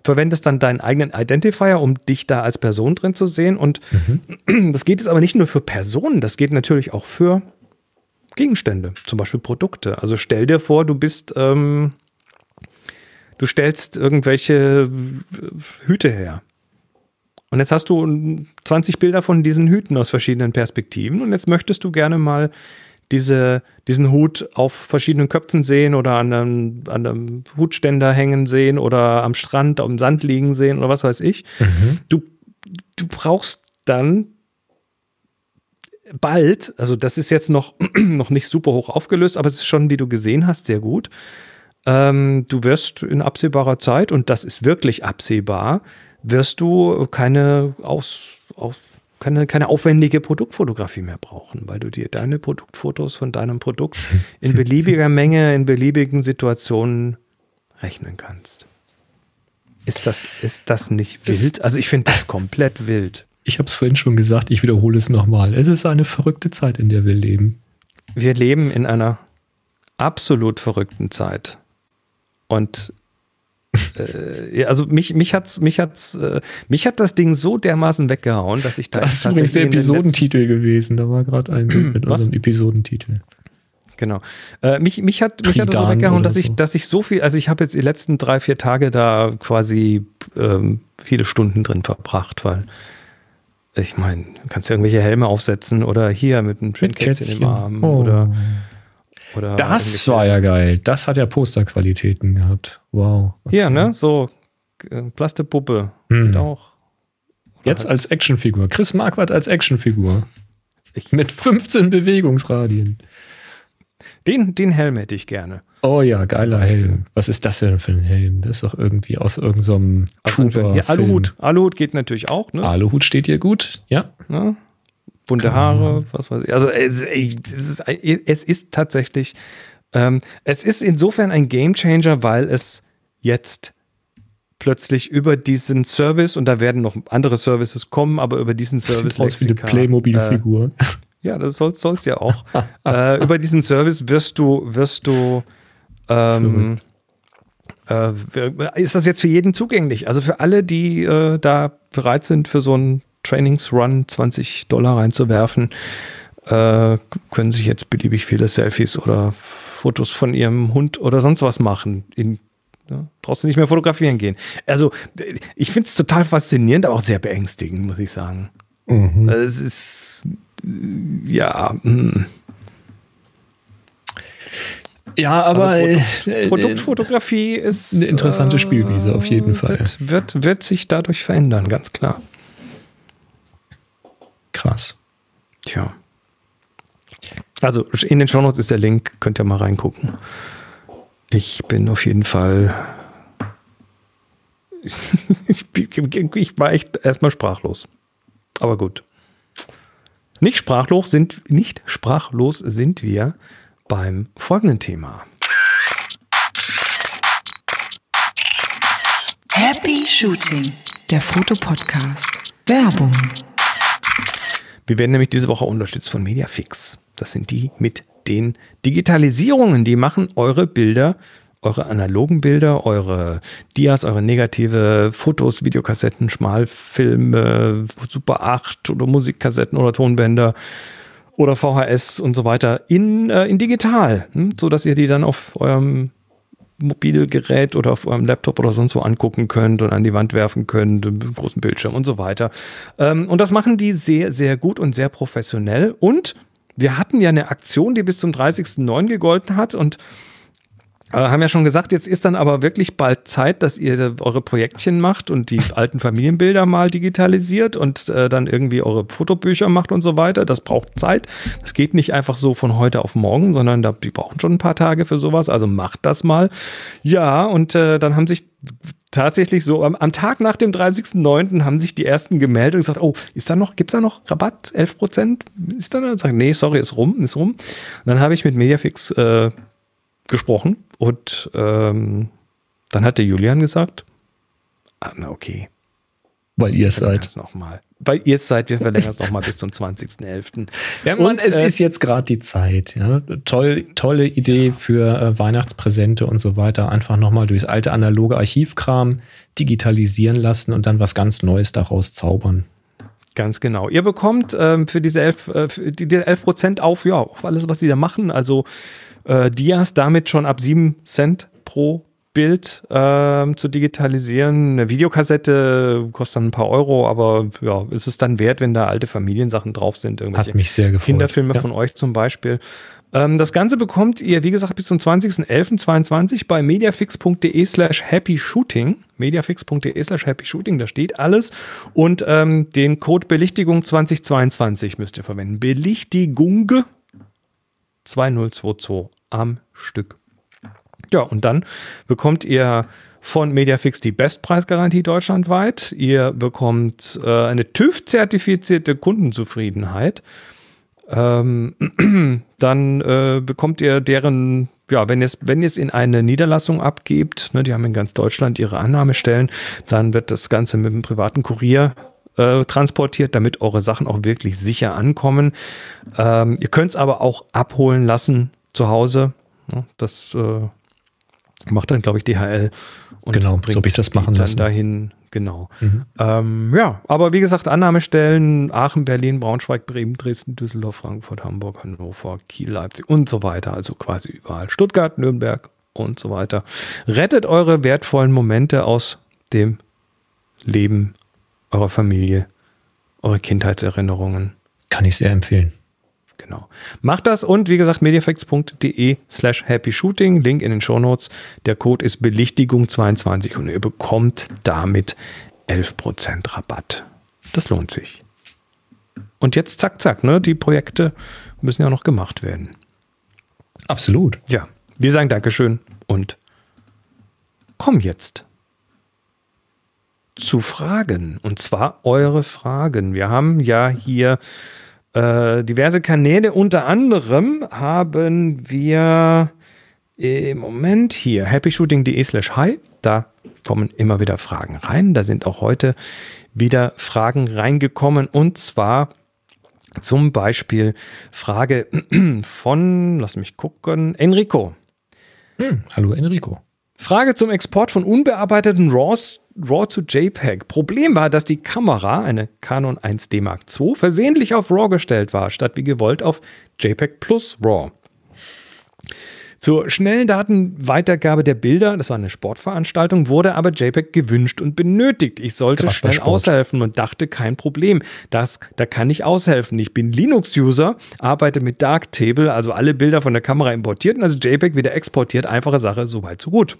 verwendest dann deinen eigenen Identifier, um dich da als Person drin zu sehen. Und das geht jetzt aber nicht nur für Personen, das geht natürlich auch für Gegenstände, zum Beispiel Produkte. Also stell dir vor, du bist, ähm, du stellst irgendwelche Hüte her. Und jetzt hast du 20 Bilder von diesen Hüten aus verschiedenen Perspektiven und jetzt möchtest du gerne mal diese, diesen Hut auf verschiedenen Köpfen sehen oder an einem, an einem Hutständer hängen sehen oder am Strand, auf dem Sand liegen sehen oder was weiß ich. Du, du brauchst dann bald, also das ist jetzt noch, noch nicht super hoch aufgelöst, aber es ist schon, wie du gesehen hast, sehr gut. Ähm, du wirst in absehbarer Zeit, und das ist wirklich absehbar, wirst du keine, aus, aus, keine, keine aufwendige Produktfotografie mehr brauchen, weil du dir deine Produktfotos von deinem Produkt in beliebiger Menge, in beliebigen Situationen rechnen kannst. Ist das, ist das nicht Das- wild? Also ich finde das komplett wild. ich habe es vorhin schon gesagt, ich wiederhole es nochmal. Es ist eine verrückte Zeit, in der wir leben. Wir leben in einer absolut verrückten Zeit. Und äh, ja, also mich, mich hat's, mich hat's, äh, mich hat das Ding so dermaßen weggehauen, dass ich da Das ist übrigens der Episodentitel gewesen. Da war gerade ein Bild mit Was? unserem Episodentitel. Genau. Äh, mich, mich hat, mich hat das so weggehauen, dass ich, so. dass ich so viel, also ich habe jetzt die letzten drei, vier Tage da quasi ähm, viele Stunden drin verbracht, weil ich meine, du kannst ja irgendwelche Helme aufsetzen oder hier mit einem schönen Kätzchen. im Arm Oh. oder, oder Das war ja geil. Das hat ja Posterqualitäten gehabt. Wow. Hier, ne? So äh, Plastikpuppe. Hm. Geht auch. Jetzt als Actionfigur. Chris Marquardt als Actionfigur. Ich, Mit 15 Bewegungsradien. den, den Helm hätte ich gerne. Oh ja, geiler Helm. Was ist das denn für ein Helm? Das ist doch irgendwie aus irgendeinem Also, Trooper. ja, Aluhut. Aluhut geht natürlich auch, ne? Aluhut steht hier gut. Ja. ne? Bunte Haare, was weiß ich. Also es, es, ist, es ist tatsächlich, ähm, es ist insofern ein Gamechanger, weil es jetzt plötzlich über diesen Service, und da werden noch andere Services kommen, aber über diesen Das Service sieht aus wie eine Lexika, äh, Playmobil-Figur. ja, das soll es ja auch. äh, über diesen Service wirst du, wirst du, ähm, äh, ist das jetzt für jeden zugänglich? Also für alle, die äh, da bereit sind, für so einen Trainingsrun 20 Dollar reinzuwerfen, äh, können sich jetzt beliebig viele Selfies oder Fotos von ihrem Hund oder sonst was machen. In, ja, brauchst du nicht mehr fotografieren gehen. Also ich finde es total faszinierend, aber auch sehr beängstigend, muss ich sagen. Mhm. Es ist ja, mm. Ja, aber Also äh, Produktfotografie ist eine interessante Spielwiese auf jeden Fall. Wird, wird, wird sich dadurch verändern, ganz klar. Krass. Tja. Also in den Shownotes ist der Link, könnt ihr mal reingucken. Ich bin auf jeden Fall. ich, ich war echt erstmal sprachlos. Aber gut. Nicht sprachlos sind, nicht sprachlos sind wir beim folgenden Thema. Happy Shooting, der Fotopodcast. Werbung. Wir werden nämlich diese Woche unterstützt von Mediafix. Das sind die mit den Digitalisierungen. Die machen eure Bilder, eure analogen Bilder, eure Dias, eure negative Fotos, Videokassetten, Schmalfilme, Super 8 oder Musikkassetten oder Tonbänder oder VHS und so weiter in, äh, in digital, hm? sodass ihr die dann auf eurem Mobilgerät oder auf eurem Laptop oder sonst wo angucken könnt und an die Wand werfen könnt, großen Bildschirm und so weiter. Ähm, und das machen die sehr, sehr gut und sehr professionell. Und wir hatten ja eine Aktion, die bis zum 30.09. gegolten hat und äh, haben ja schon gesagt, jetzt ist dann aber wirklich bald Zeit, dass ihr eure Projektchen macht und die alten Familienbilder mal digitalisiert und äh, dann irgendwie eure Fotobücher macht und so weiter. Das braucht Zeit. Das geht nicht einfach so von heute auf morgen, sondern da, die brauchen schon ein paar Tage für sowas. Also macht das mal. Ja, und äh, dann haben sich tatsächlich so am, am Tag nach dem 30.09. haben sich die ersten gemeldet und gesagt, oh, ist da noch, gibt's da noch Rabatt? 11 Prozent? Ist da noch? Sag, nee, sorry, ist rum, ist rum. Und dann habe ich mit Mediafix äh, gesprochen und ähm, dann hat der Julian gesagt, ah, na okay, Weil ihr seid. es nochmal. Weil ihr seid, wir verlängern es nochmal bis zum 20.11. Ja, Und, es äh, ist jetzt gerade die Zeit. Ja? Toll, tolle Idee für äh, Weihnachtspräsente und so weiter. Einfach nochmal durchs alte analoge Archivkram digitalisieren lassen und dann was ganz Neues daraus zaubern. Ganz genau. Ihr bekommt ähm, für diese 11, äh, für die, die 11 Prozent auf, ja, auf alles, was sie da machen. Also äh, Dias damit schon ab 7 Cent pro Bild ähm, zu digitalisieren. Eine Videokassette kostet dann ein paar Euro, aber ja, ist es dann wert, wenn da alte Familiensachen drauf sind, irgendwelche Hat mich sehr gefreut. Kinderfilme Ja. von euch zum Beispiel. Ähm, das Ganze bekommt ihr, wie gesagt, bis zum 20.11.22 bei mediafix.de slash happy shooting. Mediafix.de slash happy shooting, da steht alles. Und ähm, den Code Belichtigung 2022 müsst ihr verwenden. Belichtigung 2022 am Stück. Ja, und dann bekommt ihr von Mediafix die Bestpreisgarantie deutschlandweit. Ihr bekommt äh, eine TÜV-zertifizierte Kundenzufriedenheit. Ähm, dann äh, bekommt ihr deren, ja, wenn ihr es wenn in eine Niederlassung abgebt, ne, die haben in ganz Deutschland ihre Annahmestellen, dann wird das Ganze mit einem privaten Kurier äh, transportiert, damit eure Sachen auch wirklich sicher ankommen. Ähm, ihr könnt es aber auch abholen lassen zu Hause. Ja, das äh, Macht dann, glaube ich, DHL. Und genau, so habe ich das machen dann lassen. dahin, genau. Mhm. Ähm, ja, aber wie gesagt, Annahmestellen Aachen, Berlin, Braunschweig, Bremen, Dresden, Düsseldorf, Frankfurt, Hamburg, Hannover, Kiel, Leipzig und so weiter. Also quasi überall. Stuttgart, Nürnberg und so weiter. Rettet eure wertvollen Momente aus dem Leben eurer Familie, eure Kindheitserinnerungen. Kann ich sehr empfehlen. Genau. Macht das und wie gesagt, mediafacts.de slash happy shooting, Link in den Shownotes. Der Code ist Belichtigung22 und ihr bekommt damit 11% Rabatt. Das lohnt sich. Und jetzt zack, zack, ne? Die Projekte müssen ja noch gemacht werden. Absolut. Ja, wir sagen Dankeschön und kommen jetzt zu Fragen. Und zwar eure Fragen. Wir haben ja hier äh, diverse Kanäle. Unter anderem haben wir im Moment hier happyshooting.de slash hi. Da kommen immer wieder Fragen rein. Da sind auch heute wieder Fragen reingekommen. Und zwar zum Beispiel Frage von, lass mich gucken, Enrico. Hm, hallo Enrico. Frage zum Export von unbearbeiteten RAWs RAW zu JPEG. Problem war, dass die Kamera, eine Canon 1D Mark II, versehentlich auf RAW gestellt war, statt wie gewollt auf JPEG plus RAW. Zur schnellen Datenweitergabe der Bilder, das war eine Sportveranstaltung, wurde aber JPEG gewünscht und benötigt. Ich sollte bei schnell aushelfen und dachte, kein Problem. Das, da kann ich aushelfen. Ich bin Linux-User, arbeite mit Darktable, also alle Bilder von der Kamera importiert und also JPEG wieder exportiert. Einfache Sache, soweit so gut.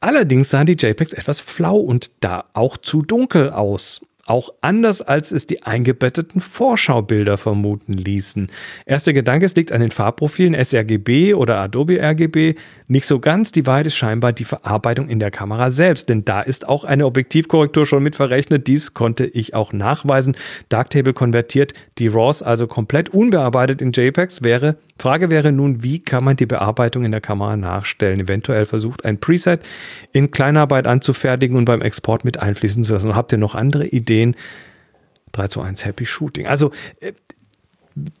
Allerdings sahen die JPEGs etwas flau und da auch zu dunkel aus. Auch anders als es die eingebetteten Vorschaubilder vermuten ließen. Erster Gedanke, es liegt an den Farbprofilen sRGB oder Adobe RGB. Nicht so ganz, die ist scheinbar die Verarbeitung in der Kamera selbst, denn da ist auch eine Objektivkorrektur schon mit verrechnet. Dies konnte ich auch nachweisen. Darktable konvertiert die RAWs also komplett unbearbeitet in JPEGs. Wäre, Frage wäre nun, wie kann man die Bearbeitung in der Kamera nachstellen? Eventuell versucht ein Preset in Kleinarbeit anzufertigen und beim Export mit einfließen zu lassen. Habt ihr noch andere Ideen? 3 zu 1 Happy Shooting. Also äh,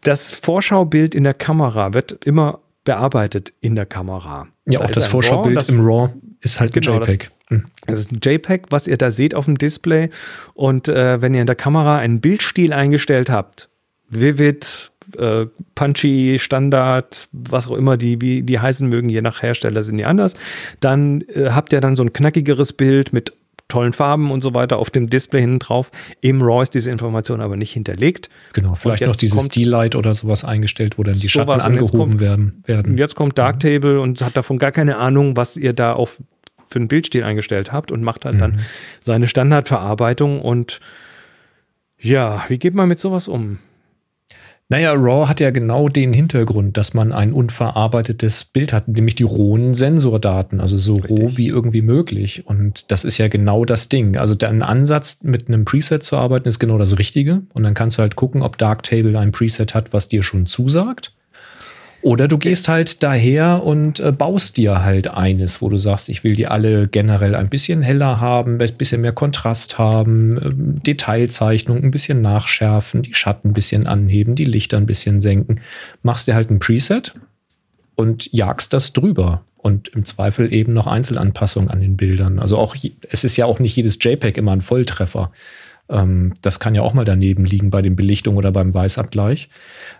das Vorschaubild in der Kamera wird immer bearbeitet in der Kamera. Ja, Da auch das ein Vorschaubild RAW, das- im RAW ist halt ein Genau, das- JPEG. Hm. das ist ein JPEG, was ihr da seht auf dem Display. Und äh, wenn ihr in der Kamera einen Bildstil eingestellt habt, Vivid, äh, Punchy, Standard, was auch immer die, wie die heißen mögen, je nach Hersteller sind die anders, dann äh, habt ihr dann so ein knackigeres Bild mit tollen Farben und so weiter auf dem Display hinten drauf. Im RAW ist diese Information aber nicht hinterlegt. Genau, vielleicht noch dieses Steellight oder sowas eingestellt, wo dann die Schatten angehoben kommt- werden. werden. Jetzt kommt Darktable und hat davon gar keine Ahnung, was ihr da auf für einen Bildstil eingestellt habt und macht halt dann seine Standardverarbeitung und ja, wie geht man mit sowas um? Naja, RAW hat ja genau den Hintergrund, dass man ein unverarbeitetes Bild hat, nämlich die rohen Sensordaten, also so roh wie irgendwie möglich. Und das ist ja genau das Ding. Also dein Ansatz, mit einem Preset zu arbeiten, ist genau das Richtige. Und dann kannst du halt gucken, ob Darktable ein Preset hat, was dir schon zusagt. Oder du gehst halt daher und äh, baust dir halt eines, wo du sagst, ich will die alle generell ein bisschen heller haben, ein bisschen mehr Kontrast haben, ähm, Detailzeichnung ein bisschen nachschärfen, die Schatten ein bisschen anheben, die Lichter ein bisschen senken. Machst dir halt ein Preset und jagst das drüber. Und im Zweifel eben noch Einzelanpassungen an den Bildern. Also auch, es ist ja auch nicht jedes JPEG immer ein Volltreffer. Ähm, das kann ja auch mal daneben liegen bei den Belichtungen oder beim Weißabgleich.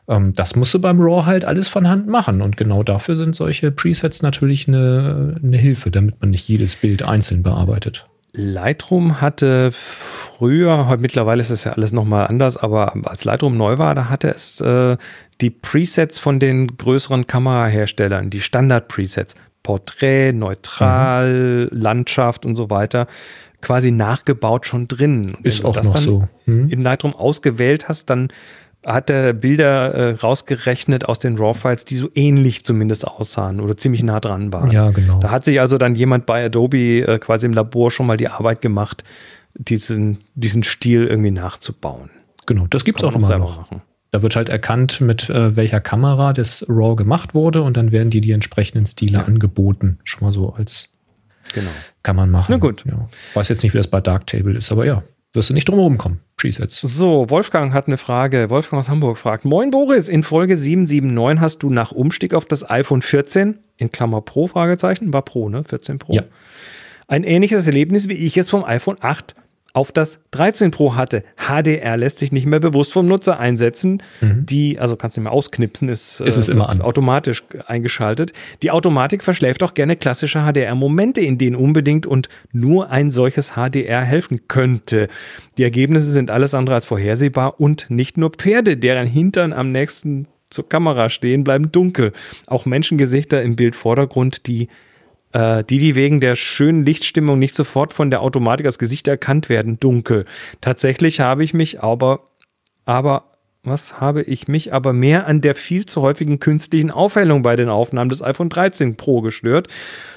Ähm, das musst du beim RAW halt alles von Hand machen. Und genau dafür sind solche Presets natürlich eine, eine Hilfe, damit man nicht jedes Bild einzeln bearbeitet. Lightroom hatte früher, heute mittlerweile ist es ja alles nochmal anders, aber als Lightroom neu war, da hatte es äh, die Presets von den größeren Kameraherstellern, die Standard-Presets, Porträt, Neutral, Landschaft und so weiter, quasi nachgebaut schon drin. Und Ist auch noch so. Hm? in Lightroom ausgewählt hast, dann hat er Bilder äh, rausgerechnet aus den RAW-Files, die so ähnlich zumindest aussahen oder ziemlich nah dran waren. Ja, genau. Da hat sich also dann jemand bei Adobe äh, quasi im Labor schon mal die Arbeit gemacht, diesen, diesen Stil irgendwie nachzubauen. Genau, das gibt es auch immer noch. machen. Da wird halt erkannt, mit äh, welcher Kamera das RAW gemacht wurde und dann werden dir die entsprechenden Stile angeboten. Schon mal so als Genau. kann man machen. Na gut. Ja. Weiß jetzt nicht, wie das bei Darktable ist, aber ja. wirst du nicht drum herum kommen. Presets. So, Wolfgang hat eine Frage. Wolfgang aus Hamburg fragt: Moin Boris, in Folge 779 hast du nach Umstieg auf das iPhone 14, in Klammer Pro, Fragezeichen, war Pro, ne? 14 Pro. Ja. Ein ähnliches Erlebnis, wie ich es vom iPhone 8 auf das 13 Pro hatte. HDR lässt sich nicht mehr bewusst vom Nutzer einsetzen. Die, also kannst du nicht mehr ausknipsen, ist, Ist es äh, immer an. automatisch eingeschaltet. Die Automatik verschläft auch gerne klassische HDR-Momente, in denen unbedingt und nur ein solches HDR helfen könnte. Die Ergebnisse sind alles andere als vorhersehbar und nicht nur Pferde, deren Hintern am nächsten zur Kamera stehen, bleiben dunkel. Auch Menschengesichter im Bildvordergrund, die äh, die, die wegen der schönen Lichtstimmung nicht sofort von der Automatik als Gesicht erkannt werden, dunkel. Tatsächlich habe ich mich aber, aber, was habe ich mich aber mehr an der viel zu häufigen künstlichen Aufhellung bei den Aufnahmen des iPhone 13 Pro gestört.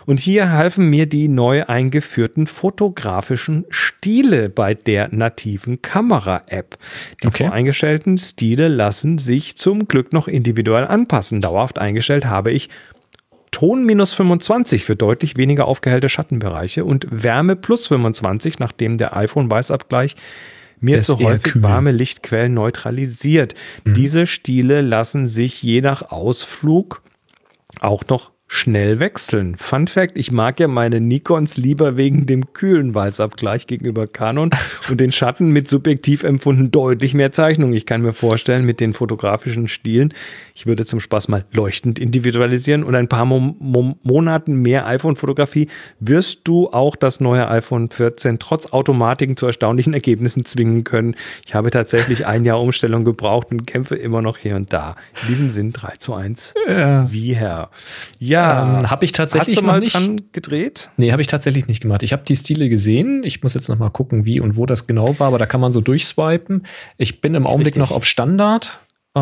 Und hier halfen mir die neu eingeführten fotografischen Stile bei der nativen Kamera-App. Die Okay. voreingestellten Stile lassen sich zum Glück noch individuell anpassen. Dauerhaft eingestellt habe ich Ton minus 25 für deutlich weniger aufgehellte Schattenbereiche und Wärme plus 25, nachdem der iPhone-Weißabgleich mir zu häufig kühl. warme Lichtquellen neutralisiert. Diese Stile lassen sich je nach Ausflug auch noch schnell wechseln. Fun Fact, ich mag ja meine Nikons lieber wegen dem kühlen Weißabgleich gegenüber Canon und den Schatten mit subjektiv empfunden deutlich mehr Zeichnung. Ich kann mir vorstellen, mit den fotografischen Stilen, ich würde zum Spaß mal leuchtend individualisieren und ein paar Mo Mo Monaten mehr iPhone-Fotografie wirst du auch das neue iPhone 14 trotz Automatiken zu erstaunlichen Ergebnissen zwingen können. Ich habe tatsächlich ein Jahr Umstellung gebraucht und kämpfe immer noch hier und da. In diesem Sinn 3 zu 1. Wie Herr. Ja, Ähm, hab ich tatsächlich hast du mal nicht. dran gedreht? Nee, habe ich tatsächlich nicht gemacht. Ich habe die Stile gesehen. Ich muss jetzt noch mal gucken, wie und wo das genau war, aber da kann man so durchswipen. Ich bin im Augenblick Richtig. noch auf Standard.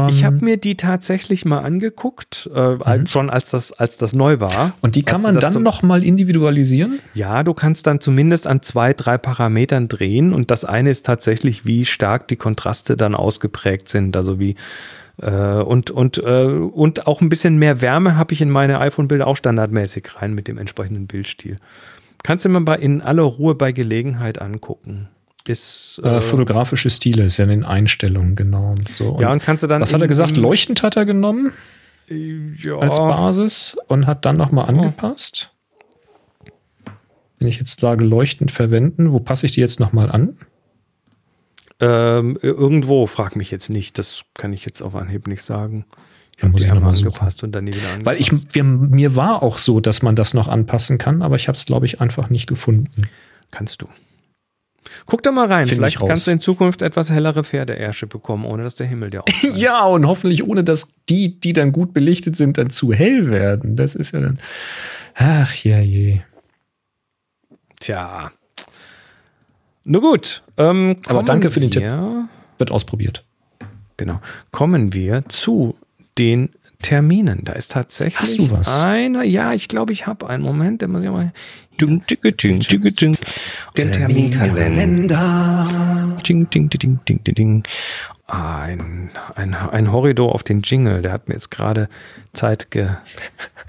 Ich Ähm, habe mir die tatsächlich mal angeguckt, äh, als- schon als das, als das neu war. und die kann man dann so- noch mal individualisieren. Ja, du kannst dann zumindest an zwei, drei Parametern drehen und das eine ist tatsächlich, wie stark die Kontraste dann ausgeprägt sind, also wie äh, und und äh, und auch ein bisschen mehr Wärme habe ich in meine iPhone-Bilder auch standardmäßig rein mit dem entsprechenden Bildstil. Kannst du mir mal in aller Ruhe bei Gelegenheit angucken. Ist Äh, äh, fotografische Stile ist ja in den Einstellungen, genau. So, ja und kannst du dann was hat er gesagt? Leuchtend hat er genommen ja, als Basis und hat dann noch mal angepasst. Wenn ich jetzt sage leuchtend verwenden, wo passe ich die jetzt noch mal an? Ähm, irgendwo, frag mich jetzt nicht. Das kann ich jetzt auf Anhieb nicht sagen. Ich habe muss die einmal mal suchen. angepasst und dann nie wieder angepasst. Weil ich, wir, mir war auch so, dass man das noch anpassen kann, aber ich habe es, glaube ich, einfach nicht gefunden. Kannst du. Guck da mal rein. Find Vielleicht kannst du in Zukunft etwas hellere Pferdeärsche bekommen, ohne dass der Himmel dir auffällt. Ja, und hoffentlich ohne, dass die, die dann gut belichtet sind, dann zu hell werden. Das ist ja dann. Ach ja je. Tja. Nur gut. Ähm, Aber danke für den Tipp. wir- Wird ausprobiert. Genau. Kommen wir zu den Terminen. Da ist tatsächlich Hast du was? einer. Ja, ich glaube, ich habe einen Moment. Der muss ich mal. Ding, ding, ding, ding, ding. Der Terminkalender. Ding, ding, ding, ding, ding, ding. Ein, ein, ein Horridor auf den Jingle, der hat mir jetzt gerade Zeit ge,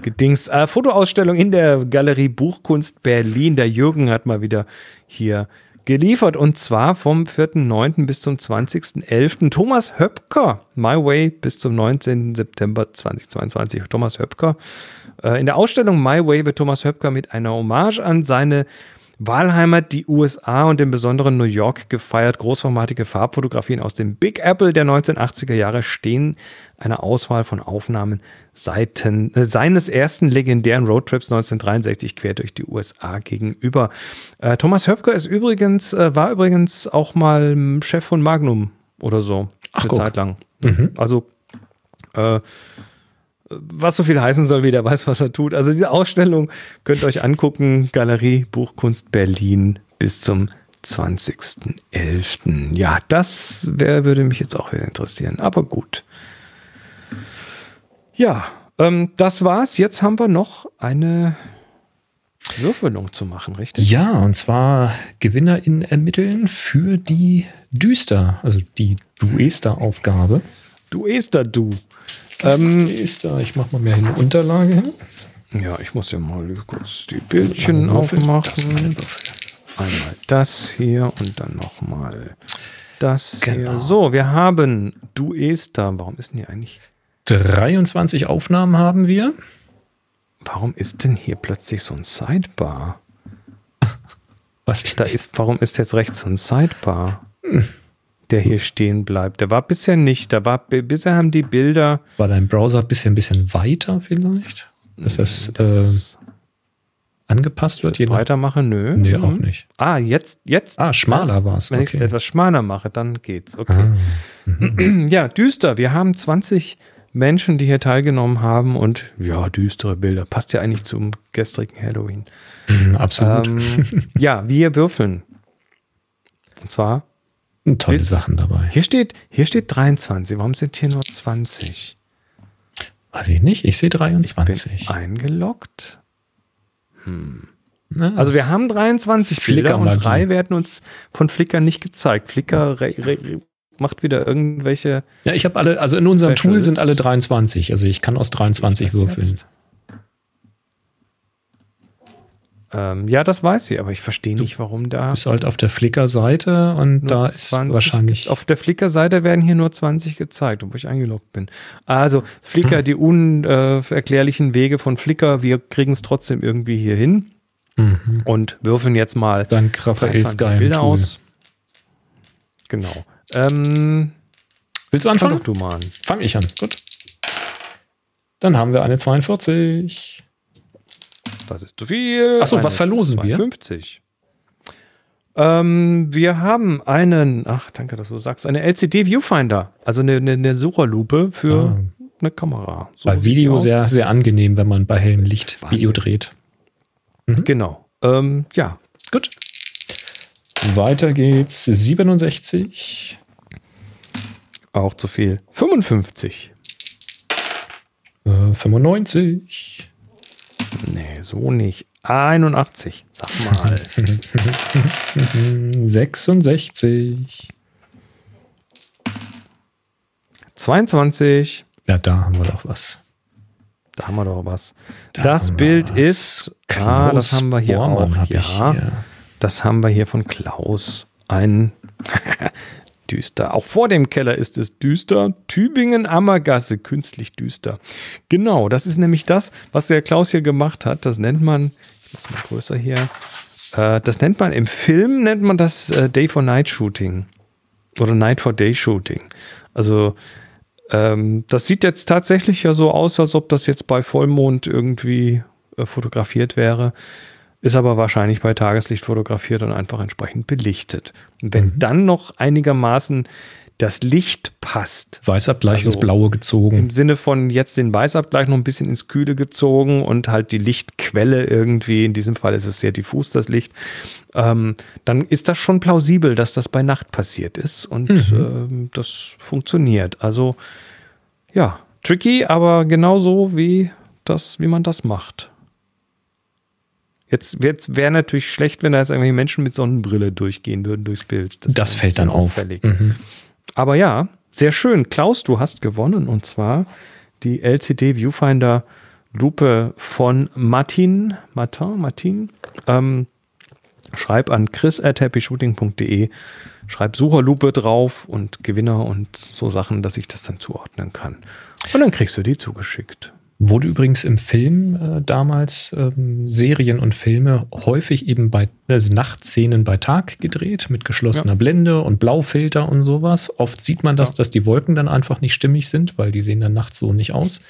gedings. Äh, Fotoausstellung in der Galerie Buchkunst Berlin. Der Jürgen hat mal wieder hier geliefert und zwar vom 4.9. bis zum 20.11. Thomas Höpker, My Way bis zum 19. September 2022. Thomas Höpker. Äh, in der Ausstellung My Way wird Thomas Höpker mit einer Hommage an seine Wahlheimat, die USA und im Besonderen New York gefeiert. Großformatige Farbfotografien aus dem Big Apple der 1980er Jahre stehen einer Auswahl von Aufnahmen seiten, äh, seines ersten legendären Roadtrips 1963 quer durch die USA gegenüber. Äh, Thomas Höpker ist übrigens, äh, war übrigens auch mal Chef von Magnum oder so. Ach, eine guck. Zeit lang. Mhm. Also äh, was so viel heißen soll, wie der weiß, was er tut. Also diese Ausstellung könnt ihr euch angucken. Galerie Buchkunst Berlin bis zum 20.11. Ja, das wär, würde mich jetzt auch wieder interessieren. Aber gut. Ja, ähm, das war's. Jetzt haben wir noch eine Würfelung zu machen, richtig? Ja, und zwar GewinnerInnen ermitteln für die Düster, also die Duester-Aufgabe. Du Esther, du. Ähm, Duester, ich mach mal mehr eine Unterlage hin. ja, ich muss ja mal kurz die Bildchen das aufmachen. Einmal das hier und dann nochmal das Genau. hier. So, wir haben Du Esther. Warum ist denn hier eigentlich, 23 Aufnahmen haben wir. warum ist denn hier plötzlich so ein Sidebar? Was Da ist, warum ist jetzt rechts so ein Sidebar, der hier stehen bleibt? Der war bisher nicht. Da war, bisher haben die Bilder. war dein Browser ein bisschen, ein bisschen weiter vielleicht? Dass das, äh, angepasst wird? je Je nach, weitermache, nö. nee, Mhm. auch nicht. Ah, jetzt, jetzt. Ah, schmaler war es. Wenn ich es Okay. etwas schmaler mache, dann geht's. Okay. Ah, Ja, düster. Wir haben 20 Menschen, die hier teilgenommen haben und ja, düstere Bilder. Passt ja eigentlich zum gestrigen Halloween. mhm, absolut. Ähm, ja, wir würfeln. Und zwar, Tolle bis- Sachen dabei. hier steht, hier steht 23. Warum sind hier nur 20? Weiß ich nicht. Ich sehe Ich bin 23. eingeloggt. Na, Also wir haben 23 Bilder und drei werden uns von Flickr nicht gezeigt. Flickr macht wieder irgendwelche ja, ich habe alle, also in unserem Tool Specials. sind alle 23. Also ich kann aus 23 Was würfeln. jetzt? Ähm, ja, das weiß ich, aber ich verstehe nicht, warum da Bist halt auf der Flickr-Seite und da ist wahrscheinlich. Auf der Flickr-Seite werden hier nur 20 gezeigt, obwohl ich eingeloggt bin. Also Flickr, die unerklärlichen Wege von Flickr, wir kriegen es trotzdem irgendwie hier hin Mhm. und würfeln jetzt mal Dank Raphaels 23 geilen Bilder Tool. aus. Genau. Ähm, Willst du fang anfangen? doch du mal an. Fang ich an. Gut. Dann haben wir eine 42. Das ist zu viel. Ach so, Eine was verlosen wir? 52. Ähm, wir haben einen, ach danke, dass du sagst, eine LCD Viewfinder, also eine, eine, eine Sucherlupe für Ah. eine Kamera. So Bei Video sehr, sehr angenehm, wenn man bei hellem Licht Wahnsinn. Video dreht. Genau. Ähm, ja, Gut. Weiter geht's. 67. auch zu viel. 55. Äh, 95. Nee, so nicht. 81. Sag mal. hm, 66. 22. Ja, da haben wir doch was. Da haben wir doch was. Da das Bild was. ist, ah, das Klaus haben wir hier Bormann auch. hab Ja, hier. das haben wir hier von Klaus. Ein düster. Auch vor dem Keller ist es düster. Tübingen Ammergasse, künstlich düster. Genau, das ist nämlich das, was der Klaus hier gemacht hat. Das nennt man, ich muss mal größer hier, äh, das nennt man im Film, nennt man das äh, Day for Night Shooting. Oder Night for Day Shooting. Also, ähm, das sieht jetzt tatsächlich ja so aus, als ob das jetzt bei Vollmond irgendwie äh, fotografiert wäre. Ist aber wahrscheinlich bei Tageslicht fotografiert und einfach entsprechend belichtet. Und wenn dann noch einigermaßen das Licht passt, Weißabgleich Also ins Blaue im gezogen. Sinne von jetzt den Weißabgleich noch ein bisschen ins Kühle gezogen und halt die Lichtquelle irgendwie, in diesem Fall ist es sehr diffus, das Licht, ähm, dann ist das schon plausibel, dass das bei Nacht passiert ist und ähm, das funktioniert. Also ja, tricky, aber genauso wie das, wie man das macht. Jetzt, jetzt wäre natürlich schlecht, wenn da jetzt irgendwelche Menschen mit Sonnenbrille durchgehen würden durchs Bild. Das wäre fällt dann auf. Mhm. Aber ja, sehr schön. Klaus, du hast gewonnen und zwar die LCD Viewfinder Lupe von Martin. Martin, Martin. Ähm, schreib an chris.happyshooting.de. Schreib Sucherlupe drauf und Gewinner und so Sachen, dass ich das dann zuordnen kann. Und dann kriegst du die zugeschickt. Wurde übrigens im Film äh, damals ähm, Serien und Filme häufig eben bei also Nachtszenen bei Tag gedreht mit geschlossener Blende und Blaufilter und sowas. Oft sieht man das, Ja. dass die Wolken dann einfach nicht stimmig sind, weil die sehen dann nachts so nicht aus.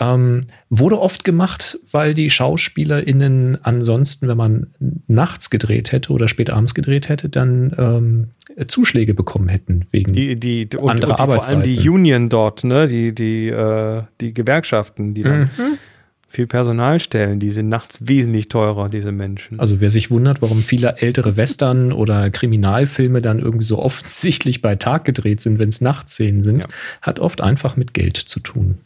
Ähm, wurde oft gemacht, weil die SchauspielerInnen ansonsten, wenn man nachts gedreht hätte oder spät abends gedreht hätte, dann ähm, Zuschläge bekommen hätten wegen Die, die, die, und, Andere und die, vor allem die Arbeitszeiten. Union dort, ne? die, die, äh, die Gewerkschaften, die dann Mhm. viel Personal stellen, die sind nachts wesentlich teurer, diese Menschen. Also wer sich wundert, warum viele ältere Western oder Kriminalfilme dann irgendwie so offensichtlich bei Tag gedreht sind, wenn es Nachtszenen sind, Ja. hat oft einfach mit Geld zu tun.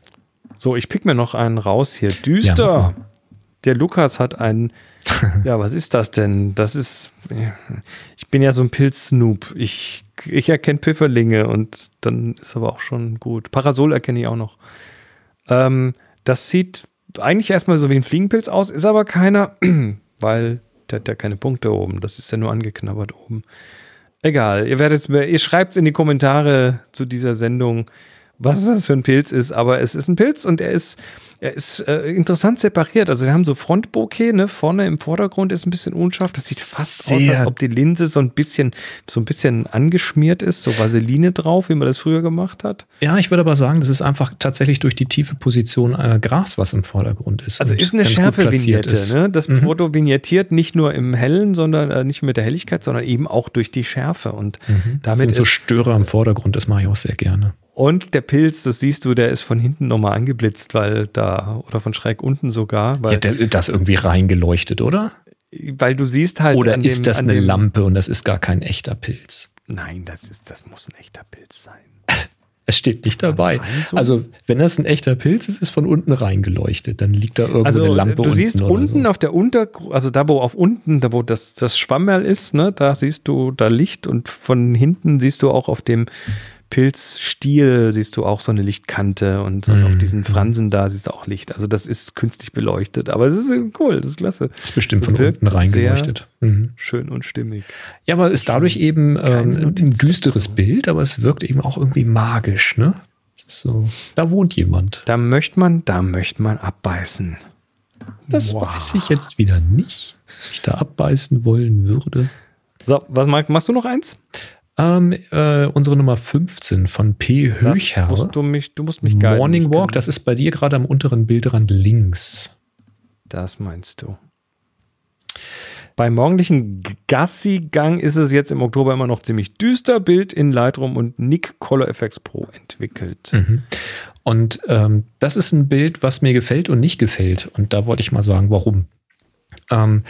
So, ich pick mir noch einen raus hier. Ja, Düster. mach Der Lukas hat einen. ja, was ist das denn? Das ist. Ich bin ja so ein Pilz-Snoop. Ich, ich erkenne Pfifferlinge und dann ist aber auch schon gut. Parasol erkenne ich auch noch. Ähm, das sieht eigentlich erstmal so wie ein Fliegenpilz aus, ist aber keiner, weil der hat ja keine Punkte oben. Das ist ja nur angeknabbert oben. Egal, ihr werdet ihr schreibt es in die Kommentare zu dieser Sendung, was das für ein Pilz ist, aber es ist ein Pilz und er ist er ist äh, interessant separiert. Also wir haben so Frontbokeh, ne? Vorne im Vordergrund ist ein bisschen unscharf. Das sieht fast Sehr. aus, als ob die Linse so ein bisschen, so ein bisschen angeschmiert ist, so Vaseline drauf, wie man das früher gemacht hat. Ja, ich würde aber sagen, das ist einfach tatsächlich durch die tiefe Position äh, Gras, was im Vordergrund ist. Also ist eine Schärfe-Vignette. ist. Ne? Das Mhm. Foto vignettiert nicht nur im Hellen, sondern äh, nicht mit der Helligkeit, sondern eben auch durch die Schärfe. Und Das damit sind so Störer im Vordergrund, das mache ich auch sehr gerne. Und der Pilz, das siehst du, der ist von hinten nochmal angeblitzt, weil da, oder von schräg unten sogar, weil, Ja, der, das irgendwie reingeleuchtet, oder? weil du siehst halt. Oder ist dem, das eine dem, Lampe und das ist gar kein echter Pilz? Nein, das ist, das muss ein echter Pilz sein. Es steht nicht dabei. Also, wenn das ein echter Pilz ist, ist von unten reingeleuchtet. Dann liegt da irgendwo Also eine Lampe du unten. siehst oder unten so. auf der Unter, also da wo auf unten, da wo das, das Schwammerl ist, ne, da siehst du da Licht und von hinten siehst du auch auf dem Pilzstiel siehst du auch so eine Lichtkante und Mhm. auf diesen Fransen da siehst du auch Licht. Also das ist künstlich beleuchtet, aber es ist cool, das ist klasse. ist bestimmt es von unten reingeleuchtet. Mhm. Schön und stimmig. Ja, aber ist dadurch eben ähm, ein düsteres dazu. Bild, aber es wirkt eben auch irgendwie magisch, ne? So, da wohnt jemand. Da möchte man, da möchte man abbeißen. Das Wow. weiß ich jetzt wieder nicht, ob ich da abbeißen wollen würde. So, was machst du noch eins? Ähm, äh, unsere Nummer 15 von P. Das Höchherr. musst du mich, du musst mich guiden. Morning Walk, das ist bei dir gerade am unteren Bildrand links. Das meinst du. Beim morgendlichen Gassi-Gang ist es jetzt im Oktober immer noch ziemlich düster. Bild in Lightroom und Nick Color FX Pro entwickelt. Mhm. Und ähm, das ist ein Bild, was mir gefällt und nicht gefällt. Und da wollte ich mal sagen, warum. Ähm,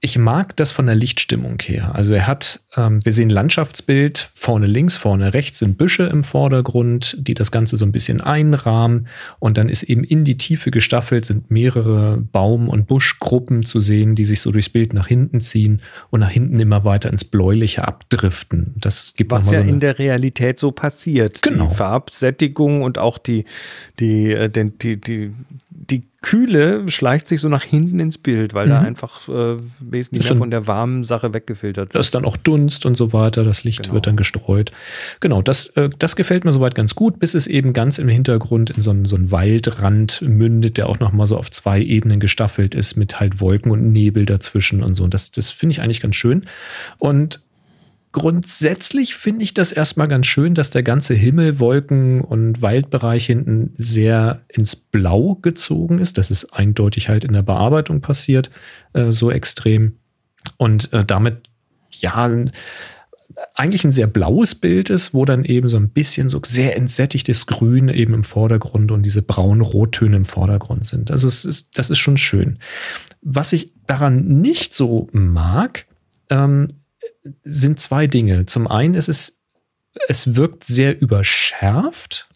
ich mag das von der Lichtstimmung her. Also er hat, ähm, wir sehen Landschaftsbild, vorne links, vorne rechts sind Büsche im Vordergrund, die das Ganze so ein bisschen einrahmen. Und dann ist eben in die Tiefe gestaffelt, sind mehrere Baum- und Buschgruppen zu sehen, die sich so durchs Bild nach hinten ziehen und nach hinten immer weiter ins Bläuliche abdriften. Das gibt Was ja so in der Realität so passiert. Genau. Die Farbsättigung und auch die, die, äh, den, die, die, die Kühle schleicht sich so nach hinten ins Bild, weil da Mhm. einfach äh, wesentlich mehr von der warmen Sache weggefiltert Da wird. ist dann auch Dunst und so weiter, das Licht Genau. wird dann gestreut. Genau, das, äh, das gefällt mir soweit ganz gut, bis es eben ganz im Hintergrund in so einen, so einen Waldrand mündet, der auch nochmal so auf zwei Ebenen gestaffelt ist, mit halt Wolken und Nebel dazwischen und so. Und das, das finde ich eigentlich ganz schön. Und grundsätzlich finde ich das erstmal ganz schön, dass der ganze Himmel, Wolken und Waldbereich hinten sehr ins Blau gezogen ist. Das ist eindeutig halt in der Bearbeitung passiert, äh, so extrem. Und äh, damit, ja, eigentlich ein sehr blaues Bild ist, wo dann eben so ein bisschen so sehr entsättigtes Grün eben im Vordergrund und diese braunen Rottöne im Vordergrund sind. Also es ist, das ist schon schön. Was ich daran nicht so mag, ähm, sind zwei Dinge. Zum einen ist es, es wirkt sehr überschärft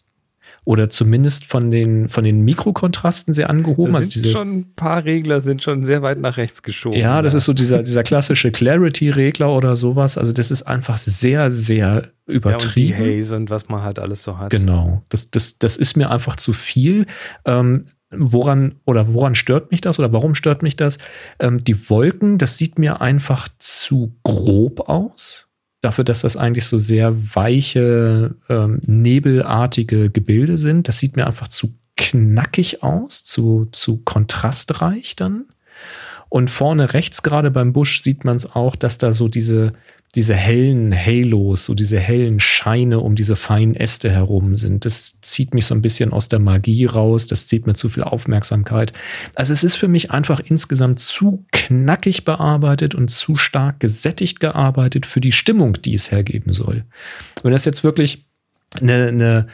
oder zumindest von den, von den Mikrokontrasten sehr angehoben. Da Also sind diese, schon ein paar Regler sind schon sehr weit nach rechts geschoben. ja, das da. ist so dieser, dieser klassische Clarity-Regler oder sowas. Also das ist einfach sehr, sehr ja, und die übertrieben. Haze und was man halt alles so hat. Genau, das, das, das ist mir einfach zu viel. Ähm, woran oder woran stört mich das oder warum stört mich das? Ähm, die Wolken, das sieht mir einfach zu grob aus. Dafür, dass das eigentlich so sehr weiche, ähm, nebelartige Gebilde sind. Das sieht mir einfach zu knackig aus, zu, zu kontrastreich dann. Und vorne rechts, gerade beim Busch, sieht man es auch, dass da so diese, diese hellen Halos, so diese hellen Scheine um diese feinen Äste herum sind. Das zieht mich so ein bisschen aus der Magie raus, das zieht mir zu viel Aufmerksamkeit. Also es ist für mich einfach insgesamt zu knackig bearbeitet und zu stark gesättigt gearbeitet für die Stimmung, die es hergeben soll. Wenn das jetzt wirklich eine, eine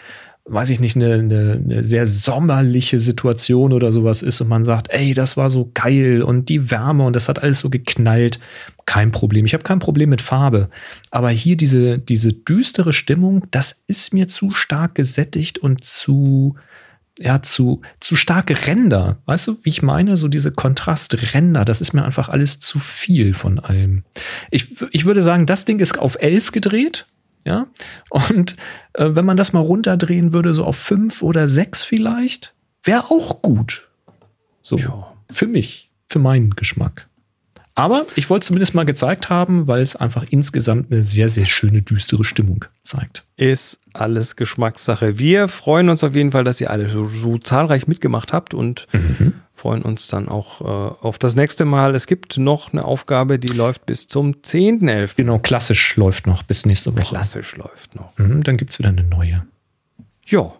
weiß ich nicht, eine, eine, eine sehr sommerliche Situation oder sowas ist und man sagt, ey, das war so geil und die Wärme und das hat alles so geknallt, kein Problem. Ich habe kein Problem mit Farbe. Aber hier diese, diese düstere Stimmung, das ist mir zu stark gesättigt und zu, ja, zu, zu starke Ränder. Weißt du, wie ich meine? So diese Kontrastränder, das ist mir einfach alles zu viel von allem. Ich, ich würde sagen, das Ding ist auf 11 gedreht. Ja, und äh, wenn man das mal runterdrehen würde, so auf 5 oder 6 vielleicht, wäre auch gut. So, Ja. für mich, für meinen Geschmack. Aber ich wollte zumindest mal gezeigt haben, weil es einfach insgesamt eine sehr, sehr schöne, düstere Stimmung zeigt. Ist alles Geschmackssache. Wir freuen uns auf jeden Fall, dass ihr alle so, so zahlreich mitgemacht habt und freuen uns dann auch äh, auf das nächste Mal. Es gibt noch eine Aufgabe, die läuft bis zum 10.11. Genau, klassisch läuft noch bis nächste Woche. Klassisch läuft noch. Mhm, dann gibt es wieder eine neue. Ja.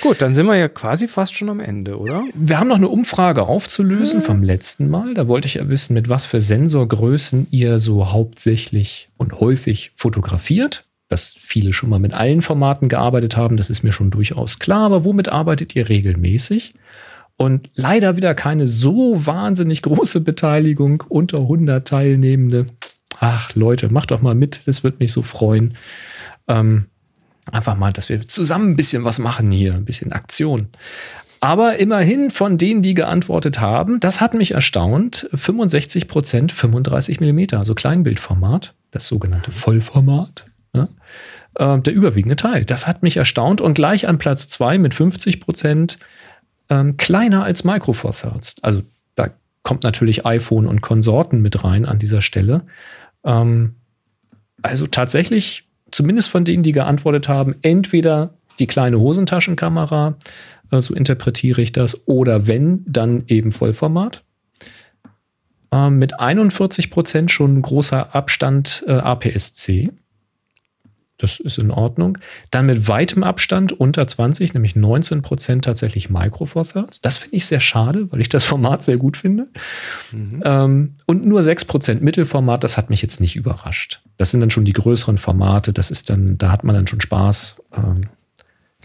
Gut, dann sind wir ja quasi fast schon am Ende, oder? Wir haben noch eine Umfrage aufzulösen vom letzten Mal. Da wollte ich ja wissen, mit was für Sensorgrößen ihr so hauptsächlich und häufig fotografiert. Dass viele schon mal mit allen Formaten gearbeitet haben, das ist mir schon durchaus klar. Aber womit arbeitet ihr regelmäßig? Und leider wieder keine so wahnsinnig große Beteiligung, unter 100 Teilnehmende. Ach Leute, macht doch mal mit, das wird mich so freuen. Ähm, einfach mal, dass wir zusammen ein bisschen was machen hier, ein bisschen Aktion. Aber immerhin von denen, die geantwortet haben, das hat mich erstaunt, 65 Prozent 35 Millimeter, also Kleinbildformat, das sogenannte Vollformat. Ja, äh, der überwiegende Teil. Das hat mich erstaunt und gleich an Platz zwei mit 50 Prozent ähm, kleiner als Micro Four Thirds. Also da kommt natürlich iPhone und Konsorten mit rein an dieser Stelle. Ähm, also tatsächlich, zumindest von denen, die geantwortet haben, entweder die kleine Hosentaschenkamera, äh, so interpretiere ich das, oder wenn, dann eben Vollformat. Ähm, mit 41 Prozent schon großer Abstand äh, APS-C. Das ist in Ordnung. Dann mit weitem Abstand unter 20, nämlich 19 Prozent tatsächlich Micro Four Thirds. Das finde ich sehr schade, weil ich das Format sehr gut finde. Ähm, und nur 6 Prozent Mittelformat, das hat mich jetzt nicht überrascht. Das sind dann schon die größeren Formate, das ist dann, da hat man dann schon Spaß. Ähm,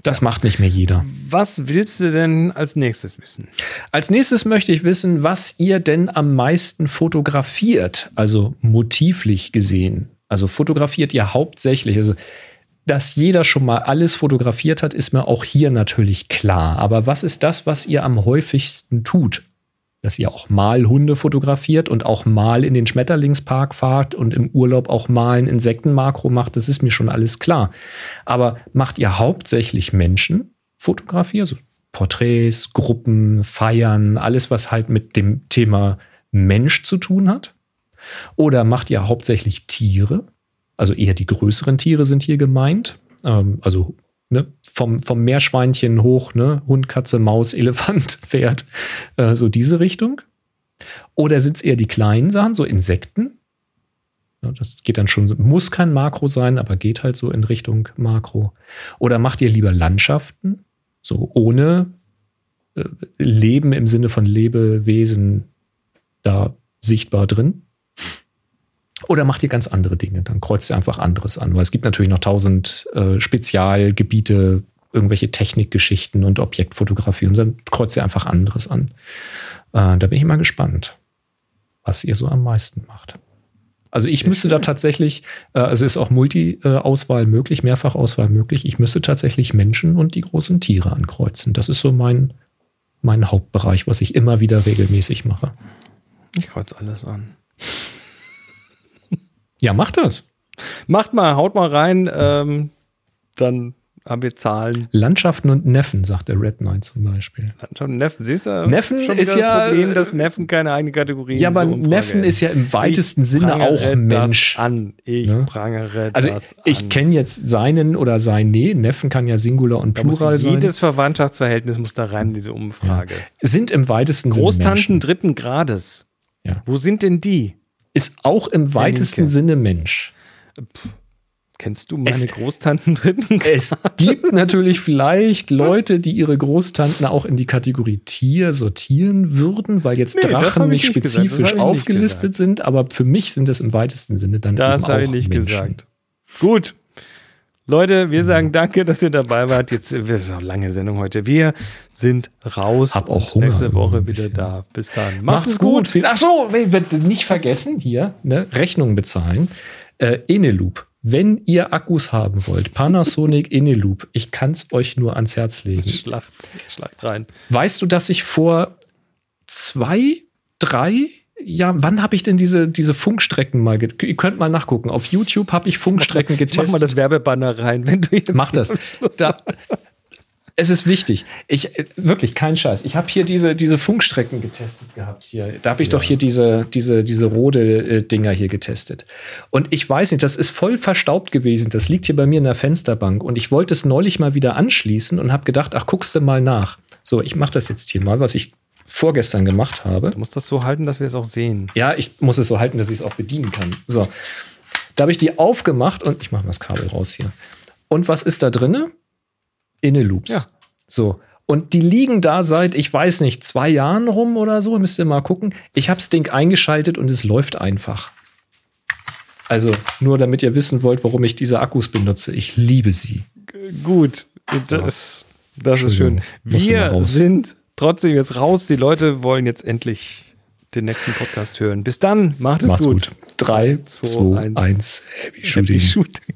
das macht nicht mehr jeder. Was willst du denn als nächstes wissen? Als nächstes möchte ich wissen, was ihr denn am meisten fotografiert, also motivlich gesehen. Also fotografiert ihr hauptsächlich, also dass jeder schon mal alles fotografiert hat, ist mir auch hier natürlich klar. Aber was ist das, was ihr am häufigsten tut? Dass ihr auch mal Hunde fotografiert und auch mal in den Schmetterlingspark fahrt und im Urlaub auch mal ein Insektenmakro macht, das ist mir schon alles klar. Aber macht ihr hauptsächlich Menschen Fotografie, also Porträts, Gruppen, Feiern, alles, was halt mit dem Thema Mensch zu tun hat? Oder macht ihr hauptsächlich Tiere? Also eher die größeren Tiere sind hier gemeint. Ähm, also ne, vom, vom Meerschweinchen hoch, ne, Hund, Katze, Maus, Elefant, Pferd, äh, so diese Richtung. Oder sind es eher die kleinen Sachen, so Insekten? Ja, das geht dann schon, muss kein Makro sein, aber geht halt so in Richtung Makro. Oder macht ihr lieber Landschaften, so ohne äh, Leben im Sinne von Lebewesen da sichtbar drin? Oder macht ihr ganz andere Dinge? Dann kreuzt ihr einfach anderes an, weil es gibt natürlich noch tausend äh, Spezialgebiete, irgendwelche Technikgeschichten und Objektfotografie und dann kreuzt ihr einfach anderes an. Äh, da bin ich mal gespannt, was ihr so am meisten macht. Also ich müsste da tatsächlich, äh, also ist auch Multi-Auswahl möglich, Mehrfachauswahl möglich. Ich müsste tatsächlich Menschen und die großen Tiere ankreuzen. Das ist so mein, mein Hauptbereich, was ich immer wieder regelmäßig mache. Ich kreuze alles an. Ja, mach das. Macht mal, haut mal rein, ähm, dann haben wir Zahlen. Landschaften und Neffen, sagt der Red Knight zum Beispiel. Schon Neffen, siehst du? Neffen schon ist wieder ja- das Problem, dass Neffen keine eigene Kategorie Ja, aber Umfrage Neffen ist ja im weitesten Sinne prangere auch Mensch. Das an. Ich Ne? prangere Also das ich an. kenne jetzt seinen oder sein Nee. Neffen kann ja Singular und Plural sein. jedes Verwandtschaftsverhältnis muss da rein in diese Umfrage. Sind im weitesten Sinne Großtanten dritten Grades. Ja. Wo sind denn die? Ist auch im weitesten. Sinne Mensch. Kennst du meine Es- Großtanten dritten Es gibt natürlich vielleicht Leute, die ihre Großtanten auch in die Kategorie Tier sortieren würden, weil jetzt Nee, Drachen nicht gesagt. Spezifisch nicht aufgelistet sind, aber für mich sind das im weitesten Sinne dann Das eben habe auch ich nicht Menschen. gesagt. Gut. Leute, wir sagen danke, dass ihr dabei wart. Jetzt äh, das ist auch eine lange Sendung heute. Wir sind raus. Hab auch Und Nächste Hunger Woche wieder da. Bis dann. Macht's gut. Viel- Ach so, nicht vergessen hier, ne, Rechnung bezahlen. Äh, Eneloop. Wenn ihr Akkus haben wollt, Panasonic Eneloop, ich kann's euch nur ans Herz legen. Schlacht, Schlacht rein. Weißt du, dass ich vor zwei, drei Jahren, wann habe ich denn diese, diese Funkstrecken mal, get- ihr könnt mal nachgucken, auf YouTube habe ich Funkstrecken Ich mach getestet. mal das Werbebanner rein, wenn du jetzt Mach das. Da, es ist wichtig. Ich äh, wirklich kein Scheiß. Ich habe hier diese, diese Funkstrecken getestet gehabt hier. Da habe ich doch hier diese diese diese Rode äh, Dinger hier getestet. Und ich weiß nicht, das ist voll verstaubt gewesen. Das liegt hier bei mir in der Fensterbank und ich wollte es neulich mal wieder anschließen und habe gedacht, ach guckst du mal nach. So, ich mache das jetzt hier mal, was ich vorgestern gemacht habe. Du musst das so halten, dass wir es auch sehen. Ja, ich muss es so halten, dass ich es auch bedienen kann. So. Da habe ich die aufgemacht und ich mache mal das Kabel raus hier. Und was ist da drinne? Inne Loops. Ja. So. Und die liegen da seit, ich weiß nicht, zwei Jahren rum oder so. Müsst ihr mal gucken. Ich habe das Ding eingeschaltet und es läuft einfach. Also nur damit ihr wissen wollt, warum ich diese Akkus benutze. Ich liebe sie. Gut, das, das ist schön. Wir sind trotzdem jetzt raus. Die Leute wollen jetzt endlich den nächsten Podcast hören. Bis dann, macht es Macht's gut. gut. 3, Zwei, 2, eins. 1. Happy Happy Shooting. Shooting.